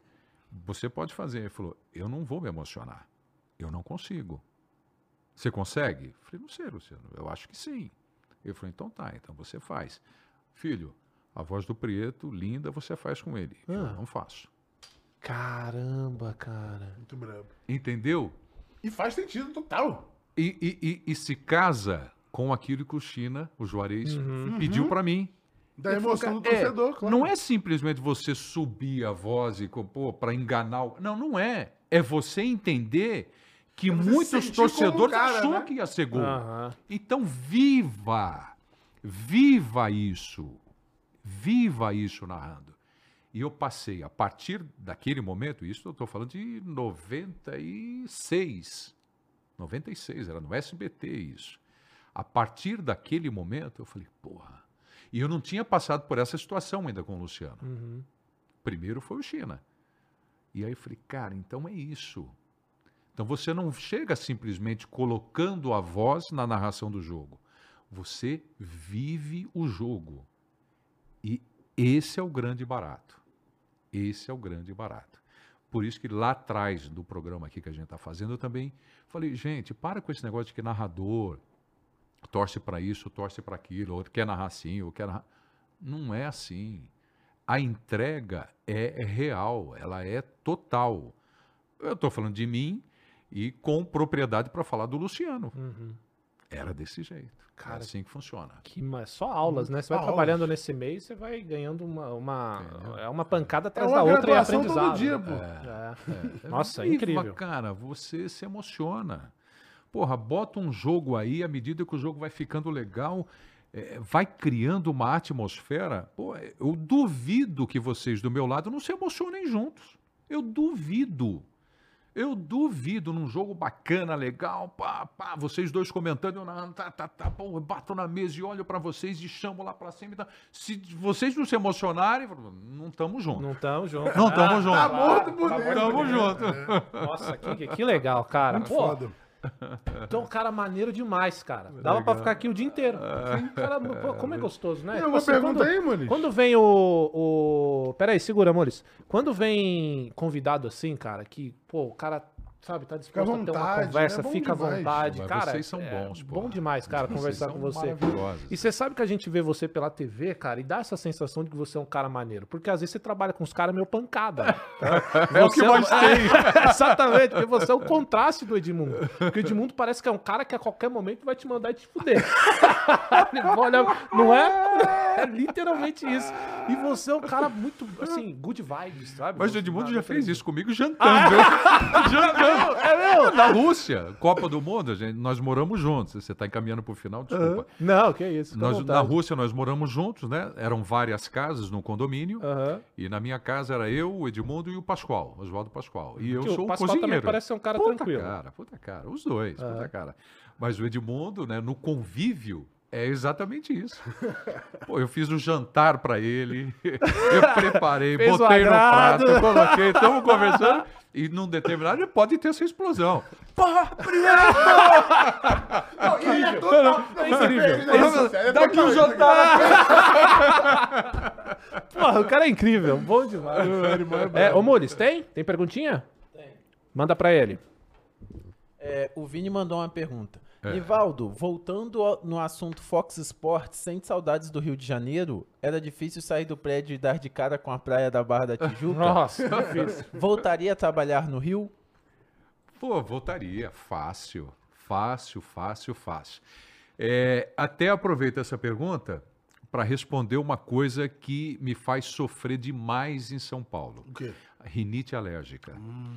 você pode fazer. Ele falou, eu não vou me emocionar. Eu não consigo. Você consegue? Eu falei, não sei, Luciano. Eu acho que sim. Ele falou, então tá, então você faz. Filho, a voz do Prieto, linda, você faz com ele. Eu Ah. não faço. Caramba, cara. Muito brabo. Entendeu? E faz sentido total. E, e- e- e se casa com aquilo que o China, o Juarez, pediu pra mim. Da emoção do É, torcedor, claro. Não é simplesmente você subir a voz e pô, para enganar. o- Não, não é. É você entender que É você muitos torcedores cara, achou né? que ia ser gol. Aham. Então viva, viva isso, viva isso narrando. E eu passei, a partir daquele momento, isso eu estou falando de 96, 96, era no SBT isso. A partir daquele momento, eu falei, porra. E eu não tinha passado por essa situação ainda com o Luciano. Uhum. Primeiro foi o China. E aí eu falei, cara, então é isso. Então você não chega simplesmente colocando a voz na narração do jogo. Você vive o jogo. E esse é o grande barato. Esse é o grande barato. Por isso que lá atrás do programa aqui que a gente está fazendo, eu também falei, gente, para com esse negócio de que narrador torce para isso, torce para aquilo, outro quer narrar assim, ou quer narrar. Não é assim. A entrega é real, ela é total. Eu estou falando de mim e com propriedade para falar do Luciano. Uhum. Era desse jeito. Cara, é assim que funciona. Que, mas só aulas, né? Você vai Só trabalhando nesse meio, você vai ganhando uma, uma é uma pancada É atrás uma da outra e aprendizado. todo dia, pô. É. Nossa, Viva, incrível. cara, você se emociona. Porra, bota um jogo aí, à medida que o jogo vai ficando legal, é, vai criando uma atmosfera. Pô, eu duvido que vocês do meu lado não se emocionem juntos. Eu duvido. Eu duvido num jogo bacana, legal, pá, pá, vocês dois comentando, eu narrando, tá, tá, tá, pô, eu bato na mesa e olho pra vocês e chamo lá pra cima. tal. Se vocês não se emocionarem, não estamos juntos. Não estamos juntos. Não tamo Ah, junto. Tá morto por Tá dentro. Tamo junto. Nossa, que, que legal, cara. Muito Pô, foda. Então, cara, maneiro demais, cara. Dava pra ficar aqui o dia inteiro. Cara, pô, como é gostoso, né? Tem Tipo alguma assim, pergunta quando, aí, Muniz? Quando vem o, o. Pera aí, segura, Maurício. Quando vem convidado assim, cara, que, pô, o cara, sabe, tá disposto Fica à a ter uma vontade, conversa, né? Fica à demais. vontade. Mas cara, vocês são é bons, pô. Bom demais, cara, Vocês conversar são com você. E você sabe que a gente vê você pela TV, cara, e dá essa sensação de que você é um cara maneiro. Porque às vezes você trabalha com os caras meio pancada. tá? É o que mais tem. Exatamente, porque você é o contraste do Edmundo. Porque o Edmundo parece que é um cara que a qualquer momento vai te mandar e te fuder. Olhar- não é? É literalmente isso. E você é um cara muito, assim, good vibes, sabe? Mas o Edmundo já fez isso comigo jantando. jantando. É meu? Na Rússia, Copa do Mundo, gente, nós moramos juntos. Você está encaminhando para o final, desculpa. Não, que isso. Nós, na. Rússia nós moramos juntos, né? Eram várias casas num condomínio. Aham. E na minha casa era eu, o Edmundo e o Pascoal, Oswaldo Pascoal. E eu Que sou o Pascoal cozinheiro. também parece ser um cara puta tranquilo. cara, puta cara. Os dois, puta cara. Mas o Edmundo, né, no convívio, é exatamente isso. Pô, eu fiz o jantar pra ele, eu preparei, Fez o botei no prato, coloquei, estamos conversando. E num determinado ele pode ter essa explosão. Porra, Não, e ele é incrível. ele é isso, sério, é Dá aqui um total, jantar. Porra, o cara é incrível, bom demais. É, ô Mules, tem? Tem perguntinha? Tem. Manda pra ele. É, o Vini mandou uma pergunta. É. Nivaldo, voltando ao- no assunto Fox Sports, sente saudades do Rio de Janeiro? Era difícil sair do prédio e dar de cara com a praia da Barra da Tijuca? Nossa, difícil. Voltaria a trabalhar no Rio? Pô, voltaria. Fácil. Fácil, fácil, fácil. É, até aproveito essa pergunta para responder uma coisa que me faz sofrer demais em São Paulo. O quê? A Rinite alérgica.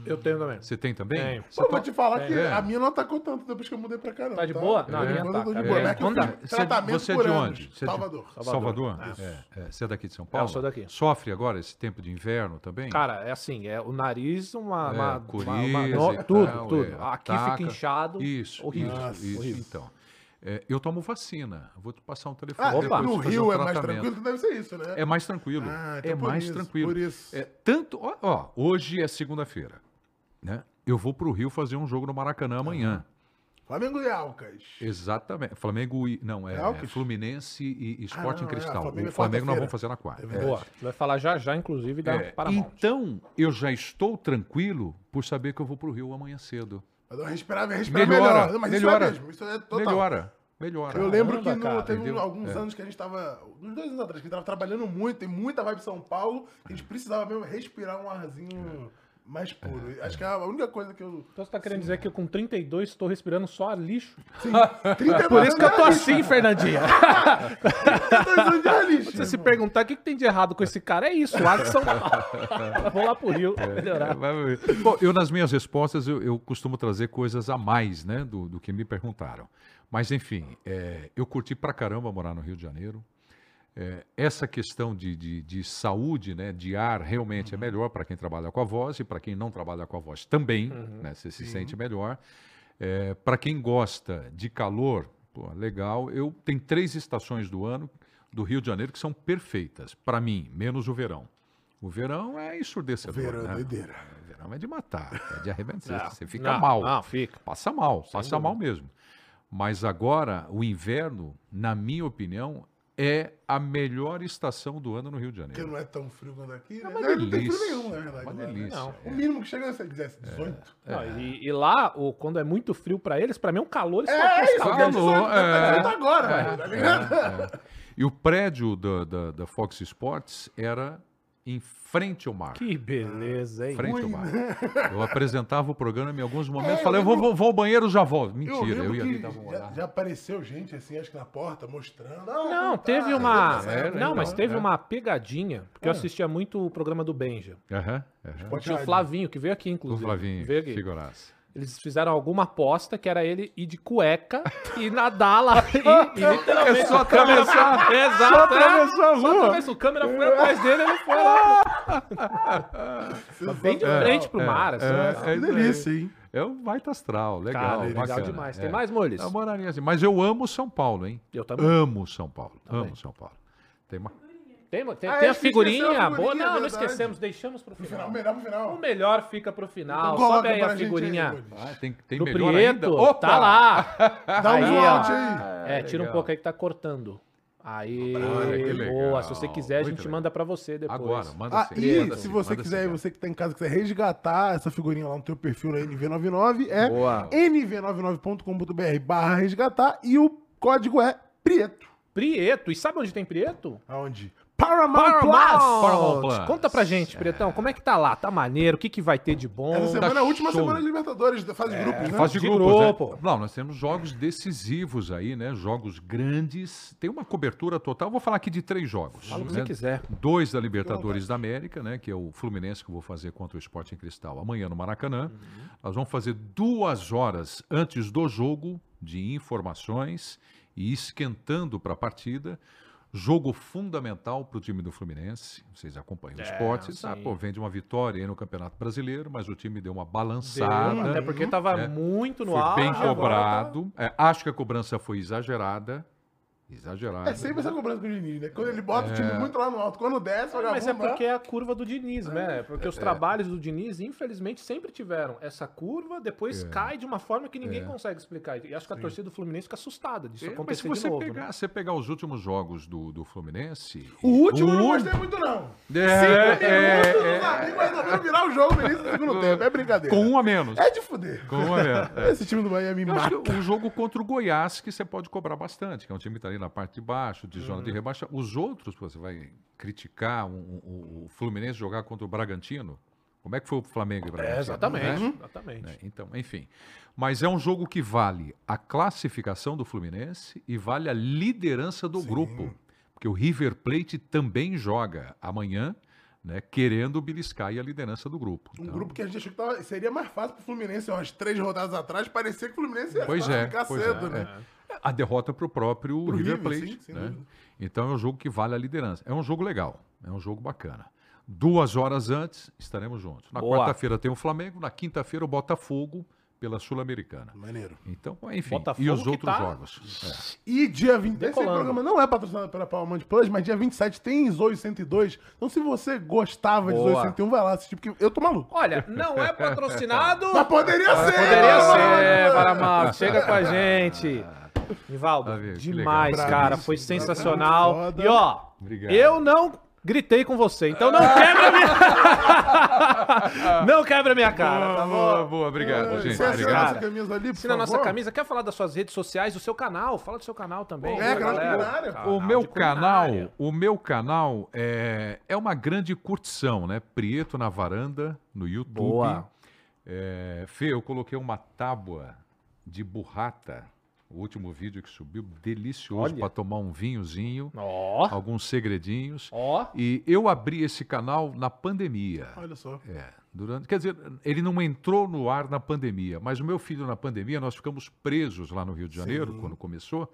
Eu tenho também. Você tem também? Tenho. Pô, to- vou te falar que É. a minha não atacou tanto depois que eu mudei pra cá, não. Tá de boa? Não, a É. minha Eu tá, de boa. É, é que eu dá- Você, é de anos. onde? Você é Salvador. Salvador? Isso. É, é. Você é daqui de São É, Paulo? eu sou daqui. Sofre agora esse tempo de inverno também? Cara, é assim, é o nariz, uma. É, uma, coriza uma- uma- e no- tudo, tal, tudo. é, Aqui ataca. fica inchado. Isso, horrível. isso, isso. Então, é, eu tomo vacina. Vou te passar um telefone Ah, Opa. no Rio um é mais tranquilo, deve ser isso, né? É mais tranquilo. Ah, então é mais isso, tranquilo. por isso. É, tanto, ó, ó, hoje é segunda-feira, né? Eu vou pro Rio fazer um jogo no Maracanã amanhã. Flamengo e Alcas. Exatamente. Flamengo e não é, É Alcas? Fluminense e, e Sport Ah, não, é, Cristal. Flamengo é o Flamengo nós vamos fazer na quarta. É É. Boa. Vai falar já já, inclusive, da É, Paramount. Então, eu já estou tranquilo por saber que eu vou pro Rio amanhã cedo. Uma respirada, vai respirar Melhora, melhor. Não, mas melhora. isso é mesmo, isso é total. Melhora. melhora. Eu lembro que Caramba, no- cara, teve entendeu? alguns É. anos que a gente tava. Uns dois anos atrás, que a gente tava trabalhando muito, tem muita vibe São Paulo, que a gente precisava mesmo respirar um arzinho mais puro. Acho que é a única coisa que eu. Então você tá querendo dizer que eu com 32 estou respirando só lixo? Sim, 32 Por isso que eu tô anos assim, Fernandinha. 32 anos de ar lixo, Se você se perguntar o que, que tem de errado com esse cara, é isso, o ar de São Paulo. Vou lá pro Rio, É, melhorar. Bom, eu nas minhas respostas eu, eu costumo trazer coisas a mais, né, do, do que me perguntaram. Mas enfim, é, eu curti pra caramba morar no Rio de Janeiro. É, essa questão de, de, de saúde, né, de ar, realmente é melhor para quem trabalha com a voz e para quem não trabalha com a voz também, né, você se sente melhor. para quem gosta de calor, pô, legal. Eu tenho três estações do ano do Rio de Janeiro que são perfeitas para mim, menos o verão. O verão é ensurdecedor. Verão é né? doideira. O verão é de matar, é de arrebentar. Você fica não, mal. não, fica. Passa mal, passa dúvida. mal mesmo. Mas agora, o inverno, na minha opinião, é a melhor estação do ano no Rio de Porque Janeiro. não é tão frio quanto aqui. né? uma Não, não tem frio delícia. nenhum, na verdade. Uma né? delícia. Não. O mínimo que chega é, se quisesse, 18. Não, e, e lá, o, quando é muito frio pra eles, pra mim é um calor É, isso, escaldante. calor, calor, tá é. agora, velho, tá ligado? É. E o prédio da, da, da Fox Sports era em frente ao mar. Que beleza, hein? Frente ao mar. Eu apresentava o programa em alguns momentos, É, eu falei, eu vou, lembro- vou, vou ao banheiro, já volto. Eu Mentira, eu, lembro ia ali dar uma já, olhada. já apareceu gente, assim, acho que na porta, mostrando. Ah, Não, teve tá, uma. É, época, não, então, mas teve é. uma pegadinha, porque eu assistia muito o programa do Benja. Aham. Pode Tinha o. Flavinho, que veio aqui, O inclusive. Flavinho, Veio aqui. figuraça. Eles fizeram alguma aposta que era ele ir de cueca e nadar lá. E, e literalmente. É só câmera atravessar- Exato. só atravessar a é. rua. Só atravessou. O câmera foi atrás dele ele foi lá. Bem de frente pro mar. assim, é, né? é delícia, hein? É um baita astral, legal, Cara, legal bacana, demais. é. Tem mais, Moles? Eu moraria assim. Mas eu amo São Paulo, hein? Eu também. Amo São Paulo. Amo São Paulo. Tem uma... Tem, tem, Ah, tem é, a figurinha, a boa. Não, não verdade. esquecemos, deixamos pro final. final, melhor pro O final. melhor fica pro final. Então Sobe aí a aí, figurinha Moles. Ah, tem, tem do melhor Prieto. ainda? Opa! Tá lá. Dá um Aí, out aí. É, tira um pouco aí que tá cortando. Aí, legal. boa. Se você quiser, a Muito gente legal. manda pra você depois. Agora, manda Ah, sim. e manda se você quiser, sim, você que tá em casa, quiser resgatar essa figurinha lá no teu perfil na NV99, é Boa. nv99.com.br barra resgatar e o código é Prieto. Prieto. E sabe onde tem Prieto? Aonde? Paramount, Paramount. Plus! Paramount Plus. Conta pra gente, Prietão, como é que tá lá? Tá maneiro? O que, que vai ter de bom? Essa semana é a última show. semana de Libertadores, da fase de grupos, né? Fase de né? grupo. Não, nós temos jogos decisivos aí, né? Jogos grandes. Tem uma cobertura total. Vou falar aqui de três jogos. Fala o que né? você quiser. Dois da Libertadores da América, né? Que é o Fluminense que eu vou fazer contra o Sport em Cristal amanhã no Maracanã. Uhum. Nós vamos fazer duas horas antes do jogo de informações e esquentando para a partida. Jogo fundamental para o time do Fluminense. Vocês acompanham o esporte. Você sabe, pô, vem de uma vitória aí no Campeonato Brasileiro, mas o time deu uma Deu, balançada. até porque tava né? muito no Foi ar. bem agora cobrado. É, acho que a cobrança foi exagerada. Exagerada. É sempre essa cobrança com o Diniz, né? Quando ele bota o time muito lá no alto, quando desce, tá- o Mas é vagabundo porque é a curva do Diniz, né? Porque os trabalhos do Diniz, infelizmente, sempre tiveram essa curva, depois cai de uma forma que ninguém consegue explicar. E acho que a torcida do Fluminense fica assustada disso É, mas se acontecer você de novo. pegar, né? você pegar os últimos jogos do, do Fluminense. O último eu não o- gostei muito, não. É, Cinco é, minutos, é, os amigos resolveram virar o jogo no início do segundo tempo. É brincadeira. com um a menos. É de fuder. Com um a menos. é. Esse time do Bahia me mata. que o jogo contra o Goiás, que você pode cobrar bastante, que é um time que está ali na parte de baixo, de zona Uhum. de rebaixa. Os outros, você vai criticar um- um- o Fluminense jogar contra o Bragantino. Como é que foi o Flamengo e o Bragantino? É, exatamente. né? exatamente. né? Então, enfim. Mas é um jogo que vale a classificação do Fluminense e vale a liderança do grupo. Porque o River Plate também joga amanhã, né, querendo beliscar a liderança do grupo. Um Então, grupo que a gente achou que tava- seria mais fácil pro Fluminense umas três rodadas atrás. Parecia que o Fluminense ia Pois é, ficar pois cedo, é, né? A derrota para o próprio Pro River Plate. sim, né? Então é um jogo que vale a liderança. É um jogo legal, é um jogo bacana. Duas horas antes estaremos juntos. Na quarta-feira tem o Flamengo, na quinta-feira o Botafogo pela Sul-Americana. Maneiro. Então, enfim, Botafogo e os outros tá- jogos. É. E dia 20. Esse programa não é patrocinado pela Paramount Plus, mas dia 27 tem Zoe 102. Então, se você gostava de Boa. Zoe 101, vai lá assistir, porque eu tô maluco. Olha, não é patrocinado. Mas poderia ser! Poderia ser, Paramount. Chega com a gente. Tá? Que demais, legal. cara. Bravíssimo, Foi sensacional. foda. E ó, Obrigado. eu não gritei com você. Então não quebra minha... não quebra minha cara, tá boa, bom? boa, obrigado, gente. Você assina a nossa camisa ali, por Assina a nossa favor? camisa. Quer falar das suas redes sociais, do seu canal? Fala do seu canal também. É, canal. Canal O meu de canal, o meu canal é, é uma grande curtição, né? Prieto na varanda no YouTube. Boa. É, Fê, eu coloquei uma tábua de burrata, o último vídeo que subiu, delicioso para tomar um vinhozinho, Ó, alguns segredinhos. ó. E eu abri esse canal na pandemia. Olha só. É, durante, quer dizer, ele não entrou no ar na pandemia, mas o meu filho na pandemia, nós ficamos presos lá no Rio de Janeiro, Sim. quando começou.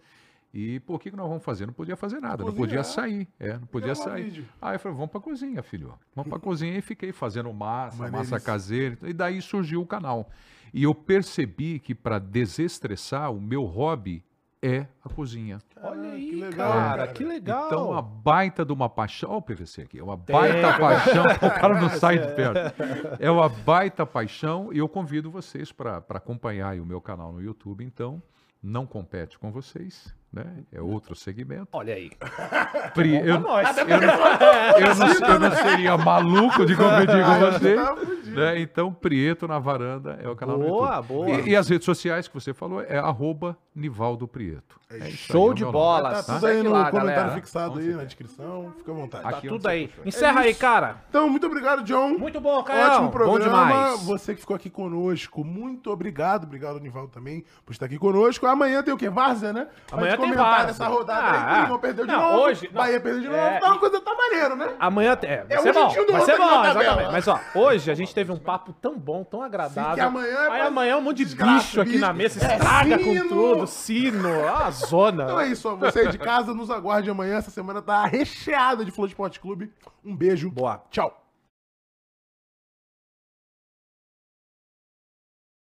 E o que, que nós vamos fazer? Não podia fazer nada, não podia sair. É, não podia Gravar sair. vídeo. Aí eu falei, vamos pra cozinha, filho. Vamos pra cozinha e fiquei fazendo massa, massa Maneiríssimo. caseira. E daí surgiu o canal. E eu percebi que para desestressar, o meu hobby é a cozinha. Olha Ah, aí, que legal, cara, cara. que legal. Então, uma baita de uma paixão. Olha o PVC aqui. É uma baita paixão. O cara não sai de perto. É uma baita paixão e eu convido vocês para acompanhar aí o meu canal no YouTube. Então, não compete com vocês, né? É outro segmento. Olha aí. Pri- eu, nós. eu não, eu não- eu não seria maluco de competir com você. Tá fudido. Né? Então, Prieto na varanda é o canal Boa, boa. E, e as redes sociais que você falou é arroba Nivaldo Prieto. É aí, Show é de bola. Tá Segue tudo aí no lá, comentário galera. fixado aí, na descrição. Fica à vontade. Tá Aqui tudo onde aí. você puxou. Encerra aí, isso. cara. Então, muito obrigado, John. Muito bom, Caio. Ótimo programa. Bom demais. Você que ficou aqui conosco, muito obrigado. Obrigado, Nivaldo, também, por estar aqui conosco. Amanhã tem o quê? Várzea, né? Amanhã comentar Várzea. Essa rodada Ah, aí. Coringão perdeu de não, novo. hoje- não. Bahia perdeu de novo. É, Tá uma coisa, tá maneiro, né? Amanhã tem. É, vai É ser bom. Vai ser bom, exatamente. Mas ó, hoje a gente teve um papo tão bom, tão agradável. que amanhã é Aí amanhã um monte de bicho aqui na mesa, É, estraga com tudo, sino, a zona. Então é isso, ó. Você aí de casa, nos aguarde amanhã. Essa semana tá recheada de Flow Esporte Clube. Um beijo. Boa. Tchau.